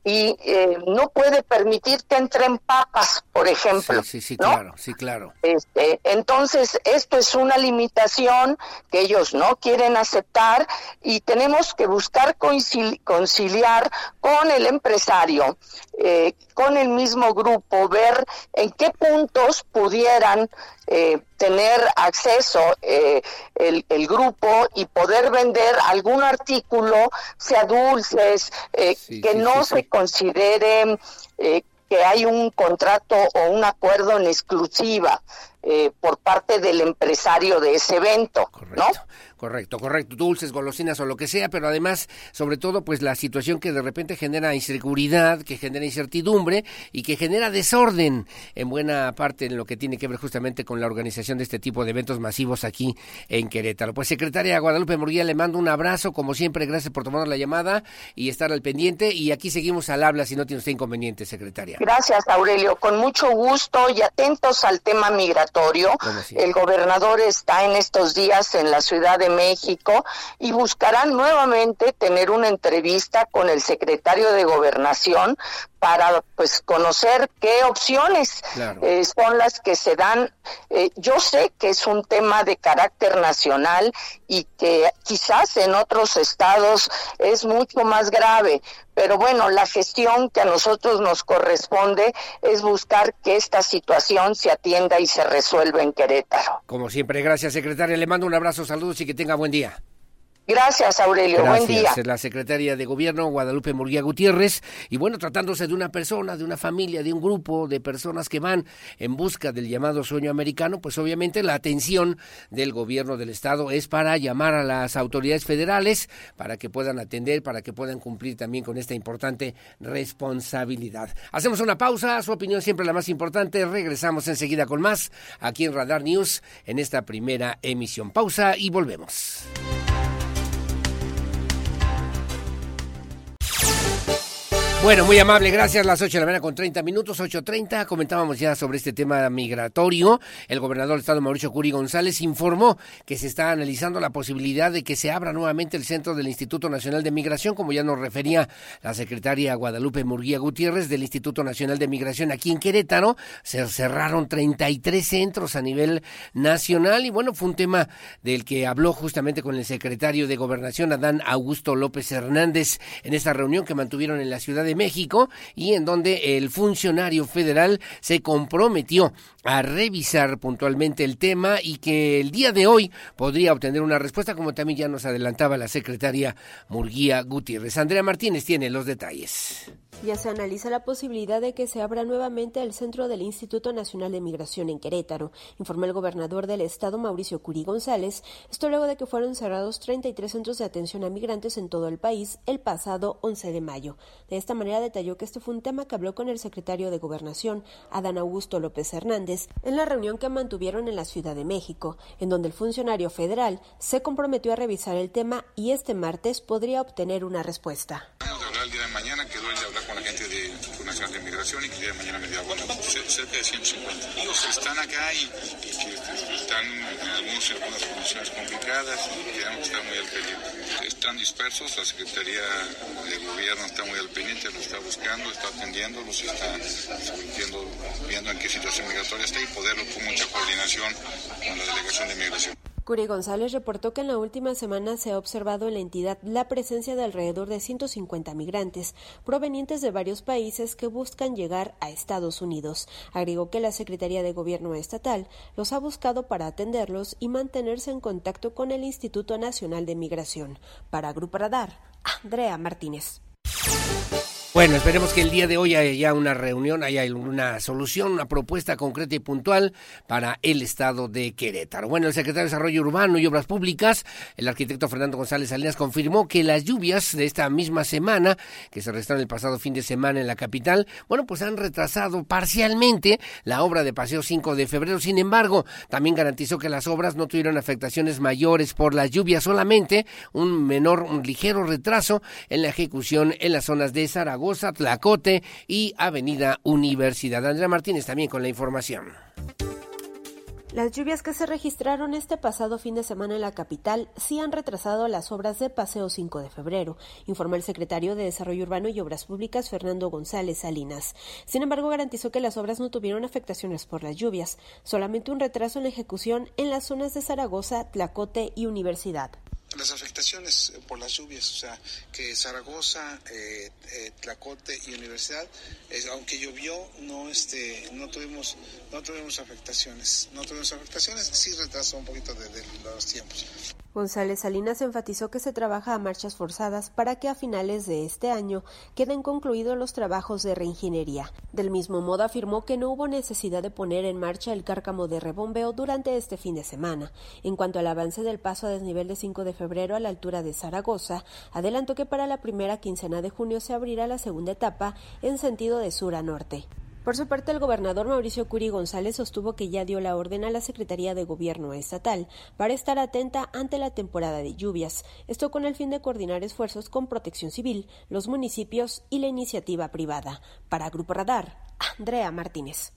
y eh, no puede permitir que entren papas, por ejemplo. Sí, sí, ¿no? claro, sí, claro. Este, entonces, esto es una limitación que ellos no quieren aceptar y tenemos que buscar conciliar con el empresario, eh, con el mismo grupo, ver en qué puntos pudieran eh, tener acceso eh, el, el grupo y poder vender algún artículo, sea dulces, eh, que no se considere eh, que hay un contrato o un acuerdo en exclusiva eh, por parte del empresario de ese evento, ¿no? Correcto, correcto, dulces, golosinas o lo que sea, pero además, sobre todo, pues la situación que de repente genera inseguridad, que genera incertidumbre y que genera desorden en buena parte en lo que tiene que ver justamente con la organización de este tipo de eventos masivos aquí en Querétaro. Pues secretaria Guadalupe Murguía, le mando un abrazo, como siempre, gracias por tomar la llamada y estar al pendiente y aquí seguimos al habla si no tiene usted inconveniente, secretaria. Gracias, Aurelio. Con mucho gusto y atentos al tema migratorio. El gobernador está en estos días en la Ciudad de México y buscarán nuevamente tener una entrevista con el secretario de Gobernación para pues conocer qué opciones Claro. eh, son las que se dan. Eh, yo sé que es un tema de carácter nacional y que quizás en otros estados es mucho más grave, pero bueno, la gestión que a nosotros nos corresponde es buscar que esta situación se atienda y se resuelva en Querétaro. Como siempre, gracias, secretaria. Le mando un abrazo, saludos y que tenga buen día. Gracias, Aurelio. Buen día. Es la secretaria de Gobierno Guadalupe Murguía Gutiérrez. Y bueno, tratándose de una persona, de una familia, de un grupo de personas que van en busca del llamado sueño americano, pues obviamente la atención del gobierno del estado es para llamar a las autoridades federales para que puedan atender, para que puedan cumplir también con esta importante responsabilidad. Hacemos una pausa, su opinión siempre la más importante. Regresamos enseguida con más aquí en Radar News en esta primera emisión. Pausa y volvemos. Bueno, muy amable, gracias. Las 8 de la mañana con 30 minutos, 8.30. Comentábamos ya sobre este tema migratorio. El gobernador del estado, Mauricio Curi González, informó que se está analizando la posibilidad de que se abra nuevamente el centro del Instituto Nacional de Migración, como ya nos refería la secretaria Guadalupe Murguía Gutiérrez del Instituto Nacional de Migración aquí en Querétaro. Se cerraron 33 centros a nivel nacional y bueno, fue un tema del que habló justamente con el secretario de Gobernación, Adán Augusto López Hernández, en esta reunión que mantuvieron en la Ciudad de México y en donde el funcionario federal se comprometió a revisar puntualmente el tema y que el día de hoy podría obtener una respuesta, como también ya nos adelantaba la secretaria Murguía Gutiérrez. Andrea Martínez tiene los detalles. Ya se analiza la posibilidad de que se abra nuevamente el centro del Instituto Nacional de Migración en Querétaro, informó el gobernador del estado Mauricio Curi González, esto luego de que fueron cerrados 33 centros de atención a migrantes en todo el país el pasado 11 de mayo. De esta manera detalló que este fue un tema que habló con el secretario de Gobernación, Adán Augusto López Hernández, en la reunión que mantuvieron en la Ciudad de México, en donde el funcionario federal se comprometió a revisar el tema y este martes podría obtener una respuesta. De Migración y que el día de mañana me diga, bueno, cer- cerca de 150. Ellos están acá y, están en algunos algunas condiciones complicadas y tenemos que estar muy al pendiente. Están dispersos, la Secretaría de Gobierno está muy al pendiente, los está buscando, está atendiéndolos, está viendo, viendo en qué situación migratoria está y poderlo con mucha coordinación con la Delegación de Migración. Curi González reportó que en la última semana se ha observado en la entidad la presencia de alrededor de 150 migrantes provenientes de varios países que buscan llegar a Estados Unidos. Agregó que la Secretaría de Gobierno Estatal los ha buscado para atenderlos y mantenerse en contacto con el Instituto Nacional de Migración. Para Grupo Radar, Andrea Martínez. Bueno, esperemos que el día de hoy haya una reunión, haya una solución, una propuesta concreta y puntual para el estado de Querétaro. Bueno, el secretario de Desarrollo Urbano y Obras Públicas, el arquitecto Fernando González Salinas, confirmó que las lluvias de esta misma semana, que se registraron el pasado fin de semana en la capital, bueno, pues han retrasado parcialmente la obra de Paseo 5 de febrero. Sin embargo, también garantizó que las obras no tuvieron afectaciones mayores por las lluvias, solamente un menor, un ligero retraso en la ejecución en las zonas de Zaragoza Tlacote y Avenida Universidad. Andrea Martínez también con la información. Las lluvias que se registraron este pasado fin de semana en la capital sí han retrasado las obras de Paseo 5 de febrero, informó el secretario de Desarrollo Urbano y Obras Públicas Fernando González Salinas. Sin embargo, garantizó que las obras no tuvieron afectaciones por las lluvias, solamente un retraso en la ejecución en las zonas de Zaragoza, Tlacote y Universidad las afectaciones por las lluvias, o sea, que Zaragoza, eh, eh, Tlacote y Universidad, eh, aunque llovió, no este, no tuvimos, no tuvimos afectaciones, no tuvimos afectaciones, sí retrasó un poquito de, de los tiempos. González Salinas enfatizó que se trabaja a marchas forzadas para que a finales de este año queden concluidos los trabajos de reingeniería. Del mismo modo afirmó que no hubo necesidad de poner en marcha el cárcamo de rebombeo durante este fin de semana. En cuanto al avance del paso a desnivel de 5 de febrero a la altura de Zaragoza, adelantó que para la primera quincena de junio se abrirá la segunda etapa en sentido de sur a norte. Por su parte, el gobernador Mauricio Curi González sostuvo que ya dio la orden a la Secretaría de Gobierno Estatal para estar atenta ante la temporada de lluvias, esto con el fin de coordinar esfuerzos con Protección Civil, los municipios y la iniciativa privada. Para Grupo Radar, Andrea Martínez.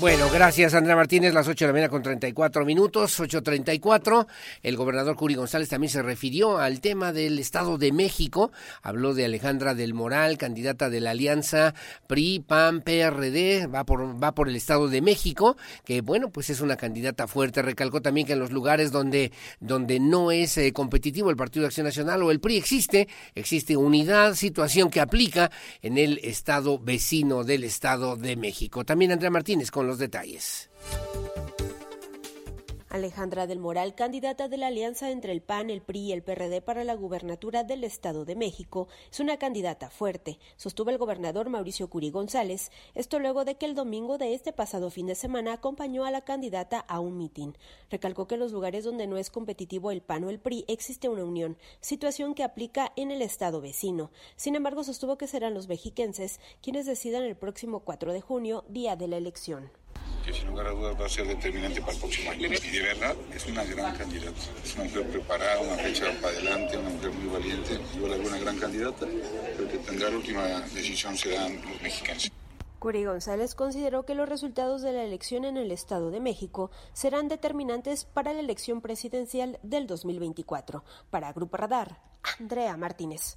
Bueno, gracias Andrea Martínez, las 8 de la mañana con 34 minutos, 8.34. El gobernador Curi González también se refirió al tema del Estado de México. Habló de Alejandra del Moral, candidata de la alianza PRI, PAN, PRD, va por, va por el Estado de México, que bueno, pues es una candidata fuerte. Recalcó también que en los lugares donde, donde no es eh, competitivo el Partido de Acción Nacional o el PRI existe, existe unidad, situación que aplica en el Estado vecino del Estado de México. También Andrea Martínez con los detalles. Alejandra del Moral, candidata de la alianza entre el PAN, el PRI y el PRD para la gubernatura del Estado de México, es una candidata fuerte, sostuvo el gobernador Mauricio Curi González, esto luego de que el domingo de este pasado fin de semana acompañó a la candidata a un mitin. Recalcó que en los lugares donde no es competitivo el PAN o el PRI existe una unión, situación que aplica en el Estado vecino. Sin embargo, sostuvo que serán los mexiquenses quienes decidan el próximo 4 de junio, día de la elección que sin lugar a dudas va a ser determinante para el próximo año. Y de verdad es una gran candidata. Es una mujer preparada, una fecha para adelante, una mujer muy valiente. Yo la veo una gran candidata, pero que tendrá la última decisión serán los mexicanos. Curi González consideró que los resultados de la elección en el Estado de México serán determinantes para la elección presidencial del 2024. Para Grupo Radar, Andrea Martínez.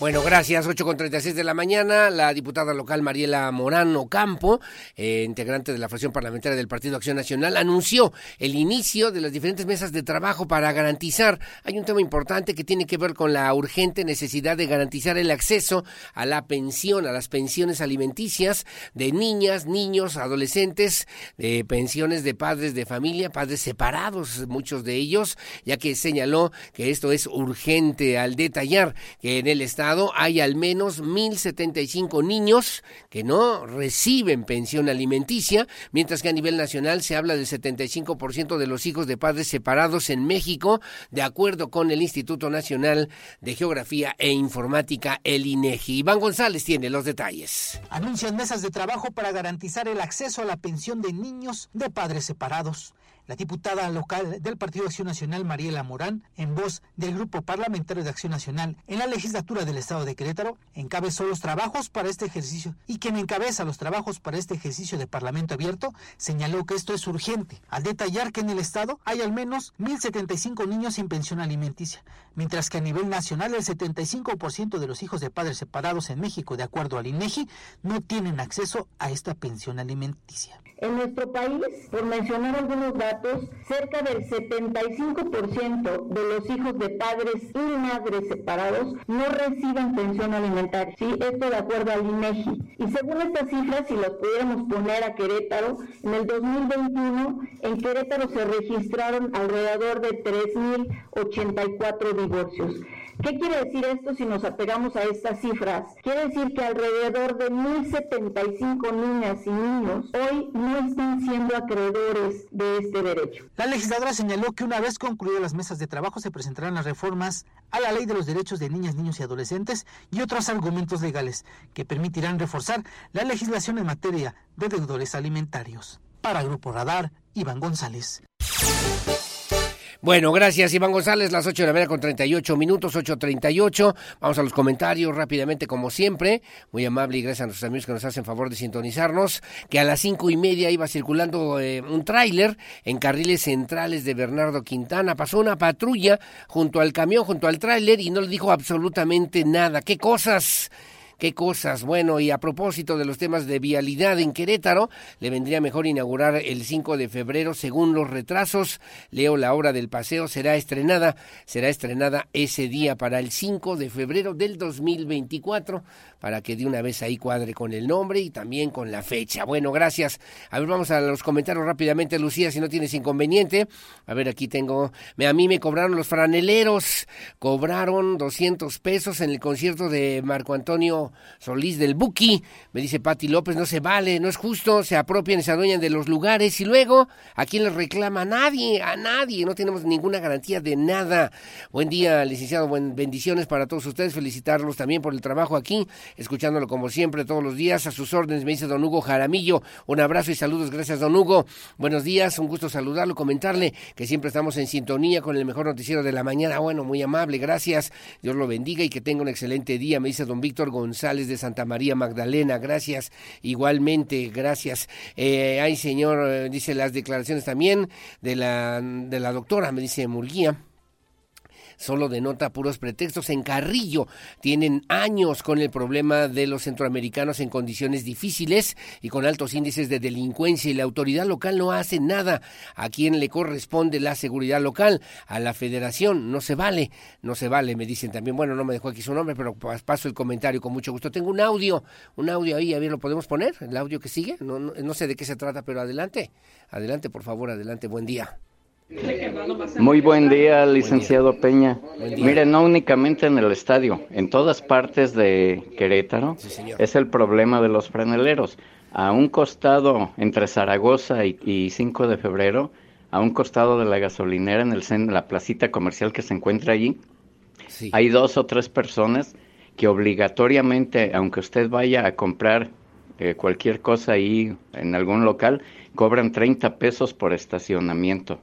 Bueno, gracias. 8 con 36 de la mañana. La diputada local Mariela Morán Ocampo, eh, integrante de la fracción parlamentaria del Partido Acción Nacional, anunció el inicio de las diferentes mesas de trabajo para garantizar. Hay un tema importante que tiene que ver con la urgente necesidad de garantizar el acceso a la pensión, a las pensiones alimenticias de niñas, niños, adolescentes, de pensiones de padres de familia, padres separados, muchos de ellos, ya que señaló que esto es urgente al detallar que en el estado hay al menos 1.075 niños que no reciben pensión alimenticia, mientras que a nivel nacional se habla del 75% de los hijos de padres separados en México, de acuerdo con el Instituto Nacional de Geografía e Informática, el INEGI. Iván González tiene los detalles. Anuncian mesas de trabajo para garantizar el acceso a la pensión de niños de padres separados. La diputada local del Partido Acción Nacional, Mariela Morán, en voz del Grupo Parlamentario de Acción Nacional en la legislatura del Estado de Querétaro, encabezó los trabajos para este ejercicio y quien encabeza los trabajos para este ejercicio de Parlamento abierto señaló que esto es urgente, al detallar que en el Estado hay al menos 1.075 niños sin pensión alimenticia, mientras que a nivel nacional el 75% de los hijos de padres separados en México, de acuerdo al INEGI, no tienen acceso a esta pensión alimenticia. En nuestro país, por mencionar algunos datos, cerca del 75% de los hijos de padres y madres separados no reciben pensión alimentaria. Sí, esto de acuerdo al INEGI. Y según estas cifras, si las pudiéramos poner a Querétaro, en el 2021 en Querétaro se registraron alrededor de 3.084 divorcios. ¿Qué quiere decir esto si nos apegamos a estas cifras? Quiere decir que alrededor de 1.075 niñas y niños hoy no están siendo acreedores de este derecho. La legisladora señaló que una vez concluidas las mesas de trabajo se presentarán las reformas a la Ley de los Derechos de Niñas, Niños y Adolescentes y otros argumentos legales que permitirán reforzar la legislación en materia de deudores alimentarios. Para Grupo Radar, Iván González. Bueno, gracias Iván González, las 8 de la mañana con 38 minutos, 8.38. Vamos a los comentarios rápidamente como siempre. Muy amable y gracias a nuestros amigos que nos hacen favor de sintonizarnos. Que a las cinco y media iba circulando eh, un tráiler en carriles centrales de Bernardo Quintana. Pasó una patrulla junto al camión, junto al tráiler y no le dijo absolutamente nada. ¿Qué cosas? Qué cosas. Bueno, y a propósito de los temas de vialidad en Querétaro, le vendría mejor inaugurar el 5 de febrero según los retrasos. Leo la hora del paseo, será estrenada, será estrenada ese día para el 5 de febrero del 2024, para que de una vez ahí cuadre con el nombre y también con la fecha. Bueno, gracias. A ver, vamos a los comentarios rápidamente, Lucía, si no tienes inconveniente. A ver, aquí tengo, a mí me cobraron los franeleros, cobraron 200 pesos en el concierto de Marco Antonio Solís del Buki. Me dice Pati López, no se vale, no es justo, se apropian y se adueñan de los lugares y luego, ¿a quién les reclama? A nadie, a nadie, no tenemos ninguna garantía de nada. Buen día, licenciado, buen, bendiciones para todos ustedes, felicitarlos también por el trabajo aquí, escuchándolo como siempre todos los días, a sus órdenes, me dice don Hugo Jaramillo, un abrazo y saludos, gracias don Hugo, buenos días, un gusto saludarlo, comentarle que siempre estamos en sintonía con el mejor noticiero de la mañana, bueno, muy amable, gracias, Dios lo bendiga y que tenga un excelente día, me dice don Víctor González de Santa María Magdalena, gracias, igualmente, gracias. Eh, ay, señor, eh, dice las declaraciones también de la, de la doctora, me dice Murguía solo denota puros pretextos. En Carrillo tienen años con el problema de los centroamericanos en condiciones difíciles y con altos índices de delincuencia y la autoridad local no hace nada. ¿A quién le corresponde la seguridad local? A la federación. No se vale, no se vale, me dicen también. Bueno, no me dejó aquí su nombre, pero paso el comentario con mucho gusto. Tengo un audio, un audio ahí, a ver, ¿lo podemos poner? ¿El audio que sigue? No, no, no sé de qué se trata, pero adelante. Adelante, por favor, adelante. Buen día. Muy buen día, licenciado Peña. Mire, no únicamente en el estadio, en todas partes de Querétaro es el problema de los franeleros. A un costado, entre Zaragoza y, y 5 de febrero, a un costado de la gasolinera, en el cen- la placita comercial que se encuentra allí, hay dos o tres personas que obligatoriamente, aunque usted vaya a comprar eh, cualquier cosa ahí en algún local, cobran 30 pesos por estacionamiento.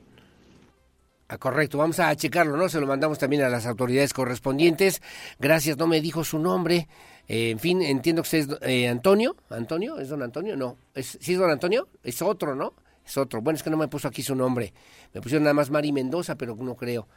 Ah, correcto, vamos a checarlo, ¿no? Se lo mandamos también a las autoridades correspondientes. Gracias, no me dijo su nombre. Eh, en fin, entiendo que usted es eh, Antonio. ¿Antonio? ¿Es don Antonio? No. ¿Es, ¿Sí es don Antonio? Es otro, ¿no? Es otro. Bueno, es que no me puso aquí su nombre. Me pusieron nada más Mari Mendoza, pero no creo.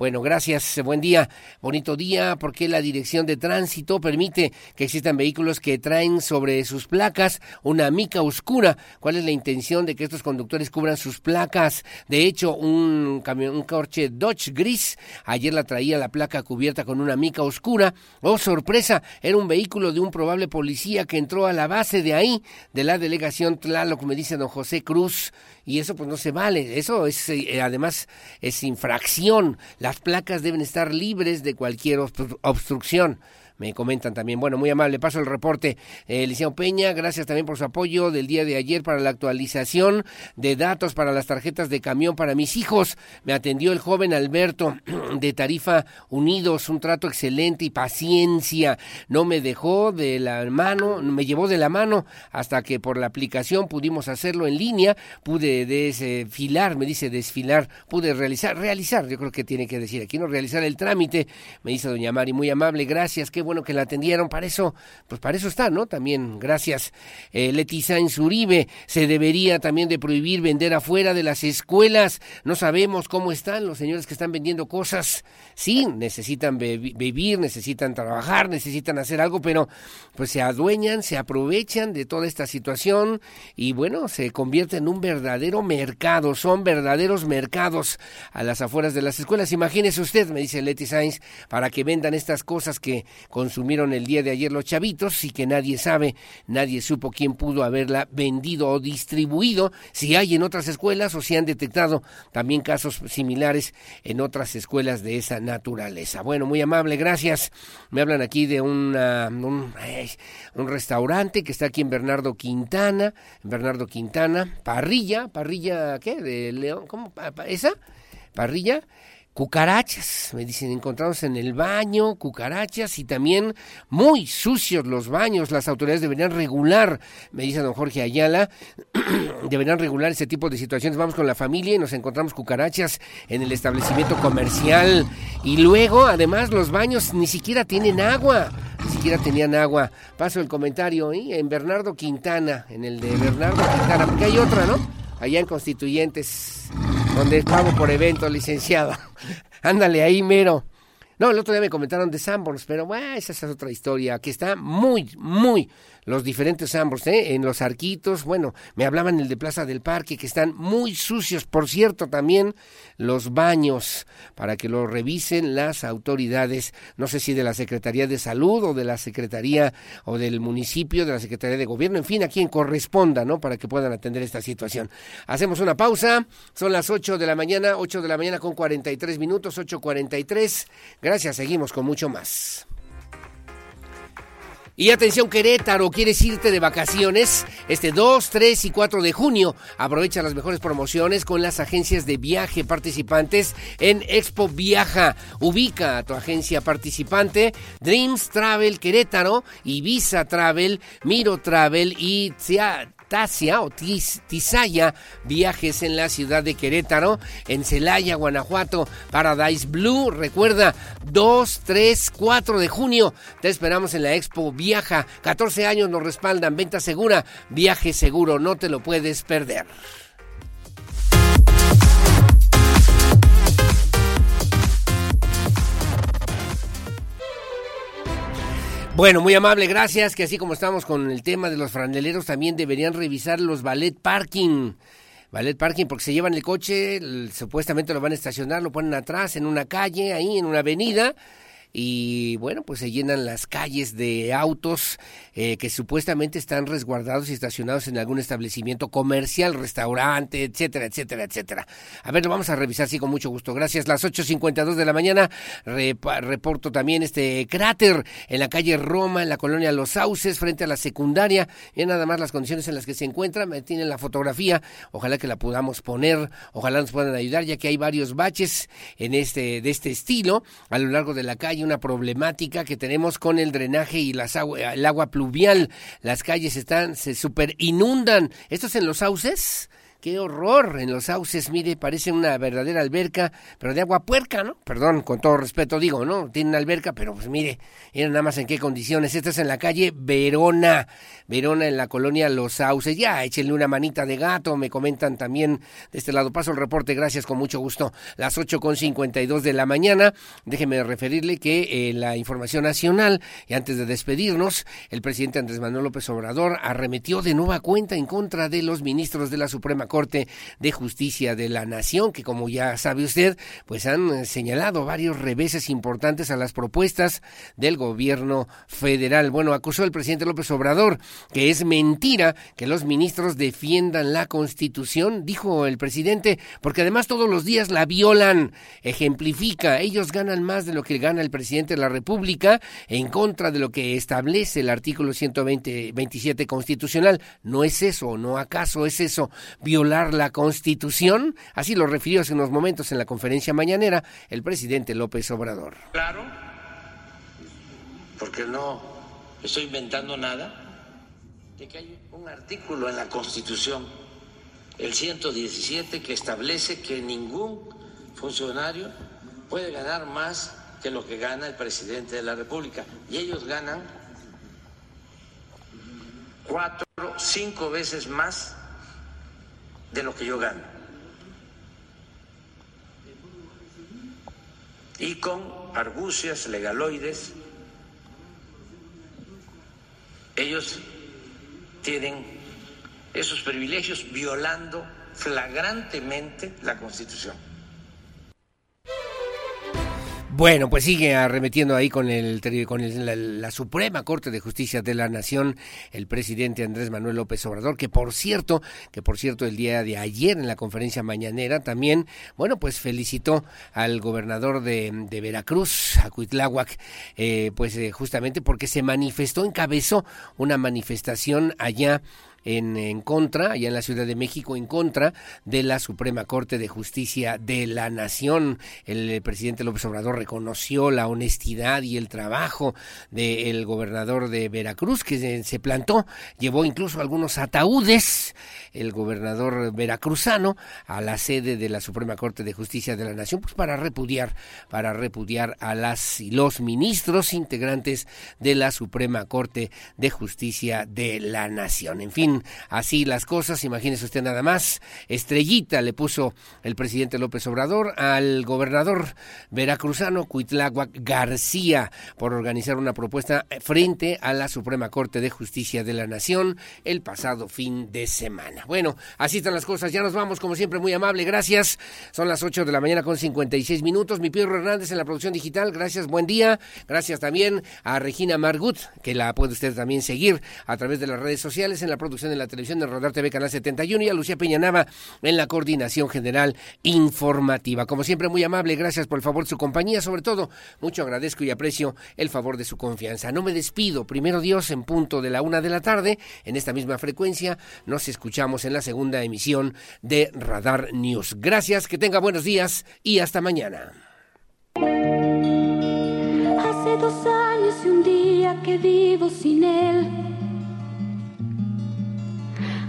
Bueno, gracias, buen día, bonito día, porque la dirección de tránsito permite que existan vehículos que traen sobre sus placas una mica oscura. ¿Cuál es la intención de que estos conductores cubran sus placas? De hecho, un camión, un coche Dodge gris, ayer la traía la placa cubierta con una mica oscura. Oh, sorpresa, era un vehículo de un probable policía que entró a la base de ahí, de la delegación Tlaloc, me dice don José Cruz y eso pues no se vale, eso es eh, además es infracción. Las placas deben estar libres de cualquier obstru- obstrucción. Me comentan también. Bueno, muy amable, paso el reporte. Eh, Peña, gracias también por su apoyo del día de ayer para la actualización de datos para las tarjetas de camión para mis hijos. Me atendió el joven Alberto de Tarifa Unidos, un trato excelente y paciencia. No me dejó de la mano, me llevó de la mano hasta que por la aplicación pudimos hacerlo en línea, pude desfilar, me dice desfilar, pude realizar, realizar, yo creo que tiene que decir aquí, no realizar el trámite, me dice doña Mari, muy amable, gracias, qué bueno que la atendieron, para eso, pues para eso está, ¿no? También, gracias. Eh, Leti Sainz Uribe, se debería también de prohibir vender afuera de las escuelas, no sabemos cómo están los señores que están vendiendo cosas, sí, necesitan vivir, necesitan trabajar, necesitan hacer algo, pero pues se adueñan, se aprovechan de toda esta situación y bueno, se convierte en un verdadero mercado, son verdaderos mercados a las afueras de las escuelas. Imagínese usted, me dice Leti Sainz, para que vendan estas cosas que consumieron el día de ayer los chavitos y que nadie sabe, nadie supo quién pudo haberla vendido o distribuido, si hay en otras escuelas o si han detectado también casos similares en otras escuelas de esa naturaleza. Bueno, muy amable, gracias. Me hablan aquí de un, un restaurante que está aquí en Bernardo Quintana, Bernardo Quintana, parrilla, parrilla, ¿qué? De León, ¿cómo? ¿Esa? Parrilla. Cucarachas, me dicen, encontramos en el baño cucarachas y también muy sucios los baños. Las autoridades deberían regular, me dice don Jorge Ayala, deberían regular ese tipo de situaciones. Vamos con la familia y nos encontramos cucarachas en el establecimiento comercial. Y luego, además, los baños ni siquiera tienen agua. Ni siquiera tenían agua. Paso el comentario ¿eh? en Bernardo Quintana, en el de Bernardo Quintana, porque hay otra, ¿no? Allá en Constituyentes, donde pago por evento, licenciado. Ándale ahí, mero. No, el otro día me comentaron de Sanborns, pero bueno, esa es otra historia, que está muy, muy los diferentes Sanborns, ¿eh? en los arquitos, bueno, me hablaban el de Plaza del Parque, que están muy sucios, por cierto, también los baños, para que lo revisen las autoridades, no sé si de la Secretaría de Salud o de la Secretaría o del municipio, de la Secretaría de Gobierno, en fin, a quien corresponda, ¿no? Para que puedan atender esta situación. Hacemos una pausa, son las 8 de la mañana, 8 de la mañana con 43 minutos, 8.43. Gracias, seguimos con mucho más. Y atención Querétaro, ¿quieres irte de vacaciones? Este 2, 3 y 4 de junio aprovecha las mejores promociones con las agencias de viaje participantes en Expo Viaja. Ubica a tu agencia participante Dreams Travel Querétaro, Ibiza Travel, Miro Travel y Tasia o Tizaya Viajes en la ciudad de Querétaro, en Celaya, Guanajuato, Paradise Blue. Recuerda, 2, 3, 4 de junio. Te esperamos en la Expo Viaja. 14 años nos respaldan. Venta segura, viaje seguro. No te lo puedes perder. Bueno, muy amable, gracias. Que así como estamos con el tema de los franeleros, también deberían revisar los ballet parking. Ballet parking, porque se llevan el coche, supuestamente lo van a estacionar, lo ponen atrás en una calle, ahí en una avenida. Y bueno, pues se llenan las calles de autos eh, que supuestamente están resguardados y estacionados en algún establecimiento comercial, restaurante, etcétera, etcétera, etcétera. A ver, lo vamos a revisar, sí, con mucho gusto. Gracias. Las 8.52 de la mañana reporto también este cráter en la calle Roma, en la colonia Los Sauces, frente a la secundaria. Y nada más las condiciones en las que se encuentra. Me tienen la fotografía. Ojalá que la podamos poner. Ojalá nos puedan ayudar, ya que hay varios baches en este, de este estilo a lo largo de la calle. Una problemática que tenemos con el drenaje y las el agua pluvial. Las calles están, se super inundan. ¿Esto es en Los Sauces? Qué horror en los sauces, mire, parece una verdadera alberca, pero de agua puerca, ¿no? Perdón, con todo respeto digo, ¿no? Tiene una alberca, pero pues mire, miren nada más en qué condiciones. Esta es en la calle Verona, Verona en la colonia Los Sauces. Ya, échenle una manita de gato, me comentan también de este lado. Paso el reporte, gracias, con mucho gusto. Las ocho con cincuenta y dos de la mañana, déjeme referirle que eh, la información nacional, y antes de despedirnos, el presidente Andrés Manuel López Obrador arremetió de nueva cuenta en contra de los ministros de la Suprema Corte de Justicia de la Nación, que como ya sabe usted, pues han eh, señalado varios reveses importantes a las propuestas del gobierno federal. Bueno, acusó el presidente López Obrador que es mentira que los ministros defiendan la Constitución, dijo el presidente, porque además todos los días la violan. Ejemplifica, ellos ganan más de lo que gana el presidente de la República en contra de lo que establece el artículo 127 constitucional. ¿No es eso, no acaso es eso violar la Constitución? Así lo refirió hace unos momentos en la conferencia mañanera el presidente López Obrador. Claro, porque no estoy inventando nada, de que hay un artículo en la Constitución, el 117, que establece que ningún funcionario puede ganar más que lo que gana el presidente de la República. Y ellos ganan cuatro, cinco veces más de lo que yo gano. Y con argucias legaloides, ellos tienen esos privilegios violando flagrantemente la Constitución. Bueno, pues sigue arremetiendo ahí con el con el- la, la Suprema Corte de Justicia de la Nación el presidente Andrés Manuel López Obrador, que por cierto, que por cierto el día de ayer en la conferencia mañanera también, bueno, pues felicitó al gobernador de, de Veracruz, a Cuitláhuac, eh, pues eh, justamente porque se manifestó, encabezó una manifestación allá en, contra, allá en la Ciudad de México, en contra de la Suprema Corte de Justicia de la Nación. El, presidente López Obrador reconoció la honestidad y el trabajo del gobernador de Veracruz, que se plantó, llevó incluso algunos ataúdes, el gobernador veracruzano, a la sede de la Suprema Corte de Justicia de la Nación, pues para repudiar, para repudiar a las y los ministros integrantes de la Suprema Corte de Justicia de la Nación. En fin, así las cosas, imagínese usted nada más. Estrellita le puso el presidente López Obrador al gobernador veracruzano Cuitláhuac García por organizar una propuesta frente a la Suprema Corte de Justicia de la Nación el pasado fin de semana. Bueno, así están las cosas. Ya nos vamos, como siempre, muy amable. Gracias. Son las 8 de la mañana con 56 minutos. Mi Pedro Hernández en la producción digital. Gracias, buen día. Gracias también a Regina Margut, que la puede usted también seguir a través de las redes sociales en la producción de la televisión de Radar TV Canal 71 y a Lucía Peñanava en la coordinación general informativa. Como siempre, muy amable. Gracias por el favor de su compañía. Sobre todo, mucho agradezco y aprecio el favor de su confianza. No me despido. Primero Dios en punto de la una de la tarde. En esta misma frecuencia nos escuchamos en la segunda emisión de Radar News. Gracias, que tenga buenos días y hasta mañana. Hace dos años y un día que vivo sin él.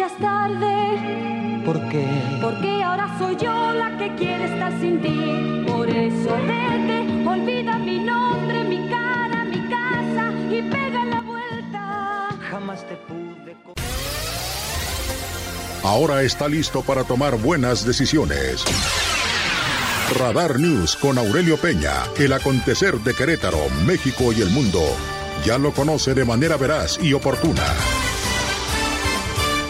Ya es tarde. ¿por qué? Porque ahora soy yo la que quiere estar sin ti. Por eso vete, olvida mi nombre, mi cara, mi casa y pega la vuelta. Jamás te pude. Ahora está listo para tomar buenas decisiones. Radar News con Aurelio Peña, el acontecer de Querétaro, México y el mundo. Ya lo conoce de manera veraz y oportuna.